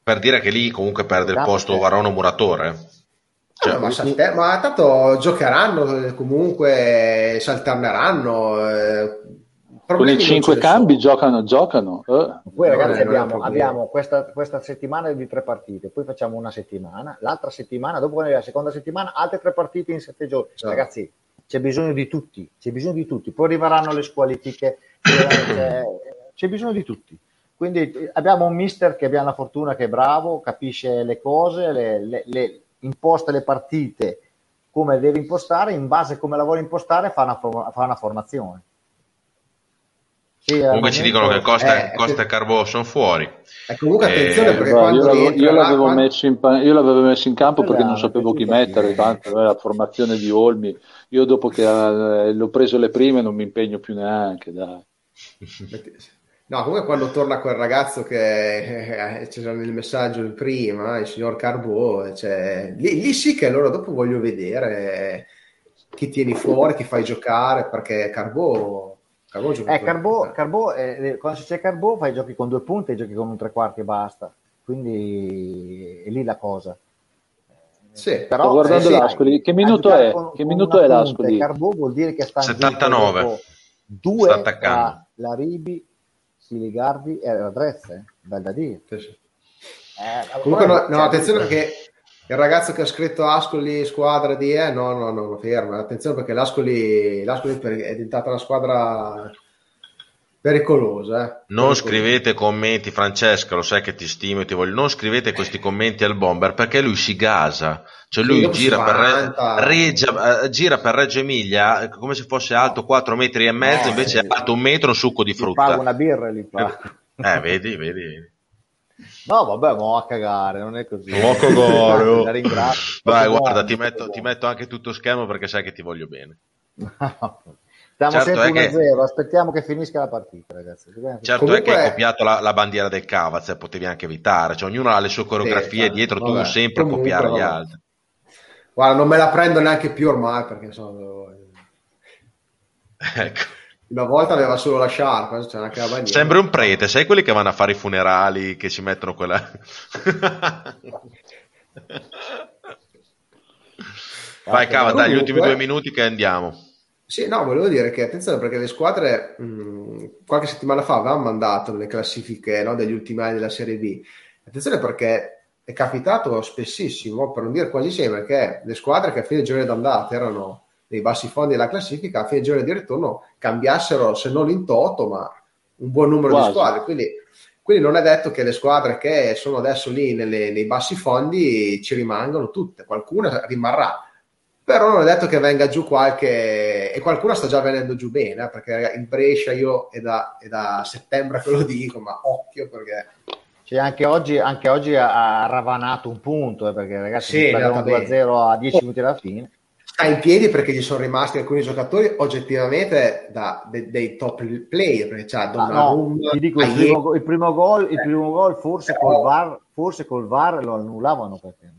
per dire che lì comunque perde il posto Varono Muratore. Cioè, ma, salte- ma, tanto giocheranno eh, comunque, si alterneranno. Eh, con i cinque cambi giocano, giocano. Eh. Poi ragazzi abbiamo, abbiamo questa, questa, settimana di tre partite, poi facciamo una settimana, l'altra settimana, dopo la seconda settimana, altre tre partite in sette giorni. Ciao. Ragazzi, c'è bisogno di tutti, c'è bisogno di tutti. Poi arriveranno le squalifiche, c'è, c'è bisogno di tutti. Quindi abbiamo un mister che abbiamo la fortuna che è bravo, capisce le cose, le, le, le, imposta le partite come deve impostare, in base a come la vuole impostare fa una, fa una formazione. Sì, comunque ci dicono che Costa, eh, Costa e Carbò sono fuori. Eh, comunque attenzione eh, perché quando io, io, l'avevo quando... messo in, io, l'avevo messo in, campo perché non sapevo chi mettere, tanto la formazione di Olmi. Io dopo che eh, l'ho preso le prime non mi impegno più neanche. Dai. No, comunque quando torna quel ragazzo che eh, c'era nel messaggio prima, il signor Carbo, cioè, lì, lì, sì che allora dopo voglio vedere chi tieni fuori, chi fai giocare, perché Carbo... Carbo, gioca eh, Carbo, Carbo eh, quando c'è Carbo fai giochi con due punti e giochi con un tre quarti e basta. Quindi è lì la cosa. Sì, però Sto guardando eh, l'Ascoli, che minuto è? Con, che minuto è l'Ascoli? Carbo vuol dire che sta 79. Due sta attaccando. la Ribi Siligardi e Radrezza, eh? bel da dire. Sì, sì. Eh, Comunque, no, no, attenzione perché il ragazzo che ha scritto Ascoli squadra di E, no, no, no, ferma. Attenzione perché l'Ascoli, l'Ascoli è diventata una squadra pericolosa. Eh? Non pericolosa. scrivete commenti, Francesca, lo sai che ti stimo e ti voglio. Non scrivete questi commenti al bomber perché lui si gasa. Cioè lui gira per, Re, Regia, uh, gira per, Reggio Emilia come se fosse alto 4 metri e mezzo, eh, invece è alto un metro, un succo di frutta. Paga una birra lì. Eh, vedi, vedi. No, vabbè, mo a cagare, non è così. Mo a cagare. Oh. Vai, guarda, ti metto, ti metto, anche tutto schermo perché sai che ti voglio bene. Siamo certo sempre 1-0, che... aspettiamo che finisca la partita, ragazzi. Certo Comunque... è che hai copiato la, la bandiera del Cavaz, e potevi anche evitare, cioè, ognuno ha le sue coreografie sì, dietro, vabbè, tu sempre Comunque, copiare vabbè. gli altri. Guarda, non me la prendo neanche più ormai perché sono... ecco. Una volta aveva solo la sciarpa, c'è anche la bandiera. Sembra un prete, sai quelli che vanno a fare i funerali, che ci mettono quella... Vai, cava, dai, gli ultimi due minuti che andiamo. Sì, no, volevo dire che attenzione perché le squadre mh, qualche settimana fa avevano mandato le classifiche no, degli ultimi anni della Serie B. Attenzione perché è capitato spessissimo, per non dire quasi sempre, che le squadre che a fine giorno d'andata erano nei bassi fondi della classifica, a fine giorno di ritorno cambiassero, se non in toto, ma un buon numero quasi. di squadre. Quindi, quindi, non è detto che le squadre che sono adesso lì nelle, nei bassi fondi ci rimangano tutte, qualcuna rimarrà però non è detto che venga giù qualche e qualcuno sta già venendo giù bene eh, perché il Brescia io è da, è da, settembre che lo dico ma occhio perché cioè, anche, oggi, anche oggi ha ravanato un punto eh, perché ragazzi sì, 2-0 a 10 minuti alla fine sta in piedi perché gli sono rimasti alcuni giocatori oggettivamente da, de, dei top player perché c'ha Donnarumma, ah, no, ti dico il primo, il primo, gol, il primo gol forse, col VAR, forse col VAR lo annullavano perché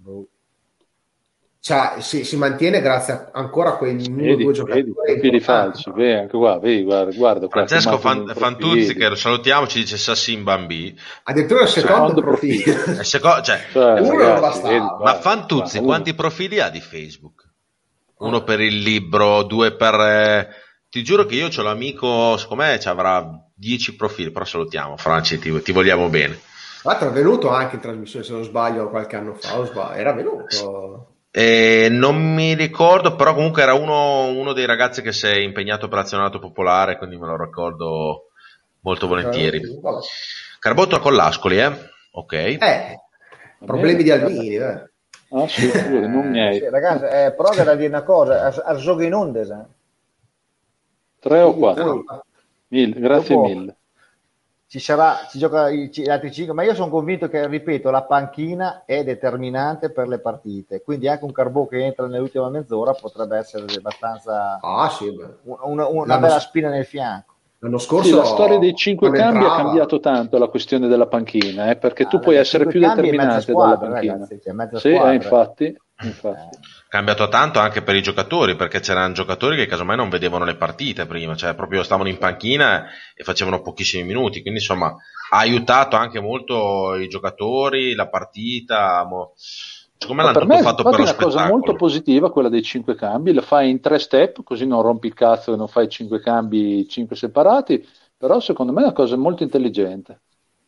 cioè, si, si, mantiene grazie ancora a quei vedi, due giocatori. Vedi, piedi falsi, vedi, anche qua, vedi, guarda, guarda Francesco Fan, Fantuzzi, che lo salutiamo, ci dice Sassin Bambi. Addirittura il secondo, secondo profilo. profilo. seco- cioè, cioè, uno ragazzi, ma Fantuzzi, guarda, quanti profili ha di Facebook? Uno per il libro, due per... Eh... Ti giuro che io ho l'amico, secondo me ci avrà dieci profili, però salutiamo, Franci, ti, ti vogliamo bene. Tra l'altro è venuto anche in trasmissione, se non sbaglio, qualche anno fa, era venuto. Eh, non mi ricordo, però comunque era uno, uno, dei ragazzi che si è impegnato per l'azionato popolare, quindi me lo ricordo molto volentieri. Carbotto con l'Ascoli, eh? Ok. Eh, problemi di Albini, eh. Ah, sì, non mi hai. Sì, ragazzi, eh, però da dire una cosa, a in ondes, eh? Tre o quattro? Mille, grazie Dopo, mille ci sarà, ci gioca gli altri 5, ma io sono convinto che, ripeto, la panchina è determinante per le partite, quindi anche un Carbò che entra nell'ultima mezz'ora potrebbe essere abbastanza ah, sì, una, una bella spina nel fianco. L'anno scorso sì, la storia dei cinque cambi entrava... ha cambiato tanto la questione della panchina, eh, perché ah, tu puoi essere più determinante squadra, dalla panchina. Ragazzi, sì, eh, infatti, infatti. Eh cambiato tanto anche per i giocatori, perché c'erano giocatori che casomai non vedevano le partite prima, cioè proprio stavano in panchina e facevano pochissimi minuti, quindi insomma ha aiutato anche molto i giocatori, la partita. Mo... Secondo me l'hanno per me fatto per lo una cosa molto positiva quella dei cinque cambi, la fai in tre step, così non rompi il cazzo e non fai cinque cambi, cinque separati, però secondo me è una cosa molto intelligente.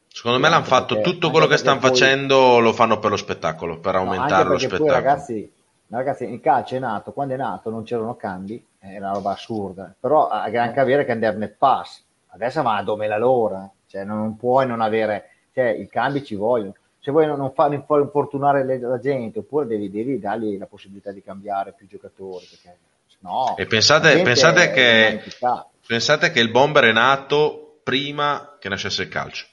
Secondo me l'hanno fatto tutto quello che stanno poi... facendo, lo fanno per lo spettacolo, per aumentare no, lo spettacolo. Poi, ragazzi, ragazzi, il calcio è nato, quando è nato non c'erano cambi, è una roba assurda, però anche avere che andare nel pass, adesso va a dove la loro, cioè non puoi non avere, cioè i cambi ci vogliono, se vuoi non far infortunare la gente, oppure devi, devi dargli la possibilità di cambiare più giocatori, perché no. E pensate, pensate che, pensate che il bomber è nato prima che nascesse il calcio.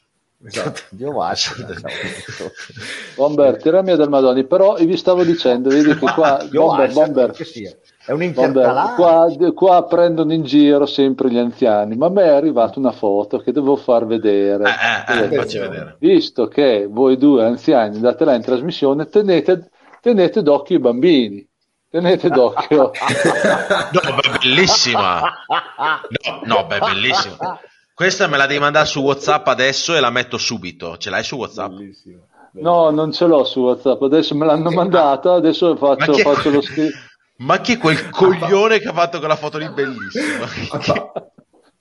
Esatto. Dio vaccio. Bomber, tirami del Madonna, però vi stavo dicendo, vedi che qua Bomber, Bomber, che sia. È un Bomber, qua, qua, prendono in giro sempre gli anziani, ma a me è arrivata una foto che devo far vedere. Eh, eh, eh, facci vedere. Visto che voi due anziani andate là in trasmissione, tenete, tenete d'occhio i bambini. Tenete d'occhio. no, beh, bellissima. No, no, beh, bellissima. Questa me la devi mandare su WhatsApp adesso e la metto subito. Ce l'hai su WhatsApp? Bellissimo. No, non ce l'ho su WhatsApp. Adesso me l'hanno mandata. Adesso faccio, faccio lo scritto. Ma chi è quel coglione che ha fatto quella foto lì bellissima?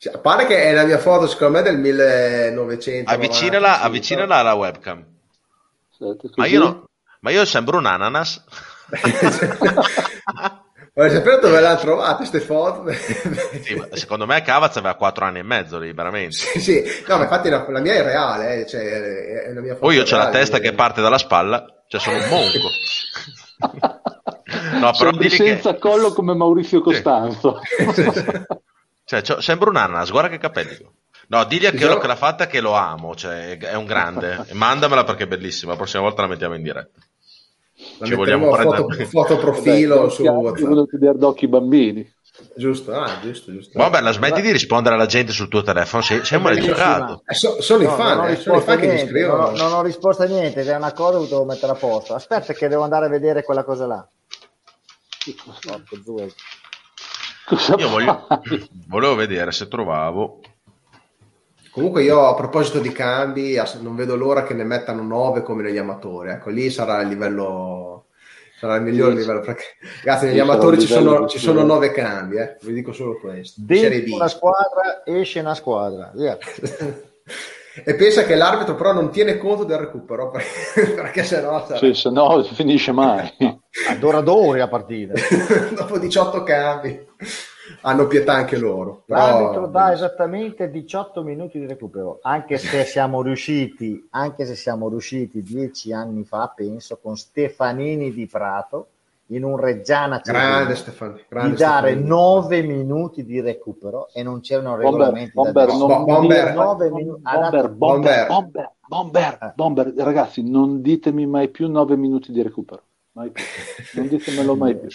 Cioè, pare che è la mia foto, secondo me, del 1900. Avvicinala, avvicinala alla webcam. ma, io no, ma io sembro un ananas. Vorrei sapere dove l'ha trovate queste foto. sì, secondo me Cavaz aveva 4 anni e mezzo lì, veramente. Sì, sì. no, ma infatti la, la mia è reale, eh. cioè, è la mia Poi io ho la testa che parte dalla spalla, cioè sono un monco. No, però senza che... collo come Maurizio Costanzo. Sì. cioè, sembra un ananas, guarda che capelli. No, digli a Chiolo che l'ha fatta che lo amo, cioè è un grande. Mandamela perché è bellissima, la prossima volta la mettiamo in diretta. La ci vogliamo foto, foto profilo Vabbè, su WhatsApp. Uno che d'occhi i bambini. giusto, ah, giusto, giusto. Vabbè, la smetti di rispondere alla gente sul tuo telefono, sei, sei maleducato. Eh, so, sono no, i fan, eh, sono i fan niente, che mi scrivono. Non, non ho risposto a niente, è una cosa che devo mettere a posto. Aspetta che devo andare a vedere quella cosa là. Io voglio, volevo vedere se trovavo Comunque io a proposito di cambi, non vedo l'ora che ne mettano 9 come negli amatori. Ecco, lì sarà il livello sarà il miglior livello perché ragazzi negli amatori ci sono, ci sono 9 cambi, eh. vi dico solo questo. Dentro una squadra esce una squadra. Yeah. e pensa che l'arbitro però non tiene conto del recupero perché se no sarà... sì, se no finisce mai. Ad ora d'ore la partita. Dopo 18 cambi hanno pietà anche loro. Però... L'arbitro dà esattamente 18 minuti di recupero, anche se siamo riusciti, anche se siamo riusciti dieci anni fa, penso, con Stefanini di Prato in un Reggiana grande Stefani, grande di dare Stefanini. 9 minuti di recupero e non c'erano regolamenti bomber, da bomber, bomber, bomber, bomber, bomber, bomber, bomber, eh. bomber, ragazzi non ditemi mai più 9 minuti di recupero mai più. non ditemelo mai più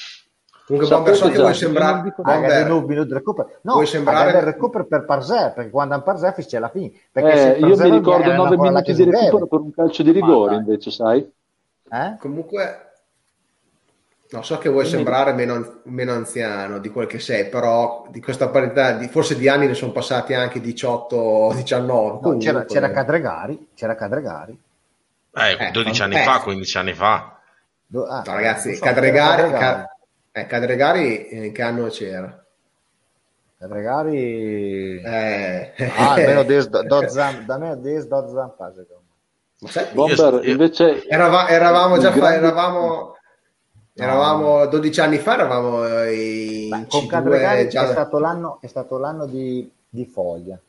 Comunque Bomber so che vuoi sembrare Bomber, no, minuti recupero. No, vuoi sembrare il recupero per Parzer, perché quando è un Parzer fischia la fine. Eh, io mi ricordo 9 minuti di recupero per un calcio di rigore, invece, sai? Eh? Comunque No, so che vuoi Quindi... sembrare meno, meno, anziano di quel che sei, però di questa parità, di, forse di anni ne sono passati anche 18, 19. No, c'era, c'era Cadregari, c'era Cadregari. Eh, 12 eh, anni eh. fa, 15 anni fa. Do, ah, no, ragazzi, so, Cadregari, Cadregari. Eh, Cadregari in che anno c'era? Cadregari... Eh. Ah, almeno des, do, do zam, da me Bomber, invece... Erava, eravamo già fa, eravamo... Eravamo 12 anni fa, eravamo i Beh, con Cadregari già... è, stato l'anno, è stato l'anno di, di Foglia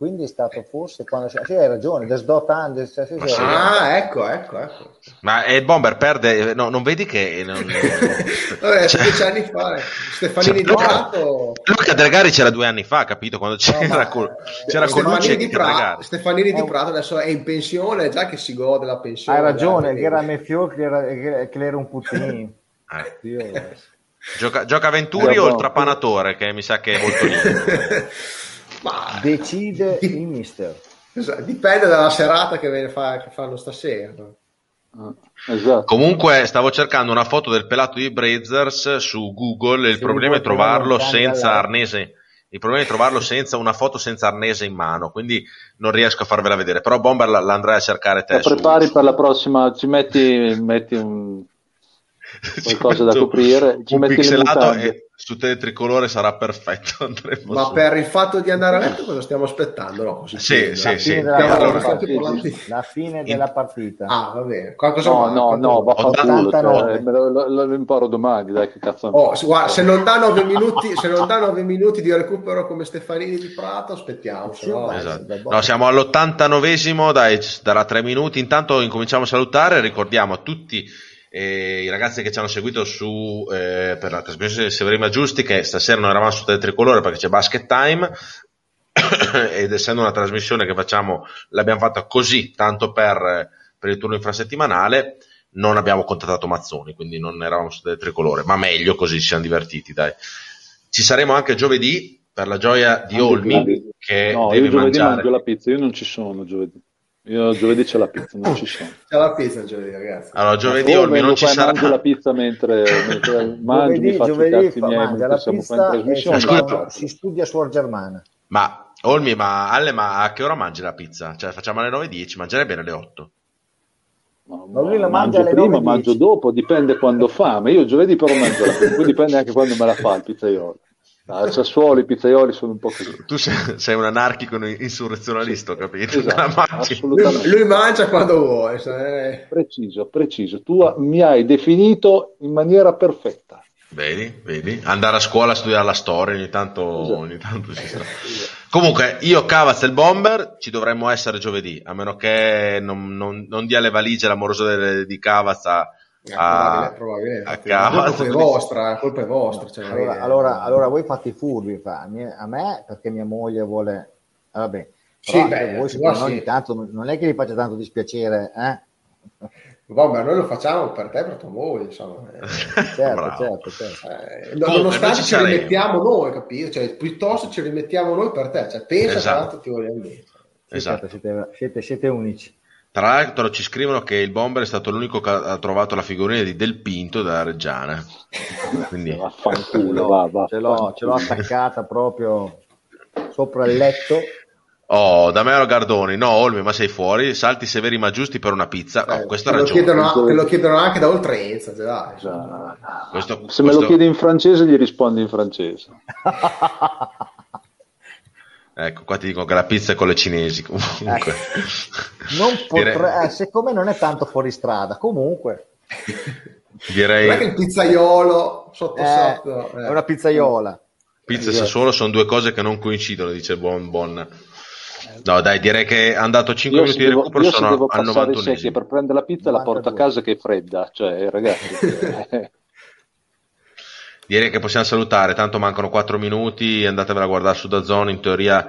quindi è stato forse quando sì, hai ragione Desdotan des, sì, sì, ah ecco ecco ecco. Ma il Bomber perde no, non vedi che non... vabbè cioè... dieci anni fa Stefanini cioè, di Prato Luca Dregari c'era due anni fa capito? Quando c'era, no, con, c'era con Luce di Prato Stefanini di Prato adesso è in pensione già che si gode della pensione hai ragione che era Mefior che era, che era un puttino eh. Gioca, gioca Venturi o il trapanatore che mi sa che è molto lindo Ma... Decide il mister. Esatto. Dipende dalla serata che, fa, che fanno stasera. Ah, esatto. Comunque stavo cercando una foto del pelato di Brazers su Google il sì, problema è trovarlo senza arnese. Il problema è trovarlo senza una foto senza arnese in mano, quindi non riesco a farvela vedere. Però Bomber l'andrai a cercare te. La prepari su... per la prossima, ci metti, metti un, qualcosa da coprire, ci un pixelato e su Teletricolore sarà perfetto. Ma su. per il fatto di andare a letto cosa stiamo aspettando? No, così sì, sì, sì. Allora, la fine della partita. Ah, va bene. Qualcosa no, no, no, va fatto eh, lo, lo, lo, imparo domani, dai che cazzo. Oh, guarda, se non dà 9 minuti, se non dà 9 minuti di recupero come Stefanini di Prato, aspettiamo. No, esatto. no, siamo all'89esimo, dai, darà 3 minuti. Intanto incominciamo a salutare, ricordiamo a tutti e i ragazzi che ci hanno seguito su, eh, per la trasmissione di Severima Giusti che stasera non eravamo su Tele Tricolore perché c'è Basket Time ed essendo una trasmissione che facciamo l'abbiamo fatta così tanto per, per il turno infrasettimanale non abbiamo contattato Mazzoni quindi non eravamo su Tele Tricolore ma meglio così ci siamo divertiti dai. Ci saremo anche giovedì per la gioia di Olmi che no, deve io giovedì mangiare. mangio la pizza io non ci sono giovedì io giovedì c'è la pizza, non ci sono. C'è la pizza giovedì, ragazzi. Allora, giovedì Olmi non ci sarà. Mangio la pizza mentre, mentre mangio, giovedì, mi faccio giovedì i cazzi fa, miei mentre la siamo qua in trasmissione. Si studia suor Germana. Ma, Olmi, ma Alle, ma a che ora mangi la pizza? Cioè, facciamo alle 9.10, mangerebbe alle 8. No, no, la mangio prima, 9, mangio dopo, dipende quando fa. Ma io giovedì però mangio la pizza, poi dipende anche quando me la fa il pizzaiolo. Al Sassuolo i pizzaioli sono un po' così. Tu sei, sei un anarchico insurrezionalista, ho capito? Esatto, lui, lui, mangia quando vuoi. Sai. Preciso, preciso. Tu mi hai definito in maniera perfetta. Vedi, vedi? Andare a scuola a studiare la storia ogni tanto, esatto. ogni tanto ci sarà. Comunque, io Cavaz e il Bomber ci dovremmo essere giovedì, a meno che non, non, non dia le valigie l'amoroso di Cavaz a è a, probabile, a La colpa è vostra, la colpa è vostra. Cioè, allora, è... allora, allora, voi fate i furbi, fa. a me perché mia moglie vuole... Ah, vabbè, sì, beh, voi sì. ogni tanto non è che vi faccia tanto dispiacere, eh? Vabbè, noi lo facciamo per te, per tua moglie, insomma. certo, certo, certo. Eh, nonostante ci rimettiamo noi, capito? Cioè, piuttosto ci rimettiamo noi per te, cioè, pensa esatto. quanto ti vogliamo bene. Esatto. Siete, siete, siete, unici. Tra l'altro ci scrivono che il bomber è stato l'unico che ha trovato la figurina di Del Pinto della Reggiana. Quindi... Vaffanculo, va, va, ce, l'ho, ce l'ho attaccata proprio sopra il letto Oh, da me Damero Gardoni, no Olmi, ma sei fuori, salti severi ma giusti per una pizza. Oh, questo te, lo chiedono, te lo chiedono anche da oltrenza. Cioè, dai. Questo, Se questo... me lo chiedi in francese, gli rispondi in francese. ecco, qua ti dico che la pizza è con le cinesi. Comunque. Eh, non potre... Direi... eh, secondo me non è tanto fuori strada. Comunque, direi. Non è che il pizzaiolo sotto eh, sotto eh. è una pizzaiola. Pizza e Sassuolo sono due cose che non coincidono, dice Bon Bon. No, dai, direi che è andato 5 io minuti di recupero, io sono devo al 91 per prendere la pizza 92. la porto a casa che è fredda, cioè ragazzi... direi che possiamo salutare, tanto mancano 4 minuti, andatevela a guardare su da zone, in teoria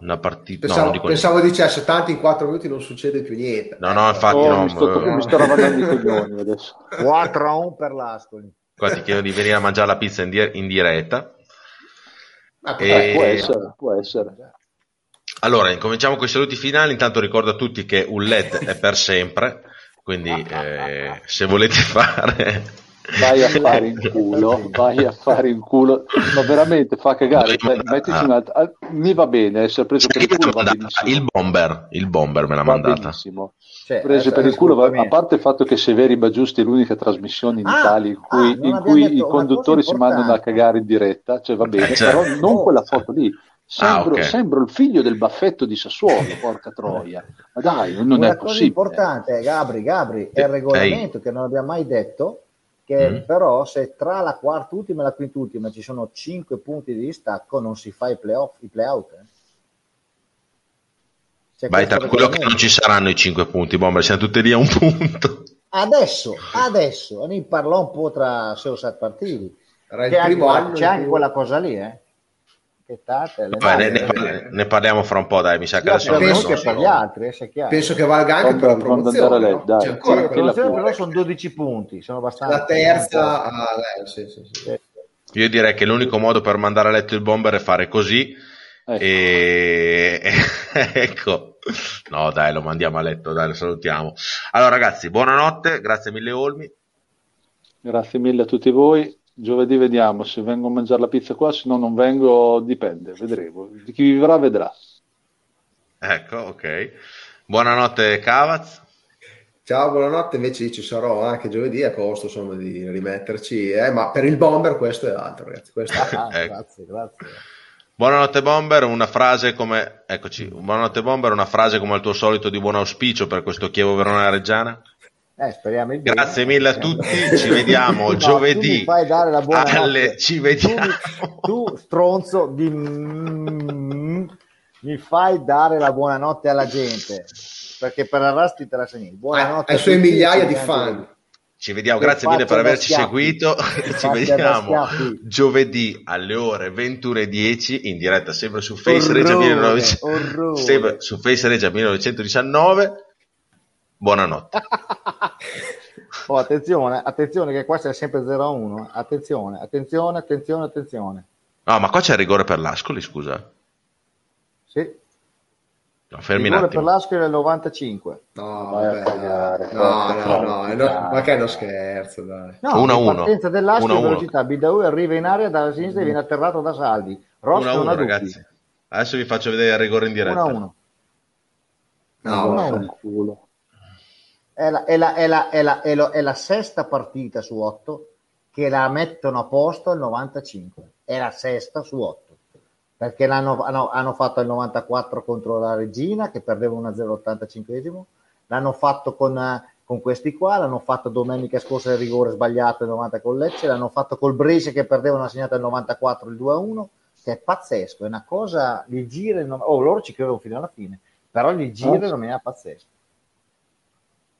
una partita... Pensavo, no, pensavo dicesse tanto in 4 minuti non succede più niente. No, no, infatti oh, no. Mi sto, eh, mi sto i coglioni adesso. 4 a 1 per l'Ascoli. Qua ti chiedo di venire a mangiare la pizza in, di- in diretta. Ah, e... Può essere, può essere. Allora, incominciamo con i saluti finali. Intanto ricordo a tutti che un LED è per sempre, quindi eh, se volete fare... Vai a fare in culo, vai a fare in culo, ma veramente fa cagare. Mettici una... Ah, mi va bene essere preso per il culo. Il bomber, il bomber me l'ha va mandata. Benissimo. Cioè, preso per il culo, a parte il fatto che Severi Bagiusti è l'unica trasmissione in ah, Italia in cui, ah, in cui i conduttori si mandano a cagare in diretta, cioè va bene, cioè, però non oh, quella foto lì Sembro, ah, okay. sembro, il figlio del baffetto di Sassuolo, porca troia. Ma dai, non Una è possibile. cosa importante, Gabri, Gabri, è il regolamento Ehi. che non abbiamo mai detto, che mm. però se tra la quarta ultima e la quintultima ci sono 5 punti di distacco non si fa i playoff, i playout. Eh. Cioè, Vai tranquillo che non ci saranno i 5 punti, bomber, siamo tutti lì a un punto. Adesso, adesso, ne parlò un po' tra 6 o 7 partiti. C'è anche, c'è anche quella cosa lì, eh aspettate. Vabbè, ne, ne, parli, ne, parliamo fra un po', dai, mi sa che adesso penso che per gli altri, eh, penso che valga anche per la promozione. No? Dai. C'è ancora sì, promozione, però sono 12 punti, sono abbastanza. La terza, ah, dai, sì, sì, sì. Io direi che l'unico modo per mandare a letto il bomber è fare così. Ecco. E ecco, no, dai, lo mandiamo a letto, dai, lo salutiamo. Allora, ragazzi, buonanotte, grazie mille, Olmi. Grazie mille a tutti voi Giovedì vediamo se vengo a mangiare la pizza qua, se no non vengo, dipende, vedremo. Di chi vivrà vedrà. Ecco, ok. Buonanotte Cavaz. Ciao, buonanotte, invece ci sarò anche giovedì a costo insomma, di rimetterci, eh, ma per il bomber questo è altro, ragazzi. Questo è... Ah, ecco. Grazie, grazie. Buonanotte Bomber, una frase come eccoci, buonanotte Bomber, una frase come al tuo solito di buon auspicio per questo Chievo Verona Reggiana. Eh, speriamo il Grazie mille a tutti, ci vediamo no, giovedì. fai dare la buona alle... Ci vediamo. Tu, tu stronzo di mi fai dare la buonanotte alla gente perché per arrasti te la segni. Buonanotte ai suoi migliaia di fan. Ci vediamo, grazie mille per averci seguito. Ci vediamo giovedì alle ore 21.10 in diretta sempre su Face orrore, Regia 19... sempre su Face Regia 1919 Buonanotte. oh, attenzione, attenzione che qua c'è sempre 0-1. Attenzione, attenzione, attenzione, attenzione. No, ma qua c'è il rigore per l'Ascoli, scusa. Sì. No, fermi rigore per l'Ascoli è il 95. No, vabbè, no, no, no, no, ma che è uno scherzo, dai. No, 1-1. partenza dell'Ascoli, velocità, Bidaù arriva in area dalla sinistra e viene atterrato da Saldi. Rossi 1-1, ragazzi. Adesso vi faccio vedere il rigore in diretta. 1-1. No, 1-1 è la, è, la, è, la, è, la, è, la, è la sesta partita su otto che la mettono a posto al 95. È la sesta su otto. Perché l'hanno, hanno, hanno fatto il 94 contro la Regina che perdeva 1-0 85 L'hanno fatto con, con, questi qua, l'hanno fatto domenica scorsa il rigore sbagliato il 90 con Lecce, l'hanno fatto col Brescia che perdeva una segnata il 94 il 2-1 che è pazzesco, è una cosa, gli gira, oh loro ci credono fino alla fine, però gli gira non è pazzesco.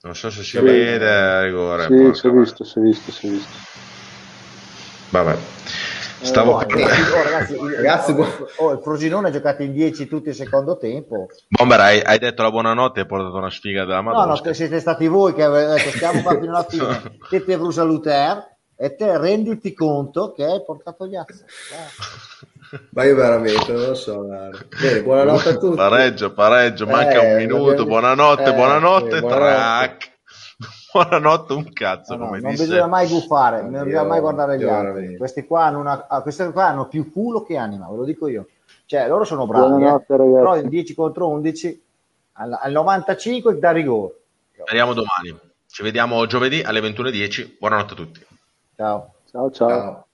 Non so se si sì. vede a rigore. Sì, si è visto, si è visto, si è visto. Vabbè. Stavo oh, eh, oh, ragazzi, ragazzi oh, il Frosinone ha giocato in 10 tutto il secondo tempo. Bomber, hai, hai, detto la buonanotte e hai portato una sfiga della Madonna. No, no, siete stati voi che avete detto stiamo qua fino alla fine. Te per un salutare e te renditi conto che hai portato gli azzi. Ma io veramente non lo so. Bene, buonanotte a tutti. Pareggio, pareggio, manca eh, un minuto. Buonanotte, eh, buonanotte, sì, buonanotte. Buonanotte, un cazzo. No, no, non bisogna mai guffare, non bisogna mai guardare gli altri. Questi qua, hanno una, ah, questi qua hanno più culo che anima, ve lo dico io. Cioè, loro sono bravi, eh, però in 10 contro 11 al, al 95 da rigore. Speriamo domani. Ci vediamo giovedì alle 21.10. Buonanotte a tutti. Ciao. Ciao, ciao. ciao.